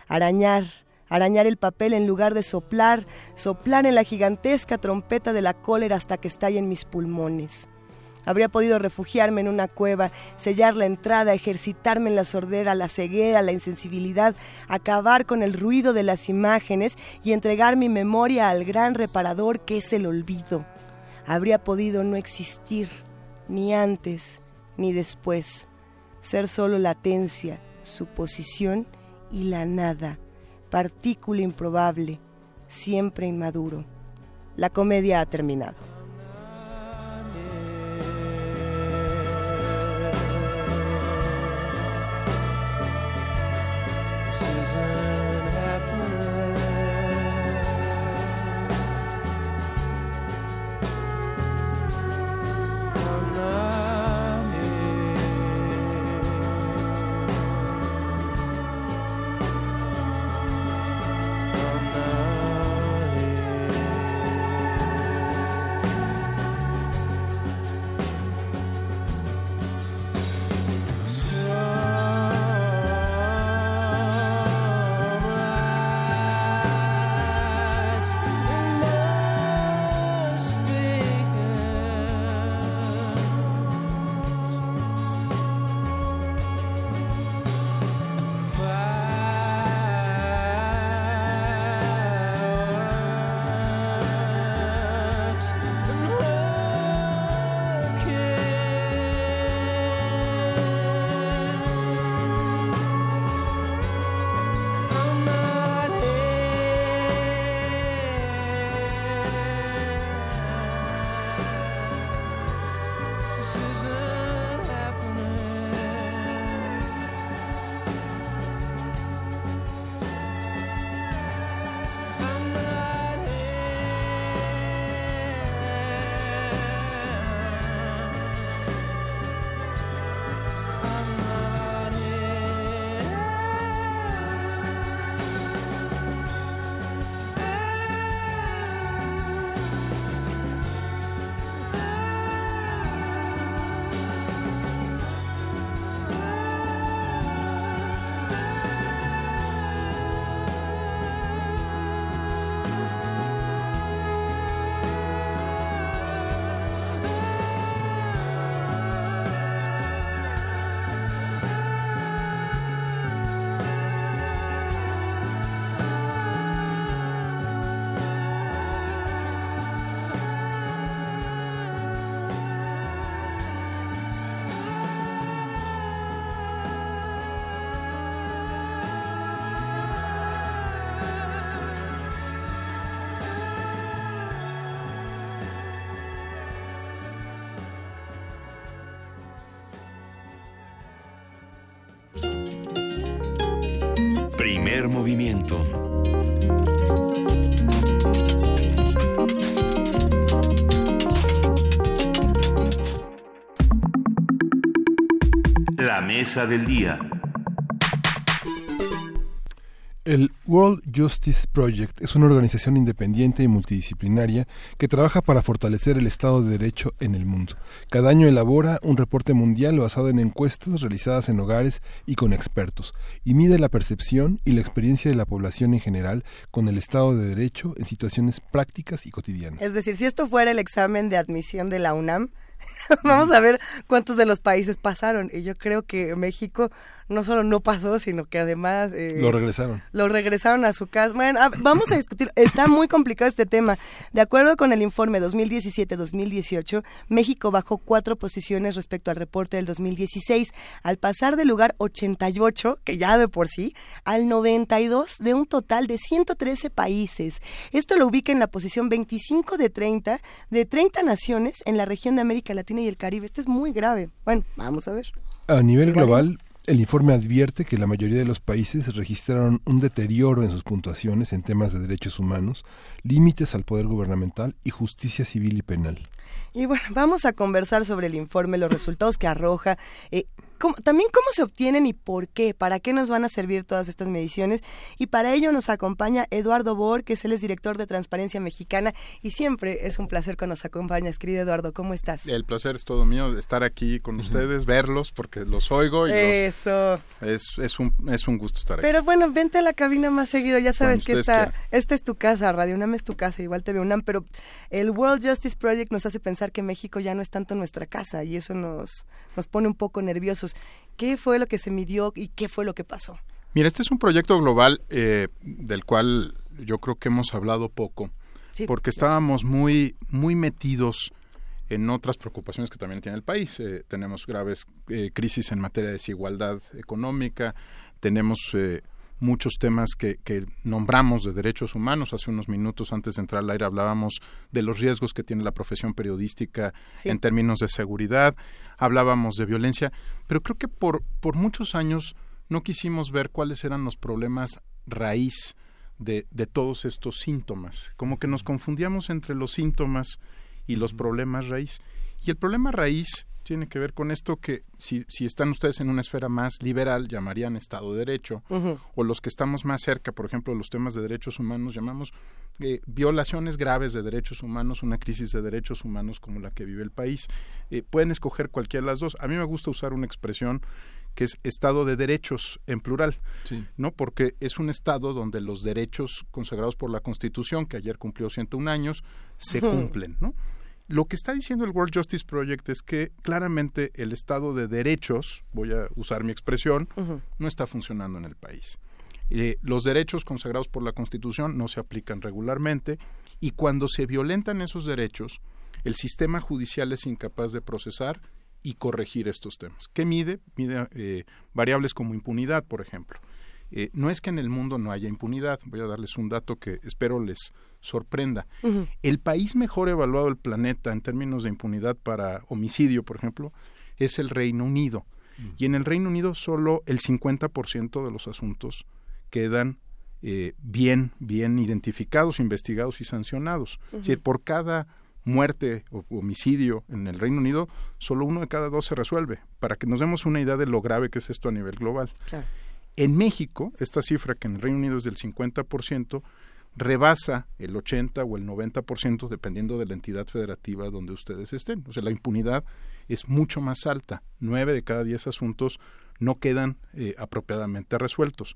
S2: arañar, arañar el papel en lugar de soplar, soplar en la gigantesca trompeta de la cólera hasta que estalle en mis pulmones. Habría podido refugiarme en una cueva, sellar la entrada, ejercitarme en la sordera, la ceguera, la insensibilidad, acabar con el ruido de las imágenes y entregar mi memoria al gran reparador que es el olvido. Habría podido no existir, ni antes ni después, ser solo latencia, suposición y la nada, partícula improbable, siempre inmaduro. La comedia ha terminado.
S3: Primer movimiento. La mesa del día.
S1: El World Justice Project es una organización independiente y multidisciplinaria que trabaja para fortalecer el Estado de Derecho en el mundo. Cada año elabora un reporte mundial basado en encuestas realizadas en hogares y con expertos, y mide la percepción y la experiencia de la población en general con el Estado de Derecho en situaciones prácticas y cotidianas.
S2: Es decir, si esto fuera el examen de admisión de la UNAM, *laughs* vamos a ver cuántos de los países pasaron. Y yo creo que México no solo no pasó, sino que además...
S1: Eh, lo regresaron.
S2: Lo regresaron a su casa. Bueno, vamos a discutir. Está muy complicado este tema. De acuerdo con el informe 2017-2018, México bajó cuatro posiciones respecto al reporte del 2016, al pasar del lugar 88, que ya de por sí, al 92 de un total de 113 países. Esto lo ubica en la posición 25 de 30, de 30 naciones en la región de América Latina y el Caribe. Esto es muy grave. Bueno, vamos a ver.
S1: A nivel global, el informe advierte que la mayoría de los países registraron un deterioro en sus puntuaciones en temas de derechos humanos, límites al poder gubernamental y justicia civil y penal.
S2: Y bueno, vamos a conversar sobre el informe, los resultados que arroja, eh, también cómo se obtienen y por qué, para qué nos van a servir todas estas mediciones. Y para ello nos acompaña Eduardo Bor, que es el director de Transparencia Mexicana y siempre es un placer que nos acompañes, querido Eduardo. ¿Cómo estás?
S29: El placer es todo mío de estar aquí con ustedes, verlos, porque los oigo. Y
S2: Eso.
S29: es, es, un, es un gusto estar aquí.
S2: Pero bueno, vente a la cabina más seguido, ya sabes que esta, esta es tu casa, Radio UNAM es tu casa, igual te veo UNAM, pero el World Justice Project nos hace pensar que México ya no es tanto nuestra casa y eso nos, nos pone un poco nerviosos. ¿Qué fue lo que se midió y qué fue lo que pasó?
S29: Mira, este es un proyecto global eh, del cual yo creo que hemos hablado poco, porque estábamos muy, muy metidos en otras preocupaciones que también tiene el país. Eh, tenemos graves eh, crisis en materia de desigualdad económica, tenemos muchos temas que, nombramos de derechos humanos. Hace unos minutos antes de entrar al aire hablábamos de los riesgos que tiene la profesión periodística en términos de seguridad, hablábamos de violencia, pero creo que por, por muchos años no quisimos ver cuáles eran los problemas raíz de, de todos estos síntomas. Como que nos confundíamos entre los síntomas y los problemas raíz. Y el problema raíz tiene que ver con esto que si, si están ustedes en una esfera más liberal llamarían Estado de Derecho, o los que estamos más cerca, por ejemplo, los temas de derechos humanos, llamamos eh, violaciones graves de derechos humanos, una crisis de derechos humanos como la que vive el país. Eh, pueden escoger cualquiera de las dos. A mí me gusta usar una expresión que es Estado de Derechos en plural, ¿no? Porque es un Estado donde los derechos consagrados por la Constitución, que ayer cumplió 101 años, se cumplen, ¿no? Lo que está diciendo el World Justice Project es que claramente el Estado de derechos, voy a usar mi expresión, no está funcionando en el país. Eh, los derechos consagrados por la Constitución no se aplican regularmente y cuando se violentan esos derechos, el sistema judicial es incapaz de procesar y corregir estos temas. ¿Qué mide? Mide eh, variables como impunidad, por ejemplo. Eh, no es que en el mundo no haya impunidad. Voy a darles un dato que espero les sorprenda. El país mejor evaluado del planeta en términos de impunidad para homicidio, por ejemplo, es el Reino Unido. Y en el Reino Unido solo el 50% de los asuntos quedan eh, bien, bien identificados, investigados y sancionados. Es decir, por cada muerte o homicidio en el Reino Unido, solo uno de cada dos se resuelve, para que nos demos una idea de lo grave que es esto a nivel global. En México, esta cifra que en el Reino Unido es del 50%, rebasa el 80 o el 90% dependiendo de la entidad federativa donde ustedes estén. O sea, la impunidad es mucho más alta. Nueve de cada diez asuntos no quedan eh, apropiadamente resueltos.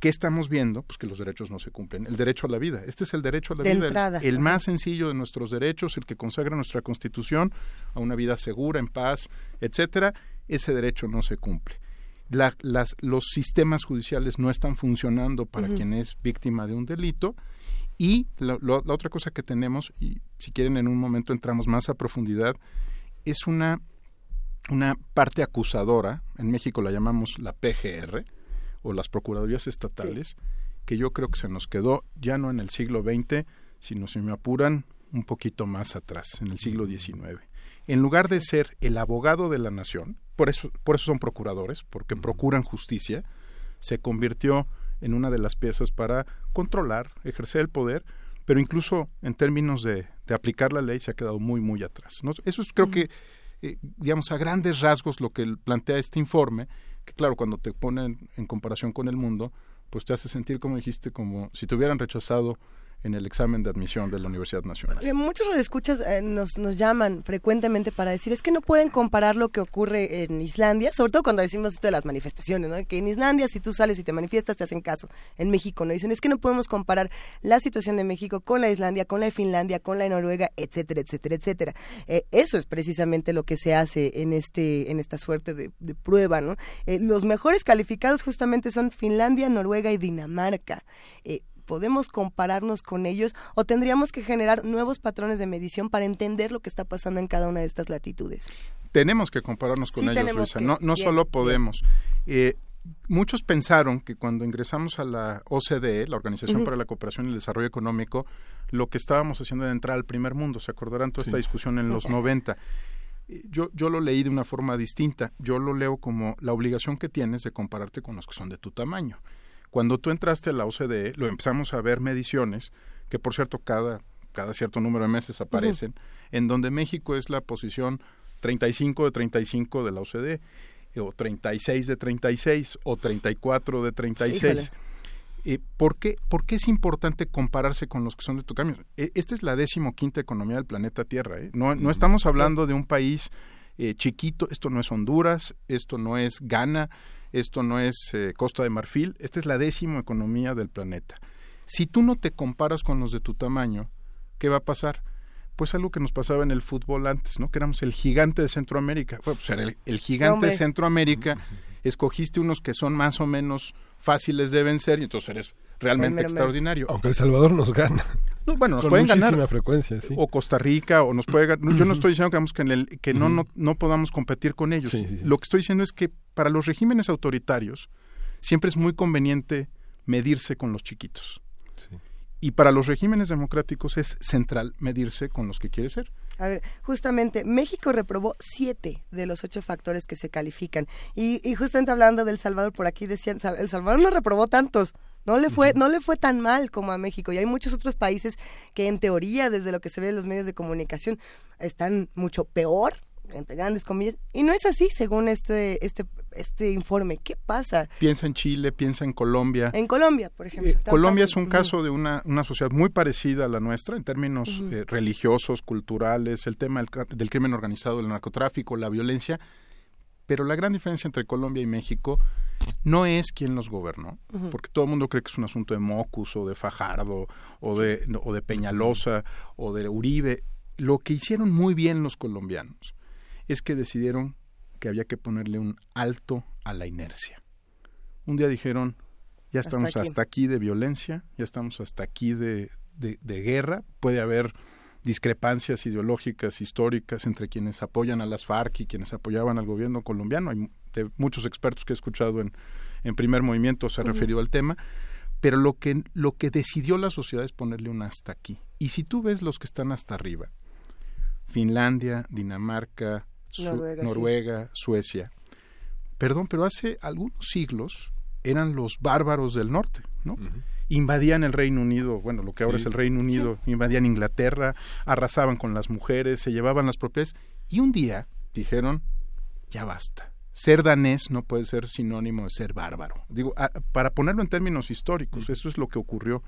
S29: ¿Qué estamos viendo? Pues que los derechos no se cumplen. El derecho a la vida. Este es el derecho a la vida. el, más sencillo de nuestros derechos, el que consagra nuestra Constitución a una vida segura, en paz, etcétera. Ese derecho no se cumple las, los sistemas judiciales no están funcionando para quien es víctima de un delito. Y la, otra cosa que tenemos, y si quieren en un momento entramos más a profundidad, es una, una parte acusadora, en México la llamamos la PGR, o las Procuradurías Estatales, que yo creo que se nos quedó ya no en el siglo XX, sino si me apuran, un poquito más atrás, en el siglo XIX. En lugar de ser el abogado de la nación, por eso, por eso son procuradores, porque procuran justicia, se convirtió en una de las piezas para controlar, ejercer el poder, pero incluso en términos de, de aplicar la ley se ha quedado muy, muy atrás. ¿no? Eso es creo que, eh, digamos, a grandes rasgos lo que plantea este informe, que claro, cuando te ponen en comparación con el mundo, pues te hace sentir, como dijiste, como si te hubieran rechazado en el examen de admisión de la Universidad Nacional.
S2: Eh, muchos escuchas eh, nos, nos llaman frecuentemente para decir es que no pueden comparar lo que ocurre en Islandia, sobre todo cuando decimos esto de las manifestaciones, ¿no? que en Islandia si tú sales y te manifiestas te hacen caso. En México no dicen es que no podemos comparar la situación de México con la Islandia, con la de Finlandia, con la de Noruega, etcétera, etcétera, etcétera. Eh, eso es precisamente lo que se hace en este en esta suerte de, de prueba, ¿no? los mejores calificados justamente son Finlandia, Noruega y Dinamarca podemos compararnos con ellos o tendríamos que generar nuevos patrones de medición para entender lo que está pasando en cada una de estas latitudes?
S29: Tenemos que compararnos con ellos, Luisa. no, no solo podemos. Eh, muchos pensaron que cuando ingresamos a la OCDE, la Organización para la Cooperación y el Desarrollo Económico, lo que estábamos haciendo era entrar al primer mundo. Se acordarán toda esta discusión en los 90. Yo, yo lo leí de una forma distinta. Yo lo leo como la obligación que tienes de compararte con los que son de tu tamaño. Cuando tú entraste a la OCDE, lo empezamos a ver mediciones, que por cierto cada, cada cierto número de meses aparecen, en donde México es la posición 35 de 35 de la OCDE, o 36 de 36, o 34 de 36. Eh, ¿por, qué, ¿Por qué es importante compararse con los que son de tu cambio? E, esta es la decimoquinta economía del planeta Tierra. ¿eh? No, no estamos hablando de un país eh, chiquito, esto no es Honduras, esto no es Ghana, esto no es eh, Costa de Marfil, esta es la décima economía del planeta. Si tú no te comparas con los de tu tamaño, ¿qué va a pasar? Pues algo que nos pasaba en el fútbol antes, ¿no? Que éramos el gigante de Centroamérica. Bueno, pues era el, gigante de Centroamérica, escogiste unos que son más o menos fáciles de vencer y entonces eres realmente extraordinario.
S1: Aunque El Salvador nos gana.
S29: bueno, nos pueden ganar.
S1: frecuencia, sí.
S29: O Costa Rica, o nos puede ganar. Yo no estoy diciendo que, que, el, que no, no, no, podamos competir con ellos. Lo que estoy diciendo es que para los regímenes autoritarios siempre es muy conveniente medirse con los chiquitos. Y para los regímenes democráticos es central medirse con los que quiere ser.
S2: A ver, justamente México reprobó siete de los ocho factores que se califican. Y, y justamente hablando del Salvador, por aquí decían, El Salvador no reprobó tantos. No le fue, no le fue tan mal como a México. Y hay muchos otros países que en teoría, desde lo que se ve en los medios de comunicación, están mucho peor entre grandes comillas, y no es así según este, este, este informe. ¿Qué pasa?
S29: Piensa en Chile, piensa en Colombia.
S2: En Colombia, por ejemplo.
S29: Eh, Colombia es un caso de una, una sociedad muy parecida a la nuestra en términos eh, religiosos, culturales, el tema del, crimen organizado, el narcotráfico, la violencia, pero la gran diferencia entre Colombia y México no es quién los gobernó, porque todo el mundo cree que es un asunto de Mocus o de Fajardo o, de, o de Peñalosa o de Uribe. Lo que hicieron muy bien los colombianos es que decidieron que había que ponerle un alto a la inercia. Un día dijeron, ya estamos hasta aquí, de violencia, ya estamos hasta aquí de, de, guerra, puede haber discrepancias ideológicas, históricas entre quienes apoyan a las FARC y quienes apoyaban al gobierno colombiano. Hay de muchos expertos que he escuchado en, en primer movimiento se ha referido al tema, pero lo que, lo que decidió la sociedad es ponerle un hasta aquí. Y si tú ves los que están hasta arriba, Finlandia, Dinamarca, Noruega, Suecia. Perdón, pero hace algunos siglos eran los bárbaros del norte, ¿no? Invadían el Reino Unido, bueno, lo que ahora es el Reino Unido, invadían Inglaterra, arrasaban con las mujeres, se llevaban las propiedades y un día dijeron, ya basta. Ser danés no puede ser sinónimo de ser bárbaro. Digo, para ponerlo en términos históricos, eso es lo que ocurrió.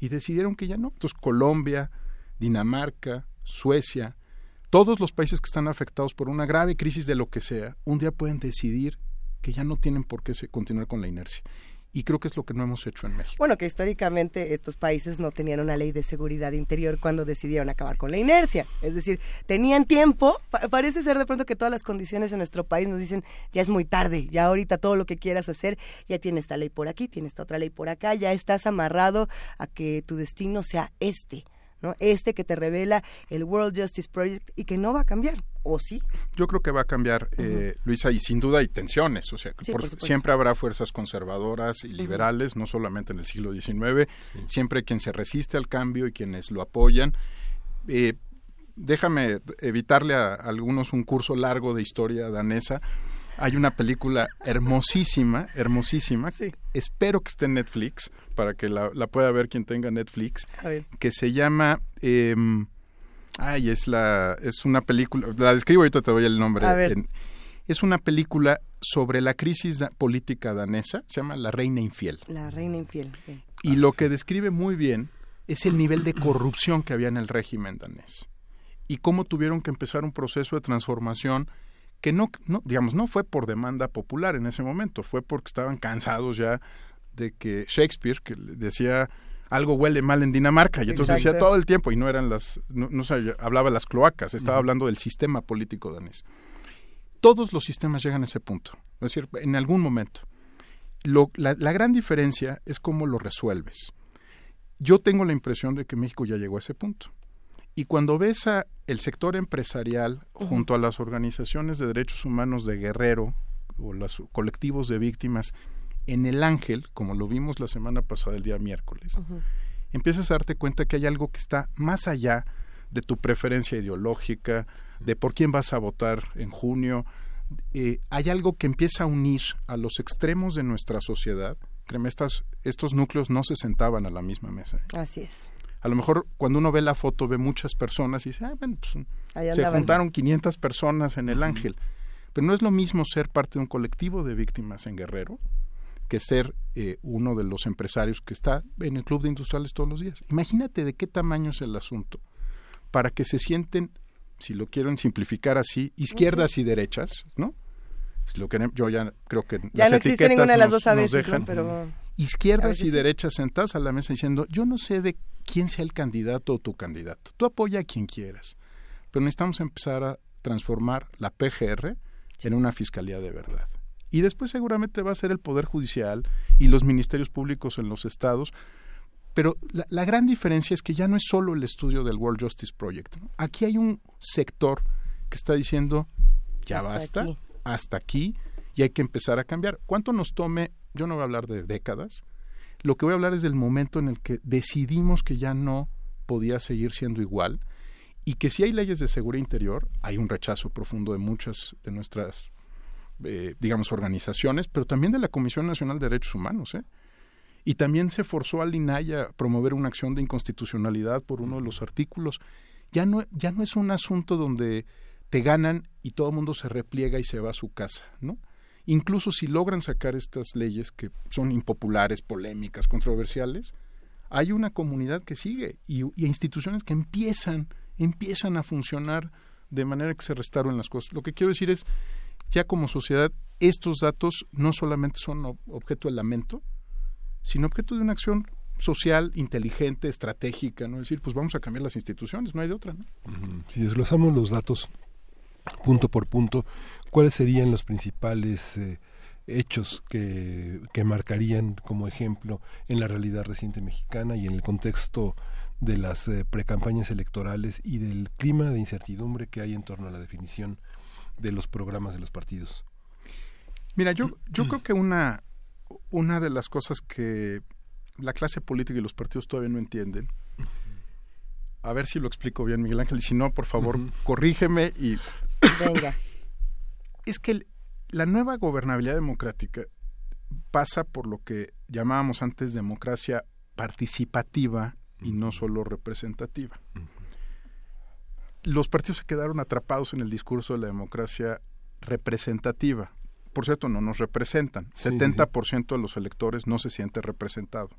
S29: Y decidieron que ya no. Entonces Colombia, Dinamarca, Suecia, todos los países que están afectados por una grave crisis de lo que sea, un día pueden decidir que ya no tienen por qué continuar con la inercia. Y creo que es lo que no hemos hecho en México.
S2: Bueno, que históricamente estos países no tenían una ley de seguridad interior cuando decidieron acabar con la inercia. Es decir, tenían tiempo. parece ser de pronto que todas las condiciones en nuestro país nos dicen, ya es muy tarde, ya ahorita todo lo que quieras hacer, ya tienes esta ley por aquí, tienes esta otra ley por acá, ya estás amarrado a que tu destino sea este. ¿No? Este que te revela el World Justice Project y que no va a cambiar, ¿o sí?
S29: Yo creo que va a cambiar, eh, Luisa, y sin duda hay tensiones, o sea, siempre habrá fuerzas conservadoras y liberales, no solamente en el siglo XIX, siempre quien se resiste al cambio y quienes lo apoyan. Eh, déjame evitarle a algunos un curso largo de historia danesa, hay una película hermosísima, hermosísima. Espero que esté en Netflix para que la, pueda ver quien tenga Netflix. Que se llama. Em, ay, es la es una película. La describo ahorita te doy el nombre. es una película sobre la crisis política danesa. Se llama La Reina Infiel.
S2: La Reina Infiel.
S29: Y lo que describe muy bien es el nivel de corrupción que había en el régimen danés y cómo tuvieron que empezar un proceso de transformación que no, no, digamos, no fue por demanda popular en ese momento, fue porque estaban cansados ya de que Shakespeare, que decía algo huele mal en Dinamarca, y entonces decía todo el tiempo, y no eran las, no, no se hablaba las cloacas, estaba hablando del sistema político danés. Todos los sistemas llegan a ese punto, es decir, en algún momento. Lo, la, la gran diferencia es cómo lo resuelves. Yo tengo la impresión de que México ya llegó a ese punto. Y cuando ves a el sector empresarial junto a las organizaciones de derechos humanos de Guerrero o los colectivos de víctimas en el Ángel, como lo vimos la semana pasada, el día miércoles, empiezas a darte cuenta que hay algo que está más allá de tu preferencia ideológica, de por quién vas a votar en junio. Eh, hay algo que empieza a unir a los extremos de nuestra sociedad. Créeme, estas, estos núcleos no se sentaban a la misma mesa.
S2: Así es
S29: a lo mejor cuando uno ve la foto ve muchas personas y dice, ah, bueno, pues, se juntaron 500 personas en el Ángel. Pero no es lo mismo ser parte de un colectivo de víctimas en Guerrero que ser eh, uno de los empresarios que está en el club de industriales todos los días. Imagínate de qué tamaño es el asunto. Para que se sienten, si lo quieren simplificar así, izquierdas y derechas, ¿no? Lo que, yo ya creo que
S2: ya
S29: las
S2: no existe ninguna de las dos a veces, pero
S29: izquierdas y derechas sentadas a la mesa diciendo, yo no sé de quién sea el candidato o tu candidato. Tú apoya a quien quieras, pero necesitamos empezar a transformar la PGR en una fiscalía de verdad. Y después seguramente va a ser el Poder Judicial y los ministerios públicos en los estados. Pero la, gran diferencia es que ya no es solo el estudio del World Justice Project. Aquí hay un sector que está diciendo, ya basta, hasta aquí, y hay que empezar a cambiar. ¿Cuánto nos tome? Yo no voy a hablar de décadas, lo que voy a hablar es del momento en el que decidimos que ya no podía seguir siendo igual y que si hay leyes de seguridad interior, hay un rechazo profundo de muchas de nuestras, eh, digamos, organizaciones, pero también de la Comisión Nacional de Derechos Humanos. ¿eh? Y también se forzó al INAI a promover una acción de inconstitucionalidad por uno de los artículos. Ya no, ya no es un asunto donde te ganan y todo el mundo se repliega y se va a su casa, ¿no? Incluso si logran sacar estas leyes que son impopulares, polémicas, controversiales, hay una comunidad que sigue y, instituciones que empiezan, empiezan a funcionar de manera que se restauren las cosas. Lo que quiero decir es, ya como sociedad, estos datos no solamente son objeto de lamento, sino objeto de una acción social, inteligente, estratégica, ¿no? Es decir, pues vamos a cambiar las instituciones, no hay de otra, ¿no?
S1: Si desglosamos los datos punto por punto, ¿cuáles serían los principales eh, hechos que, que marcarían como ejemplo en la realidad reciente mexicana y en el contexto de las eh, precampañas electorales y del clima de incertidumbre que hay en torno a la definición de los programas de los partidos?
S29: Mira, yo, yo creo que una, una de las cosas que la clase política y los partidos todavía no entienden a ver si lo explico bien, Miguel Ángel, y si no, por favor, corrígeme y
S2: Venga.
S29: Es que la nueva gobernabilidad democrática pasa por lo que llamábamos antes democracia participativa y no solo representativa. Los partidos se quedaron atrapados en el discurso de la democracia representativa. Por cierto, no nos representan. 70% de los electores no se siente representado.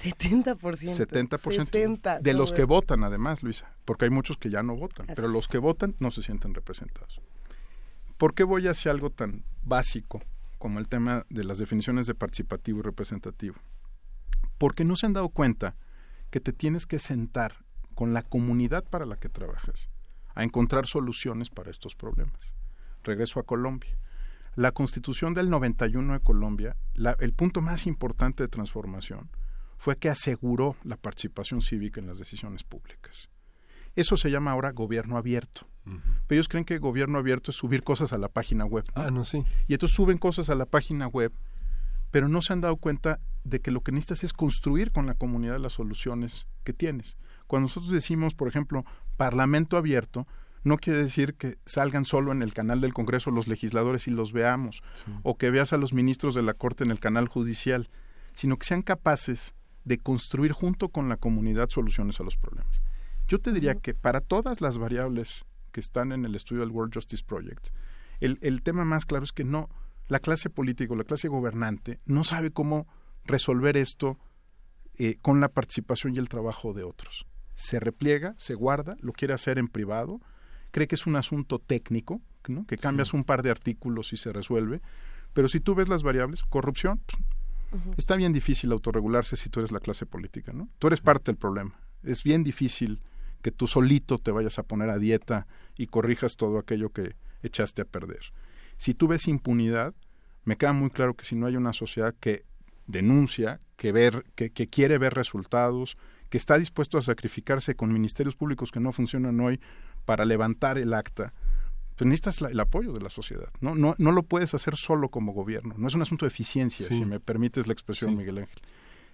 S2: 70%.
S29: 70%. de los que votan, además, Luisa. Porque hay muchos que ya no votan. pero los que votan no se sienten representados. ¿Por qué voy hacia algo tan básico como el tema de las definiciones de participativo y representativo? Porque no se han dado cuenta que te tienes que sentar con la comunidad para la que trabajas a encontrar soluciones para estos problemas. Regreso a Colombia la constitución del 91 de Colombia, el punto más importante de transformación fue que aseguró la participación cívica en las decisiones públicas. Eso se llama ahora gobierno abierto. Pero ellos creen que gobierno abierto es subir cosas a la página web.
S1: Ah, no, sí.
S29: Y entonces suben cosas a la página web, pero no se han dado cuenta de que lo que necesitas es construir con la comunidad las soluciones que tienes. Cuando nosotros decimos, por ejemplo, parlamento abierto, no quiere decir que salgan solo en el canal del Congreso los legisladores y los veamos, o que veas a los ministros de la Corte en el canal judicial, sino que sean capaces de construir junto con la comunidad soluciones a los problemas. Yo te diría que para todas las variables que están en el estudio del World Justice Project, el, el tema más claro es que no, la clase política o la clase gobernante no sabe cómo resolver esto eh, con la participación y el trabajo de otros. Se repliega, se guarda, lo quiere hacer en privado, cree que es un asunto técnico, ¿no? que cambias un par de artículos y se resuelve, pero si tú ves las variables, corrupción, pues, está bien difícil autorregularse si tú eres la clase política, ¿no? Tú eres parte del problema. Es bien difícil que tú solito te vayas a poner a dieta y corrijas todo aquello que echaste a perder. Si tú ves impunidad, me queda muy claro que si no hay una sociedad que denuncia, que, ver, que, quiere ver resultados, que está dispuesto a sacrificarse con ministerios públicos que no funcionan hoy para levantar el acta, pues necesitas el apoyo de la sociedad. ¿no? No, no lo puedes hacer solo como gobierno. No es un asunto de eficiencia, si me permites la expresión, Miguel Ángel.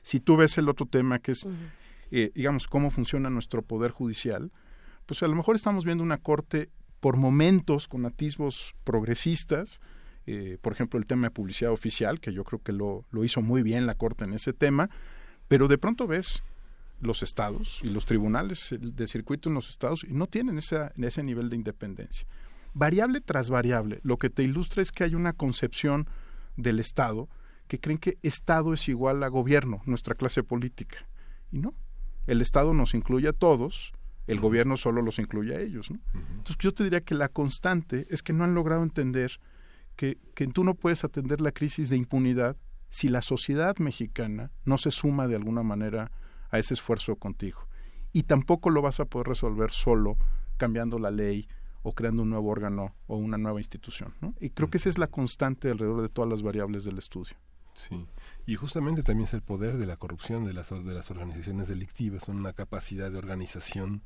S29: Si tú ves el otro tema que es, eh, digamos, cómo funciona nuestro poder judicial, pues a lo mejor estamos viendo una corte por momentos con atisbos progresistas, eh, por ejemplo, el tema de publicidad oficial, que yo creo que lo, lo hizo muy bien la Corte en ese tema, pero de pronto ves los estados y los tribunales de circuito en los estados y no tienen esa, ese nivel de independencia. Variable tras variable, lo que te ilustra es que hay una concepción del Estado que creen que Estado es igual a gobierno, nuestra clase política. Y no, el Estado nos incluye a todos, el gobierno solo los incluye a ellos. ¿no? Entonces yo te diría que la constante es que no han logrado entender que, que tú no puedes atender la crisis de impunidad si la sociedad mexicana no se suma de alguna manera a ese esfuerzo contigo. Y tampoco lo vas a poder resolver solo cambiando la ley o creando un nuevo órgano o una nueva institución. ¿no? Y creo que esa es la constante alrededor de todas las variables del estudio.
S1: Sí, y justamente también es el poder de la corrupción de las, de las organizaciones delictivas, son una capacidad de organización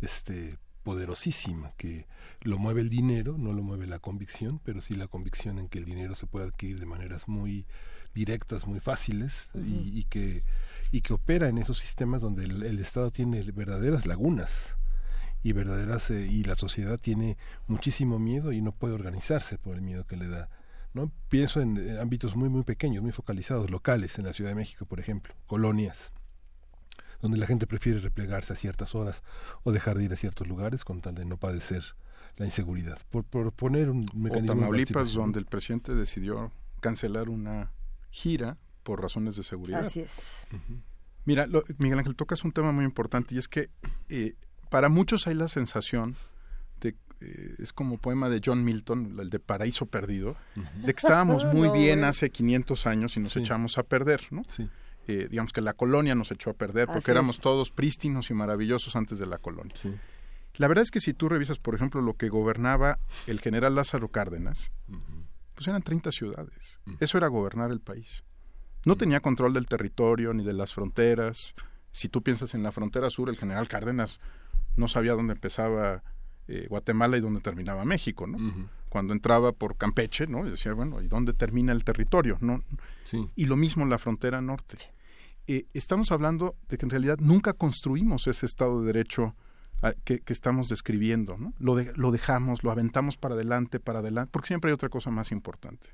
S1: este poderosísima que lo mueve el dinero, no lo mueve la convicción, pero sí la convicción en que el dinero se puede adquirir de maneras muy directas, muy fáciles y, que y que opera en esos sistemas donde el, Estado tiene verdaderas lagunas y verdaderas eh, y la sociedad tiene muchísimo miedo y no puede organizarse por el miedo que le da. ¿No? Pienso en ámbitos muy muy pequeños, muy focalizados, locales, en la Ciudad de México, por ejemplo, colonias donde la gente prefiere replegarse a ciertas horas o dejar de ir a ciertos lugares con tal de no padecer la inseguridad. Por, poner un mecanismo.
S29: O Tamaulipas, donde el presidente decidió cancelar una gira por razones de seguridad.
S2: Así es.
S29: Mira, Miguel Ángel, tocas un tema muy importante y es que eh, para muchos hay la sensación eh, es como poema de John Milton, el de Paraíso Perdido, de que estábamos *laughs* muy bien hace 500 años y nos echamos a perder, ¿no? Sí. Eh, digamos que la colonia nos echó a perder porque éramos todos prístinos y maravillosos antes de la colonia. La verdad es que si tú revisas, por ejemplo, lo que gobernaba el general Lázaro Cárdenas, pues eran 30 ciudades. Eso era gobernar el país. No tenía control del territorio ni de las fronteras. Si tú piensas en la frontera sur, el general Cárdenas no sabía dónde empezaba eh, Guatemala y dónde terminaba México, ¿no? Cuando entraba por Campeche, ¿no? Y decía, bueno, ¿y dónde termina el territorio? ¿no? Y lo mismo en la frontera norte. Eh, estamos hablando de que en realidad nunca construimos ese Estado de Derecho ah, que, estamos describiendo, ¿no? Lo, lo dejamos, lo aventamos para adelante, para adelante, porque siempre hay otra cosa más importante.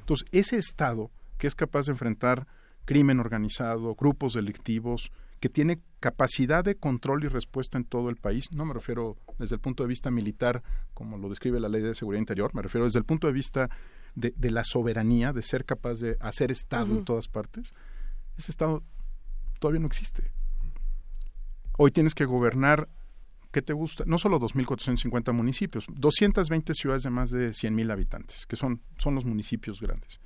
S29: Entonces, ese Estado que es capaz de enfrentar crimen organizado, grupos delictivos, que tiene capacidad de control y respuesta en todo el país, no me refiero desde el punto de vista militar, como lo describe la Ley de Seguridad Interior, me refiero desde el punto de vista de, la soberanía, de ser capaz de hacer Estado en todas partes, ese Estado todavía no existe. Hoy tienes que gobernar, ¿qué te gusta? No solo 2.450 municipios, 220 ciudades de más de 100.000 habitantes, que son, son los municipios grandes.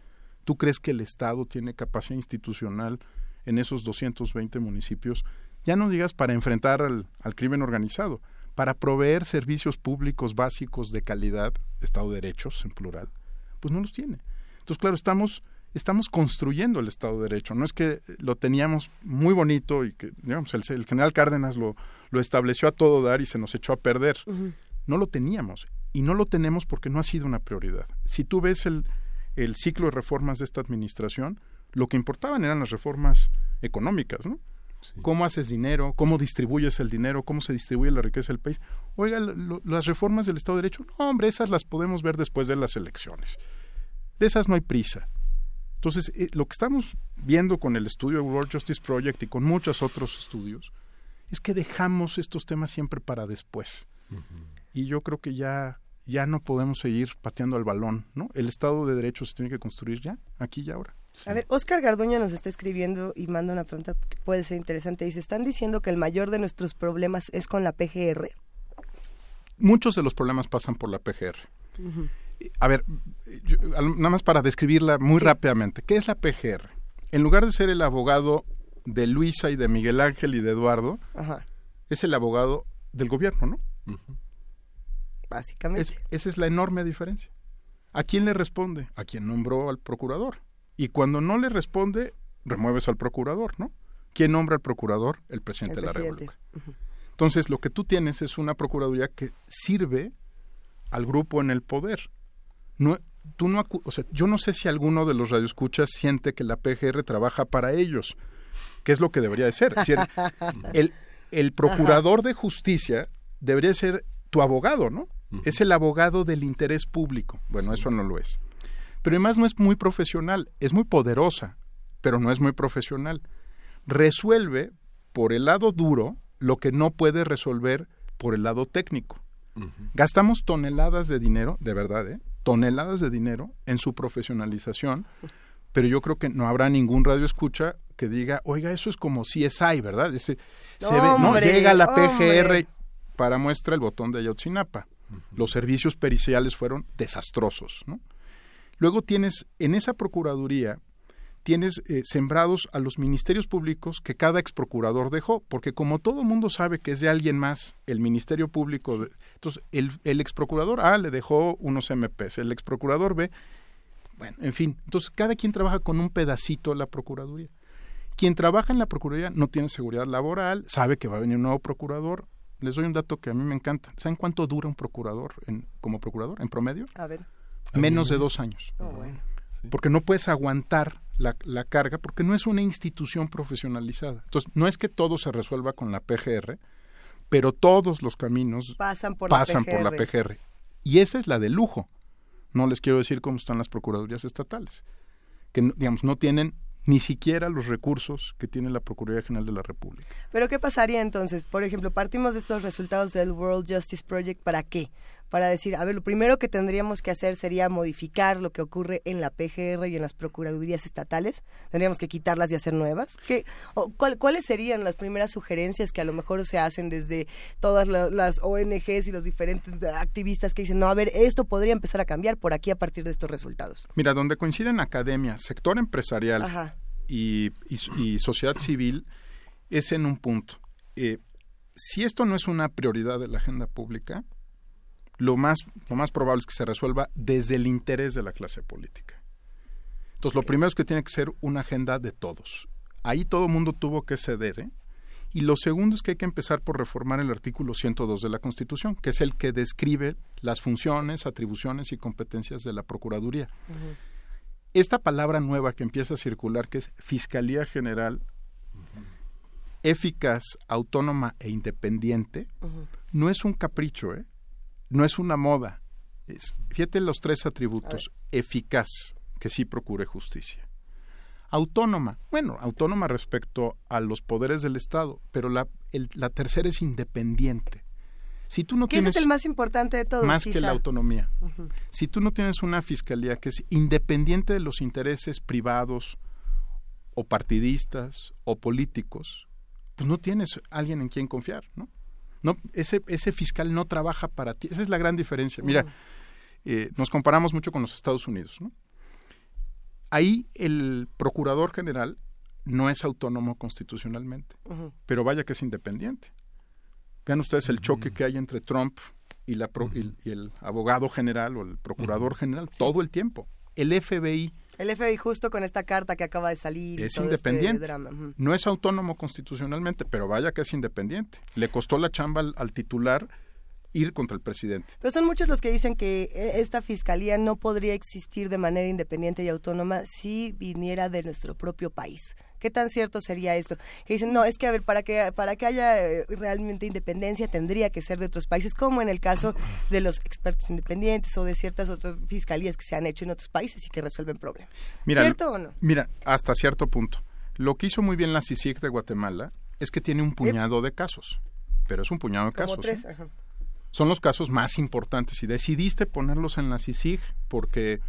S29: ¿Tú crees que el Estado tiene capacidad institucional en esos 220 municipios? Ya no digas para enfrentar al, al crimen organizado, para proveer servicios públicos básicos de calidad, Estado de Derechos en plural, pues no los tiene. Entonces, claro, estamos estamos construyendo el Estado de Derecho. No es que lo teníamos muy bonito y que, digamos, el, general Cárdenas lo, lo, estableció a todo dar y se nos echó a perder. No lo teníamos. Y no lo tenemos porque no ha sido una prioridad. Si tú ves el, el ciclo de reformas de esta administración, lo que importaban eran las reformas económicas, ¿no? cómo haces dinero, cómo distribuyes el dinero, cómo se distribuye la riqueza del país. Oiga, las reformas del Estado de Derecho, no, hombre, esas las podemos ver después de las elecciones. De esas no hay prisa. Entonces, eh, lo que estamos viendo con el estudio World Justice Project y con muchos otros estudios es que dejamos estos temas siempre para después. Y yo creo que ya ya no podemos seguir pateando al balón, ¿no? El Estado de Derecho se tiene que construir ya, aquí y ahora.
S2: A ver, Oscar Garduño nos está escribiendo y manda una pregunta que puede ser interesante. Dice, ¿están diciendo que el mayor de nuestros problemas es con la PGR?
S29: Muchos de los problemas pasan por la PGR. A ver, nada más para describirla muy rápidamente. ¿Qué es la PGR? En lugar de ser el abogado de Luisa y de Miguel Ángel y de Eduardo, es el abogado del gobierno, ¿no?
S2: Básicamente.
S29: esa es la enorme diferencia. ¿A quién le responde? A quien nombró al procurador. Y cuando no le responde, remueves al procurador, ¿no? ¿Quién nombra al procurador? El presidente de la República. Entonces, lo que tú tienes es una procuraduría que sirve al grupo en el poder. No, tú no, o sea, yo no sé si alguno de los radioescuchas siente que la PGR trabaja para ellos, que es lo que debería de ser. *laughs* el, el procurador de justicia debería ser tu abogado, ¿no? Es el abogado del interés público. Bueno, eso no lo es pero además no es muy profesional, es muy poderosa, pero no es muy profesional. Resuelve por el lado duro lo que no puede resolver por el lado técnico. Gastamos toneladas de dinero, de verdad, ¿eh? toneladas de dinero en su profesionalización, pero yo creo que no habrá ningún radio escucha que diga, oiga, eso es como CSI, ¿verdad? Ese, se ve, no, llega la PGR para muestra el botón de Ayotzinapa. Los servicios periciales fueron desastrosos, ¿no? Luego tienes en esa Procuraduría, tienes eh, sembrados a los ministerios públicos que cada ex procurador dejó, porque como todo mundo sabe que es de alguien más el Ministerio Público, entonces el, el ex procurador A le dejó unos MPs, el ex procurador B, bueno, en fin, entonces cada quien trabaja con un pedacito de la Procuraduría. Quien trabaja en la Procuraduría no tiene seguridad laboral, sabe que va a venir un nuevo procurador. Les doy un dato que a mí me encanta. ¿Saben cuánto dura un procurador en, como procurador en promedio?
S2: A ver
S29: menos de dos años.
S2: Oh,
S29: porque no puedes aguantar la, la, carga, porque no es una institución profesionalizada. Entonces, no es que todo se resuelva con la PGR, pero todos los caminos
S2: pasan por,
S29: pasan por la PGR. Y esa es la de lujo. No les quiero decir cómo están las procuradurías estatales, que digamos no tienen ni siquiera los recursos que tiene la Procuraduría General de la República.
S2: Pero ¿qué pasaría entonces? Por ejemplo, partimos de estos resultados del World Justice Project, ¿para qué? Para decir, a ver, lo primero que tendríamos que hacer sería modificar lo que ocurre en la PGR y en las Procuradurías estatales. Tendríamos que quitarlas y hacer nuevas. ¿Qué, ¿Cuáles serían las primeras sugerencias que a lo mejor se hacen desde todas las ONGs y los diferentes activistas que dicen, no, a ver, esto podría empezar a cambiar por aquí a partir de estos resultados?
S29: Mira, donde coinciden academia, sector empresarial, y, sociedad civil es en un punto. Eh, si esto no es una prioridad de la agenda pública, lo más, lo más probable es que se resuelva desde el interés de la clase política. Entonces, lo primero es que tiene que ser una agenda de todos. Ahí todo el mundo tuvo que ceder. ¿eh? Y lo segundo es que hay que empezar por reformar el artículo 102 de la Constitución, que es el que describe las funciones, atribuciones y competencias de la Procuraduría esta palabra nueva que empieza a circular, que es Fiscalía General, eficaz, autónoma e independiente, no es un capricho, ¿eh? No es una moda. Es, fíjate los tres atributos. Eficaz, que sí procure justicia. Autónoma, bueno, autónoma respecto a los poderes del Estado, pero la, la tercera es independiente. Si tú no tienes,
S2: es el más importante de todos.
S29: Más que la autonomía. Si tú no tienes una fiscalía que es independiente de los intereses privados o partidistas o políticos, pues no tienes alguien en quien confiar, ¿no? No ese, ese fiscal no trabaja para ti. Esa es la gran diferencia. Mira, eh, nos comparamos mucho con los Estados Unidos, ¿no? Ahí el procurador general no es autónomo constitucionalmente, pero vaya que es independiente. Vean ustedes el choque que hay entre Trump y, la y, el abogado general o el procurador general todo el tiempo. El FBI.
S2: El FBI justo con esta carta que acaba de salir.
S29: Es
S2: este
S29: independiente. No es autónomo constitucionalmente, pero vaya que es independiente. Le costó la chamba al, titular ir contra el presidente.
S2: Pero son muchos los que dicen que e, esta fiscalía no podría existir de manera independiente y autónoma si viniera de nuestro propio país. ¿Qué tan cierto sería esto? Que dicen, no, es que a ver, para que, para que haya eh, realmente independencia tendría que ser de otros países, como en el caso de los expertos independientes o de ciertas otras fiscalías que se han hecho en otros países y que resuelven problemas. ¿Cierto o no?
S29: Mira, hasta cierto punto. Lo que hizo muy bien la CICIG de Guatemala es que tiene un puñado de casos, pero es un puñado de casos.
S2: Tres,
S29: ¿eh? Son los casos más importantes y decidiste ponerlos en la CICIG porque,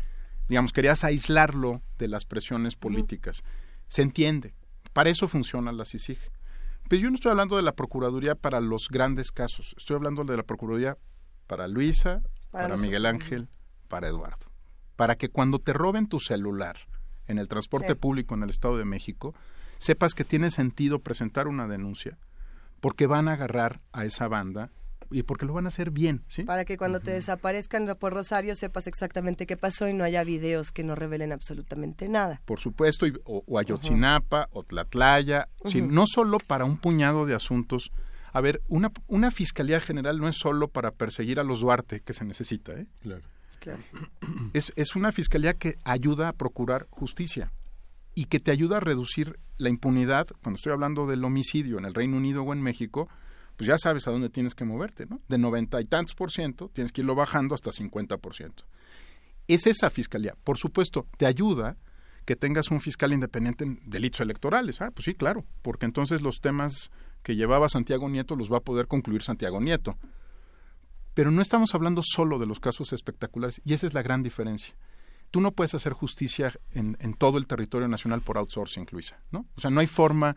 S29: digamos, querías aislarlo de las presiones políticas. Se entiende. Para eso funciona la CICIG. Pero yo no estoy hablando de la Procuraduría para los grandes casos. Estoy hablando de la Procuraduría para Luisa, para, Miguel Ángel, para Eduardo. Para que cuando te roben tu celular en el transporte público en el Estado de México, sepas que tiene sentido presentar una denuncia porque van a agarrar a esa banda y porque lo van a hacer bien, ¿sí?
S2: Para que cuando te desaparezcan por Rosario sepas exactamente qué pasó y no haya videos que no revelen absolutamente nada.
S29: Por supuesto, o, Ayotzinapa, o Tlatlaya, no solo para un puñado de asuntos. A ver, una, una fiscalía general no es solo para perseguir a los Duarte que se necesita, ¿eh?
S1: Claro.
S29: Es, es una fiscalía que ayuda a procurar justicia y que te ayuda a reducir la impunidad. Cuando estoy hablando del homicidio en el Reino Unido o en México, pues ya sabes a dónde tienes que moverte, ¿no? De noventa y tantos por ciento, tienes que irlo bajando hasta cincuenta por ciento. Es esa fiscalía. Por supuesto, te ayuda que tengas un fiscal independiente en delitos electorales. Ah, pues sí, claro, porque entonces los temas que llevaba Santiago Nieto los va a poder concluir Santiago Nieto. Pero no estamos hablando solo de los casos espectaculares, y esa es la gran diferencia. Tú no puedes hacer justicia en, en todo el territorio nacional por outsourcing, Luisa, ¿no? O sea, no hay forma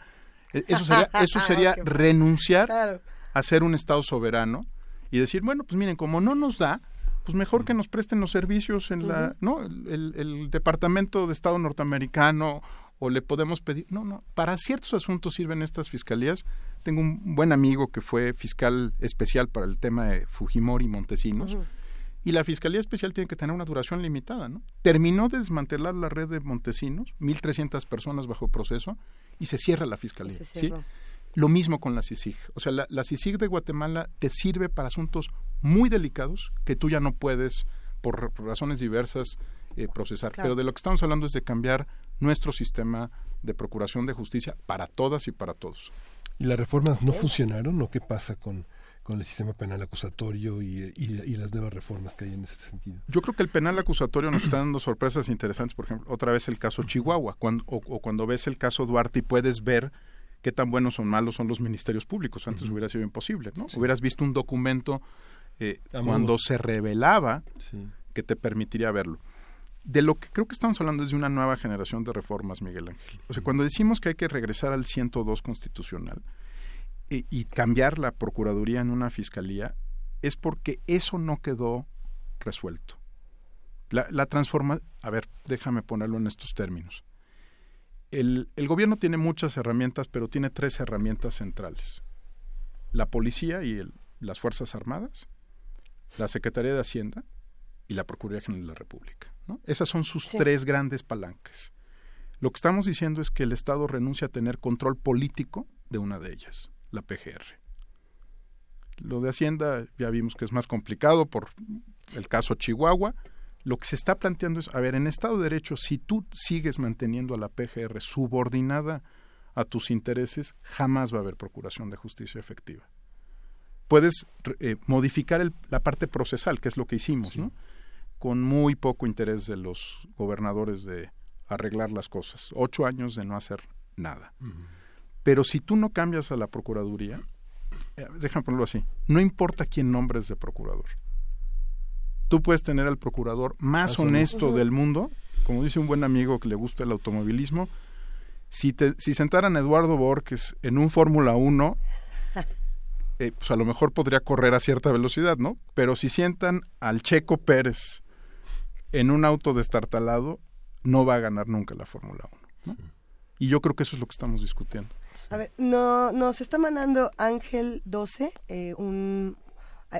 S29: eso sería, *laughs* eso sería renunciar a ser un Estado soberano y decir, bueno, pues miren, como no nos da, pues mejor que nos presten los servicios en la, ¿no? El, Departamento de Estado norteamericano o le podemos pedir, no, no, para ciertos asuntos sirven estas fiscalías. Tengo un buen amigo que fue fiscal especial para el tema de Fujimori y Montesinos. Y la Fiscalía Especial tiene que tener una duración limitada, ¿no? Terminó de desmantelar la red de Montesinos, 1.300 personas bajo proceso, y se cierra la fiscalía. ¿sí? Lo mismo con la CICIG. O sea, la, la, CICIG de Guatemala te sirve para asuntos muy delicados que tú ya no puedes, por, razones diversas, eh, procesar. Pero de lo que estamos hablando es de cambiar nuestro sistema de procuración de justicia para todas y para todos.
S1: ¿Y las reformas no funcionaron o qué pasa con, con el sistema penal acusatorio y, y, las nuevas reformas que hay en ese sentido.
S29: Yo creo que el penal acusatorio nos está dando sorpresas interesantes, por ejemplo, otra vez el caso Chihuahua, cuando, o, cuando ves el caso Duarte y puedes ver qué tan buenos o malos son los ministerios públicos. Antes hubiera sido imposible, ¿no? Hubieras visto un documento eh, cuando se revelaba que te permitiría verlo. De lo que creo que estamos hablando es de una nueva generación de reformas, Miguel Ángel. O sea, cuando decimos que hay que regresar al 102 constitucional, y, cambiar la Procuraduría en una Fiscalía es porque eso no quedó resuelto. La, la transforma, a ver, déjame ponerlo en estos términos. El, el, gobierno tiene muchas herramientas, pero tiene tres herramientas centrales. La policía y las Fuerzas Armadas, la Secretaría de Hacienda y la Procuraduría General de la República. ¿no? Esas son sus tres grandes palancas. Lo que estamos diciendo es que el Estado renuncia a tener control político de una de ellas la PGR. Lo de Hacienda ya vimos que es más complicado por el caso Chihuahua. Lo que se está planteando es, a ver, en Estado de Derecho, si tú sigues manteniendo a la PGR subordinada a tus intereses, jamás va a haber procuración de justicia efectiva. Puedes eh, modificar la parte procesal, que es lo que hicimos, ¿no? con muy poco interés de los gobernadores de arreglar las cosas. Ocho años de no hacer nada. Pero si tú no cambias a la Procuraduría, eh, déjame ponerlo así, no importa quién nombres de procurador. Tú puedes tener al procurador más honesto del mundo, como dice un buen amigo que le gusta el automovilismo, si, te, si sentaran a Eduardo Borges en un Fórmula 1, *laughs* eh, pues a lo mejor podría correr a cierta velocidad, ¿no? Pero si sientan al Checo Pérez en un auto destartalado, no va a ganar nunca la Fórmula 1. Y yo creo que eso es lo que estamos discutiendo.
S2: A ver, no, nos está mandando Ángel 12, eh, un,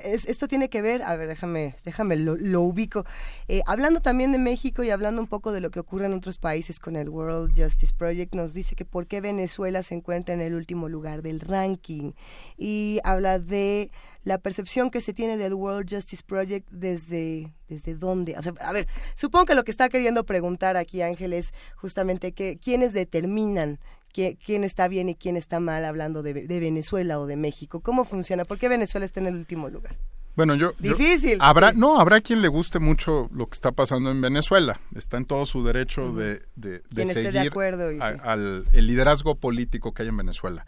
S2: esto tiene que ver, a ver, déjame, déjame lo, ubico. Eh, hablando también de México y hablando un poco de lo que ocurre en otros países con el World Justice Project, nos dice que por qué Venezuela se encuentra en el último lugar del ranking y habla de la percepción que se tiene del World Justice Project desde desde dónde. O sea, a ver, supongo que lo que está queriendo preguntar aquí Ángel es justamente que quiénes determinan quién, está bien y quién está mal hablando de, Venezuela o de México. ¿Cómo funciona? ¿Por qué Venezuela está en el último lugar?
S29: Bueno, yo...
S2: Difícil.
S29: habrá, No, habrá quien le guste mucho lo que está pasando en Venezuela. Está en todo su derecho de, de, seguir
S2: acuerdo
S29: al el liderazgo político que hay en Venezuela.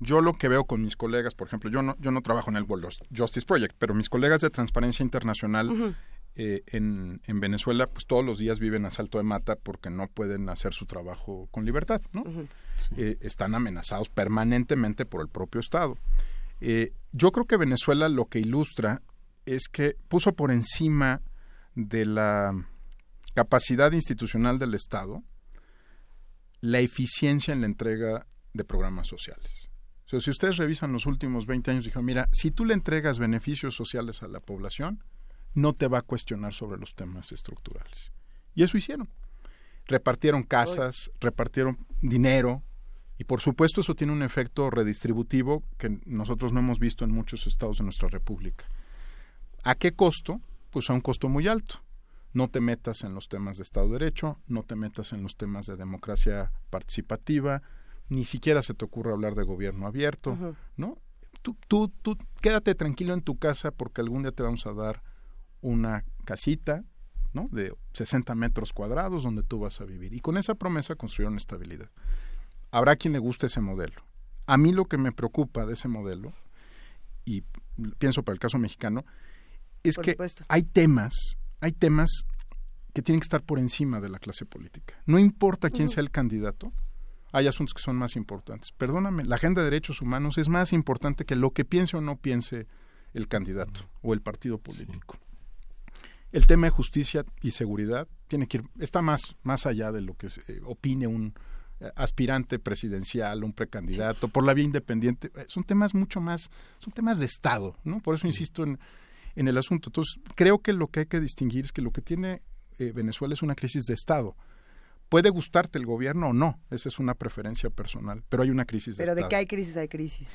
S29: Yo lo que veo con mis colegas, por ejemplo, yo no, yo no trabajo en el World Justice Project, pero mis colegas de Transparencia Internacional eh, en, en, Venezuela, pues todos los días viven a salto de mata porque no pueden hacer su trabajo con libertad, ¿no? Eh, están amenazados permanentemente por el propio Estado. Eh, yo creo que Venezuela lo que ilustra es que puso por encima de la capacidad institucional del Estado la eficiencia en la entrega de programas sociales. O si ustedes revisan los últimos 20 años, dijeron, mira, si tú le entregas beneficios sociales a la población, no te va a cuestionar sobre los temas estructurales. Y eso hicieron. Repartieron casas, repartieron dinero, y por supuesto eso tiene un efecto redistributivo que nosotros no hemos visto en muchos estados de nuestra república. ¿A qué costo? Pues a un costo muy alto. No te metas en los temas de Estado de Derecho, no te metas en los temas de democracia participativa, ni siquiera se te ocurre hablar de gobierno abierto, ¿no? Tú, tú, tú quédate tranquilo en tu casa porque algún día te vamos a dar una casita, ¿no? De 60 metros cuadrados donde tú vas a vivir. Y con esa promesa construyeron estabilidad. Habrá quien le guste ese modelo. A mí lo que me preocupa de ese modelo, y pienso para el caso mexicano, es que hay temas, hay temas que tienen que estar por encima de la clase política. No importa quién sea el candidato, hay asuntos que son más importantes. Perdóname, la agenda de derechos humanos es más importante que lo que piense o no piense el candidato o el partido político. El tema de justicia y seguridad tiene que ir, está más, más allá de lo que eh, opine un aspirante presidencial, un precandidato, por la vía independiente. Eh, son temas mucho más, son temas de Estado, ¿no? Por eso insisto en, en el asunto. Entonces, creo que lo que hay que distinguir es que lo que tiene Venezuela es una crisis de Estado Puede gustarte el gobierno o no, esa es una preferencia personal, pero hay una crisis
S2: de
S29: Pero
S2: de qué hay crisis, hay crisis.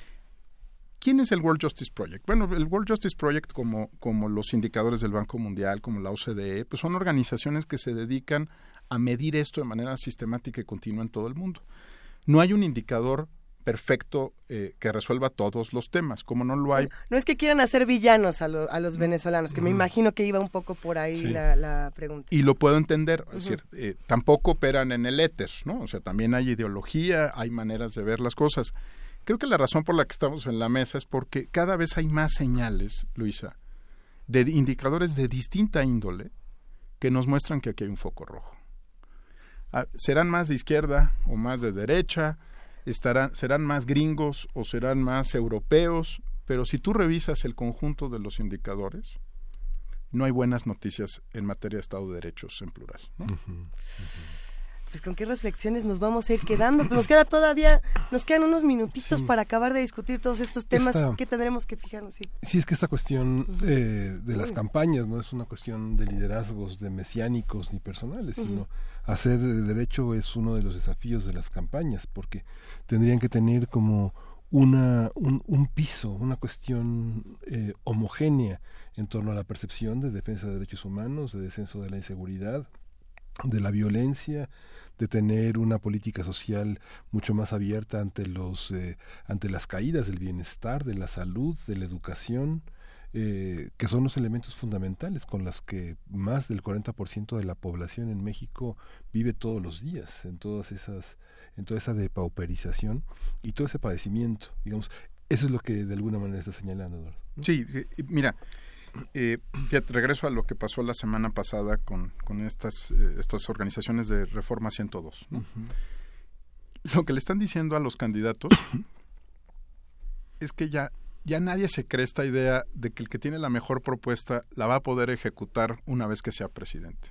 S29: ¿Quién es el World Justice Project? Bueno, el World Justice Project, como, como los indicadores del Banco Mundial, como la OCDE, pues son organizaciones que se dedican a medir esto de manera sistemática y continua en todo el mundo. No hay un indicador perfecto eh, que resuelva todos los temas, como no lo hay.
S2: No es que quieran hacer villanos a, los venezolanos, que me imagino que iba un poco por ahí la, pregunta.
S29: Y lo puedo entender, es decir, eh, tampoco operan en el éter, ¿no? O sea, también hay ideología, hay maneras de ver las cosas. Creo que la razón por la que estamos en la mesa es porque cada vez hay más señales, Luisa, de indicadores de distinta índole que nos muestran que aquí hay un foco rojo. Ah, serán más de izquierda o más de derecha, estarán, serán más gringos o serán más europeos, pero si tú revisas el conjunto de los indicadores, no hay buenas noticias en materia de Estado de Derechos en plural.
S2: Pues con qué reflexiones nos vamos a ir quedando. Nos queda todavía, nos quedan unos minutitos para acabar de discutir todos estos temas. Que tendremos que fijarnos. Sí,
S1: sí es que esta cuestión eh, de las campañas no es una cuestión de liderazgos, de mesiánicos ni personales, sino hacer derecho es uno de los desafíos de las campañas, porque tendrían que tener como una, un, piso, una cuestión eh, homogénea en torno a la percepción de defensa de derechos humanos, de descenso de la inseguridad, de la violencia, de tener una política social mucho más abierta ante los eh, ante las caídas del bienestar, de la salud, de la educación, eh, que son los elementos fundamentales con los que más del 40% de la población en México vive todos los días, en todas esas, en toda esa depauperización y todo ese padecimiento, digamos, eso es lo que de alguna manera está señalando. Eduardo.
S29: Sí, eh, mira, eh, regreso a lo que pasó la semana pasada con, con estas, eh, estas organizaciones de Reforma 102. Lo que le están diciendo a los candidatos es que ya ya nadie se cree esta idea de que el que tiene la mejor propuesta la va a poder ejecutar una vez que sea presidente.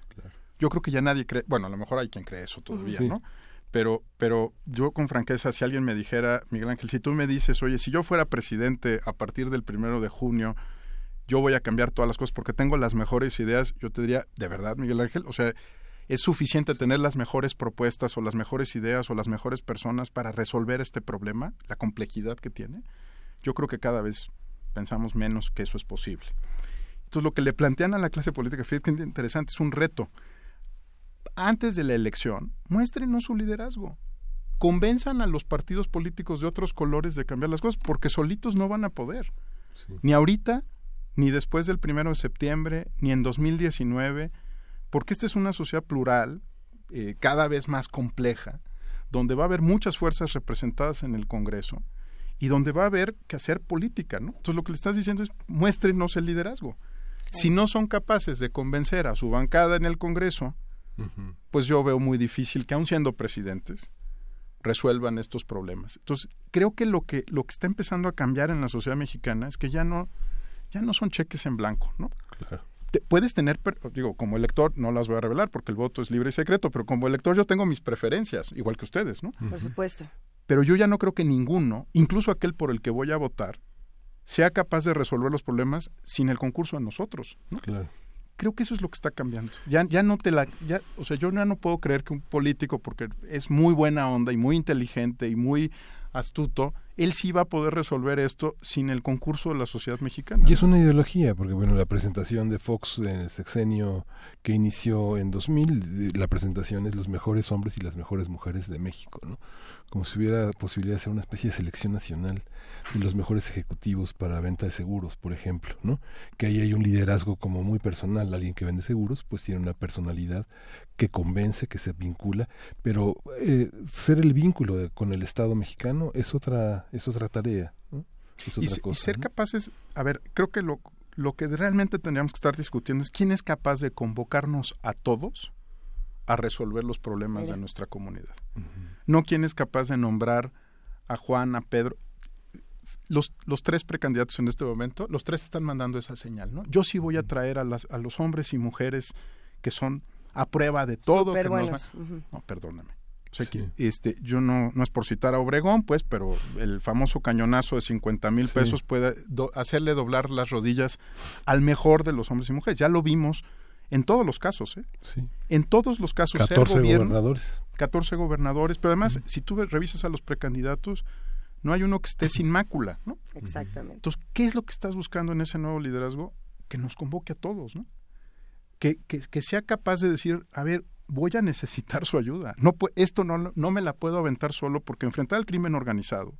S29: Yo creo que ya nadie cree, bueno, a lo mejor hay quien cree eso todavía, ¿no? Pero, pero yo con franqueza, si alguien me dijera, Miguel Ángel, si tú me dices, oye, si yo fuera presidente a partir del primero de junio, yo voy a cambiar todas las cosas porque tengo las mejores ideas, yo te diría, de verdad, Miguel Ángel, o sea, es suficiente tener las mejores propuestas o las mejores ideas o las mejores personas para resolver este problema, la complejidad que tiene yo creo que cada vez pensamos menos que eso es posible. Entonces, lo que le plantean a la clase política, fíjate que interesante, es un reto. Antes de la elección, muéstrenos su liderazgo. convenzan a los partidos políticos de otros colores de cambiar las cosas, porque solitos no van a poder. Ni ahorita, ni después del primero de septiembre, ni en 2019, porque esta es una sociedad plural, eh, cada vez más compleja, donde va a haber muchas fuerzas representadas en el Congreso y donde va a haber que hacer política, ¿no? Entonces lo que le estás diciendo es muéstrenos el liderazgo. Si no son capaces de convencer a su bancada en el Congreso, pues yo veo muy difícil que aun siendo presidentes resuelvan estos problemas. Entonces, creo que lo que lo que está empezando a cambiar en la sociedad mexicana es que ya no ya no son cheques en blanco, ¿no? Claro. puedes tener, digo, como elector, no las voy a revelar porque el voto es libre y secreto, pero como elector yo tengo mis preferencias, igual que ustedes, ¿no?
S2: Por supuesto.
S29: Pero yo ya no creo que ninguno, incluso aquel por el que voy a votar, sea capaz de resolver los problemas sin el concurso de nosotros, ¿no? Claro creo que eso es lo que está cambiando. Ya, ya no te la, ya, o sea, yo ya no puedo creer que un político, porque es muy buena onda y muy inteligente y muy astuto, él sí va a poder resolver esto sin el concurso de la sociedad mexicana.
S1: Y es una ideología, porque bueno, la presentación de Fox en el sexenio que inició en 2000, la presentación es los mejores hombres y las mejores mujeres de México, ¿no? Como si hubiera posibilidad de hacer una especie de selección nacional de los mejores ejecutivos para la venta de seguros, por ejemplo, ¿no? Que ahí hay un liderazgo como muy personal, alguien que vende seguros, pues tiene una personalidad que convence, que se vincula, pero eh, ser el vínculo con el Estado mexicano es otra es otra tarea,
S29: y, ser capaces, a ver, creo que lo, lo que realmente tendríamos que estar discutiendo es quién es capaz de convocarnos a todos a resolver los problemas de nuestra comunidad. No quién es capaz de nombrar a Juan, a Pedro. Los, los tres precandidatos en este momento, los tres están mandando esa señal, ¿no? Yo sí voy a traer a, las, a los hombres y mujeres que son a prueba de todo. Que No, perdóname este, yo no, no es por citar a Obregón, pues, pero el famoso cañonazo de 50 mil pesos puede hacerle doblar las rodillas al mejor de los hombres y mujeres. Ya lo vimos en todos los casos, ¿eh? En todos los casos.
S1: 14 gobernadores.
S29: 14 gobernadores, pero además, si tú revisas a los precandidatos, no hay uno que esté sin mácula, ¿no?
S2: Exactamente.
S29: Entonces, ¿qué es lo que estás buscando en ese nuevo liderazgo? Que nos convoque a todos, ¿no? Que, que, que sea capaz de decir, a ver, voy a necesitar su ayuda. No, esto no, no me la puedo aventar solo porque enfrentar el crimen organizado,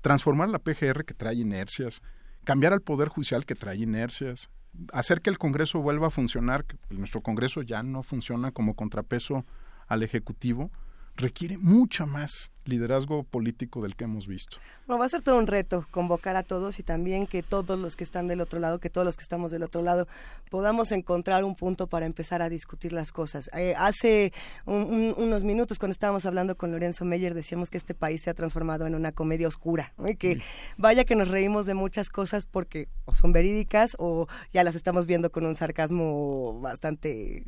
S29: transformar la PGR que trae inercias, cambiar al Poder Judicial que trae inercias, hacer que el Congreso vuelva a funcionar, que nuestro Congreso ya no funciona como contrapeso al Ejecutivo, requiere mucha más liderazgo político del que hemos visto.
S2: Bueno, va a ser todo un reto convocar a todos y también que todos los que están del otro lado, que todos los que estamos del otro lado, podamos encontrar un punto para empezar a discutir las cosas. Eh, hace unos minutos, cuando estábamos hablando con Lorenzo Meyer, decíamos que este país se ha transformado en una comedia oscura, y que vaya que nos reímos de muchas cosas porque o son verídicas o ya las estamos viendo con un sarcasmo bastante eh,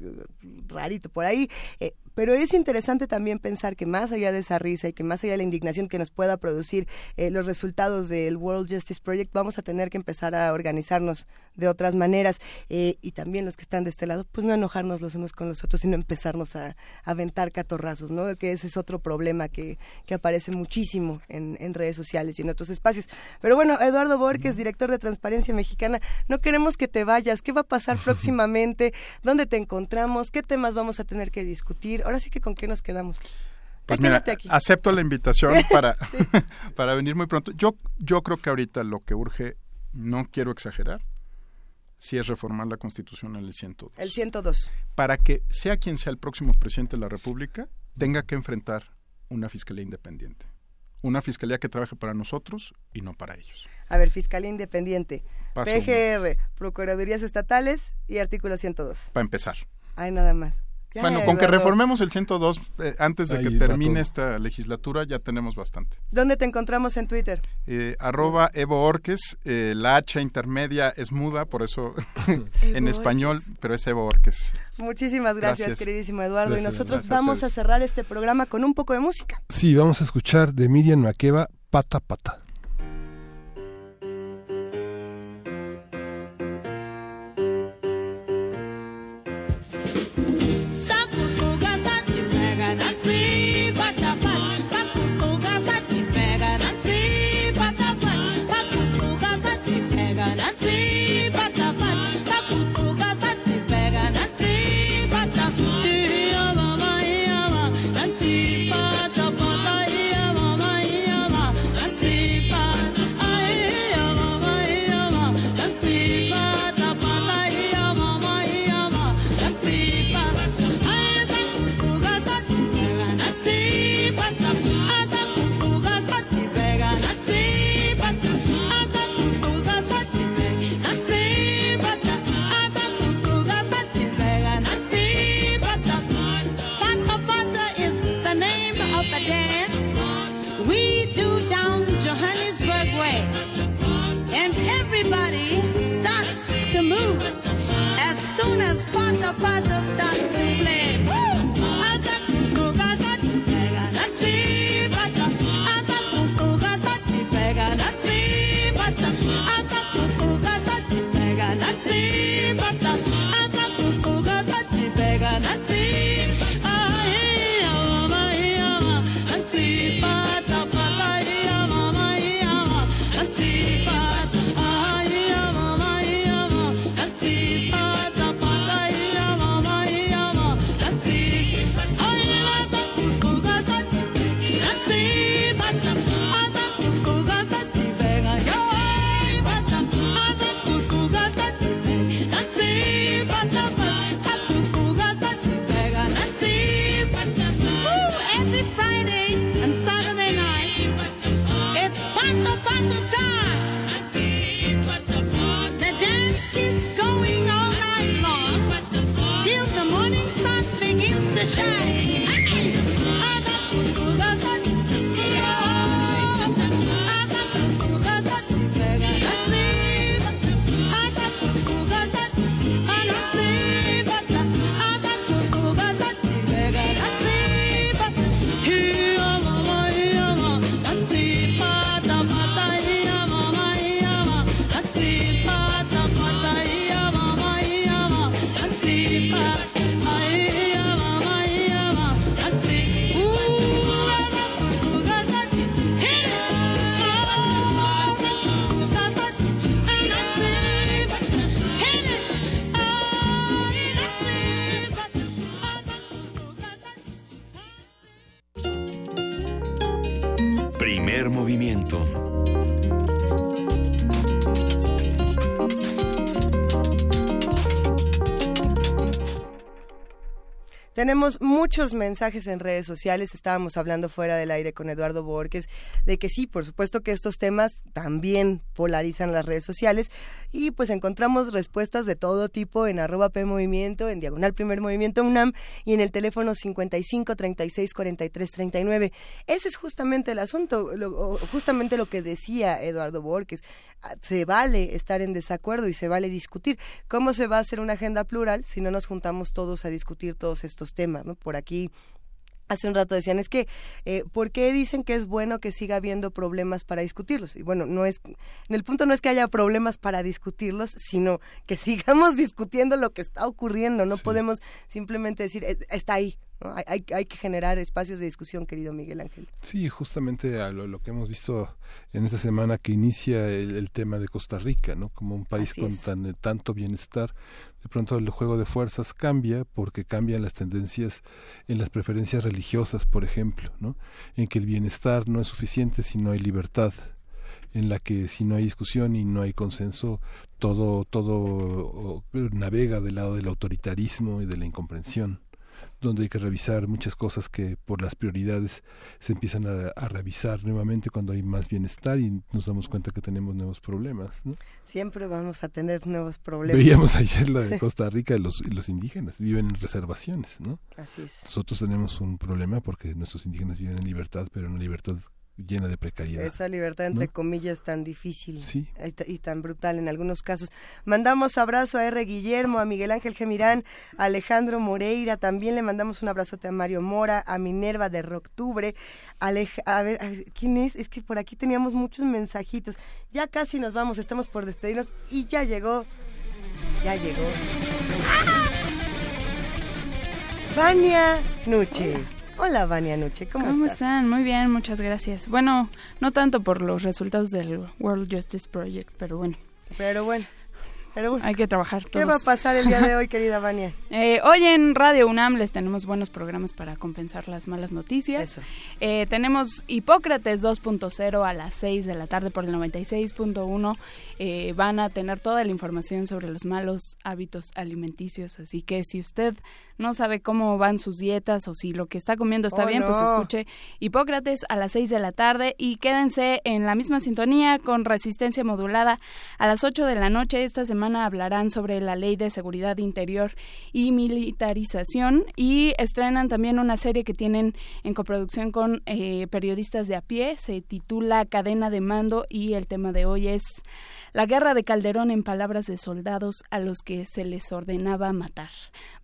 S2: rarito por ahí. Eh, pero es interesante también pensar que más allá de esa risa y que más allá de la indignación que nos pueda producir eh, los resultados del World Justice Project, vamos a tener que empezar a organizarnos de otras maneras eh, y también los que están de este lado, pues no enojarnos los unos con los otros, sino empezarnos a, aventar catorrazos, ¿no? Que ese es otro problema que, que aparece muchísimo en, en, redes sociales y en otros espacios. Pero bueno, Eduardo Borges, director de Transparencia Mexicana, no queremos que te vayas. ¿Qué va a pasar *laughs* próximamente? ¿Dónde te encontramos? ¿Qué temas vamos a tener que discutir? Ahora sí que con qué nos quedamos.
S29: Pues mira, acepto la invitación *laughs* para, *laughs* para venir muy pronto. Yo, yo creo que ahorita lo que urge, no quiero exagerar, si es reformar la Constitución en el 102.
S2: El 102.
S29: Para que sea quien sea el próximo presidente de la República, tenga que enfrentar una fiscalía independiente. Una fiscalía que trabaje para nosotros y no para ellos.
S2: A ver, Fiscalía Independiente, PGR, Procuradurías Estatales y artículo 102.
S29: Para empezar.
S2: Hay nada más
S29: bueno, con que reformemos el 102 eh, antes de que termine esta legislatura ya tenemos bastante.
S2: ¿Dónde te encontramos en Twitter?
S29: Eh, arroba Evo Orques, eh, la H intermedia es muda, por eso *laughs* en español, pero es Evo Orques.
S2: Muchísimas gracias, queridísimo Eduardo. y nosotros vamos a, cerrar este programa con un poco de música.
S1: Sí, vamos a escuchar de Miriam Makeba, Pata Pata.
S2: upon Tenemos muchos mensajes en redes sociales. Estábamos hablando fuera del aire con Eduardo Borges de que sí, por supuesto que estos temas también polarizan las redes sociales y pues encontramos respuestas de todo tipo en arroba P en Diagonal Primer Movimiento UNAM y en el teléfono 55 36 43 39. Ese es justamente el asunto, justamente lo que decía Eduardo Borges se vale estar en desacuerdo y se vale discutir. ¿Cómo se va a hacer una agenda plural si no nos juntamos todos a discutir todos estos temas? ¿no? Por aquí hace un rato decían, es que, eh, ¿por qué dicen que es bueno que siga habiendo problemas para discutirlos? Y bueno, no es, en el punto no es que haya problemas para discutirlos, sino que *laughs* sigamos discutiendo lo que está ocurriendo. No podemos simplemente decir, eh, está ahí, hay, hay, que generar espacios de discusión, querido Miguel Ángel.
S1: Sí, justamente a lo, que hemos visto en esta semana que inicia el, tema de Costa Rica, ¿no? Como un país con tan, tanto bienestar, de pronto el juego de fuerzas cambia porque cambian las tendencias en las preferencias religiosas, por ejemplo, ¿no? En que el bienestar no es suficiente si no hay libertad en la que si no hay discusión y no hay consenso, todo, todo navega del lado del autoritarismo y de la incomprensión donde hay que revisar muchas cosas que por las prioridades se empiezan a, revisar nuevamente cuando hay más bienestar y nos damos cuenta que tenemos nuevos problemas.
S2: Siempre vamos a tener nuevos problemas.
S1: Veíamos ayer la de Costa Rica, los, los indígenas viven en reservaciones, ¿no?
S2: Así es.
S1: Nosotros tenemos un problema porque nuestros indígenas viven en libertad, pero en libertad llena de precariedad.
S2: Esa libertad, entre comillas, tan difícil y, tan brutal en algunos casos. Mandamos abrazo a R. Guillermo, a Miguel Ángel Gemirán, a Alejandro Moreira, también le mandamos un abrazote a Mario Mora, a Minerva de Roctubre. a ver, ¿quién es? Es que por aquí teníamos muchos mensajitos. Ya casi nos vamos, estamos por despedirnos y ya llegó, ya llegó. Vania Nuche. Hola, Vania Nuche, ¿cómo,
S30: ¿Cómo están? Muy bien, muchas gracias. Bueno, no tanto por los resultados del World Justice Project, pero bueno.
S2: Pero bueno. Pero
S30: Hay que trabajar todos.
S2: ¿Qué va a pasar el día de hoy, *laughs* querida Vania?
S30: Eh, hoy en Radio UNAM les tenemos buenos programas para compensar las malas noticias. Eh, tenemos Hipócrates 2.0 a las 6 de la tarde por el 96.1. Eh, van a tener toda la información sobre los malos hábitos alimenticios. Así que si usted no sabe cómo van sus dietas o si lo que está comiendo está oh, bien, pues escuche Hipócrates a las 6 de la tarde y quédense en la misma sintonía con resistencia modulada a las 8 de la noche esta semana semana hablarán sobre la ley de seguridad interior y militarización y estrenan también una serie que tienen en coproducción con eh, periodistas de a pie. Se titula Cadena de Mando y el tema de hoy es la guerra de Calderón en palabras de soldados a los que se les ordenaba matar.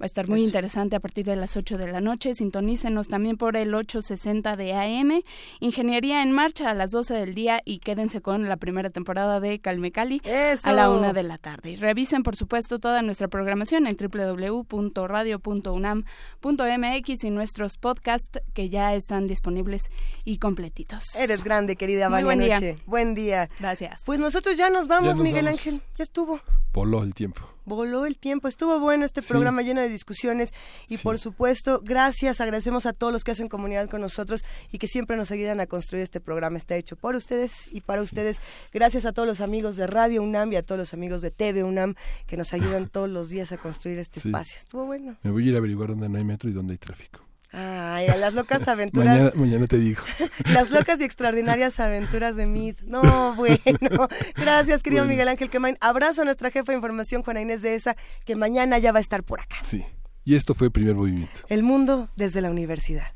S30: Va a estar muy interesante a partir de las 8 de la noche. Sintonícenos también por el 860 de AM. Ingeniería en marcha a las 12 del día y quédense con la primera temporada de Calme Cali a la 1 de la tarde. Y revisen, por supuesto, toda nuestra programación en www.radio.unam.mx y nuestros podcasts que ya están disponibles y completitos.
S2: Eres grande, querida Vania buen día. Buen día.
S30: Gracias.
S2: Pues nosotros ya nos vamos vamos, Miguel Ángel. Ya estuvo.
S1: Voló el tiempo.
S2: Voló el tiempo. Estuvo bueno este programa lleno de discusiones y por supuesto, gracias, agradecemos a todos los que hacen comunidad con nosotros y que siempre nos ayudan a construir este programa. Está hecho por ustedes y para ustedes. Gracias a todos los amigos de Radio UNAM y a todos los amigos de TV UNAM que nos ayudan *laughs* todos los días a construir este espacio. Estuvo bueno.
S1: Me voy a ir a averiguar dónde no hay metro y dónde hay tráfico.
S2: Ay, a las locas aventuras.
S1: mañana, te digo. *laughs*
S2: las locas y extraordinarias aventuras de Mid. No, bueno. Gracias, querido Miguel Ángel Quemain. Abrazo a nuestra jefa de información, Juana Inés de ESA, que mañana ya va a estar por acá.
S1: Sí. Y esto fue el primer movimiento.
S2: El mundo desde la universidad.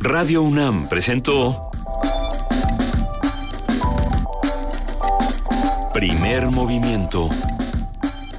S31: Radio UNAM presentó Primer movimiento.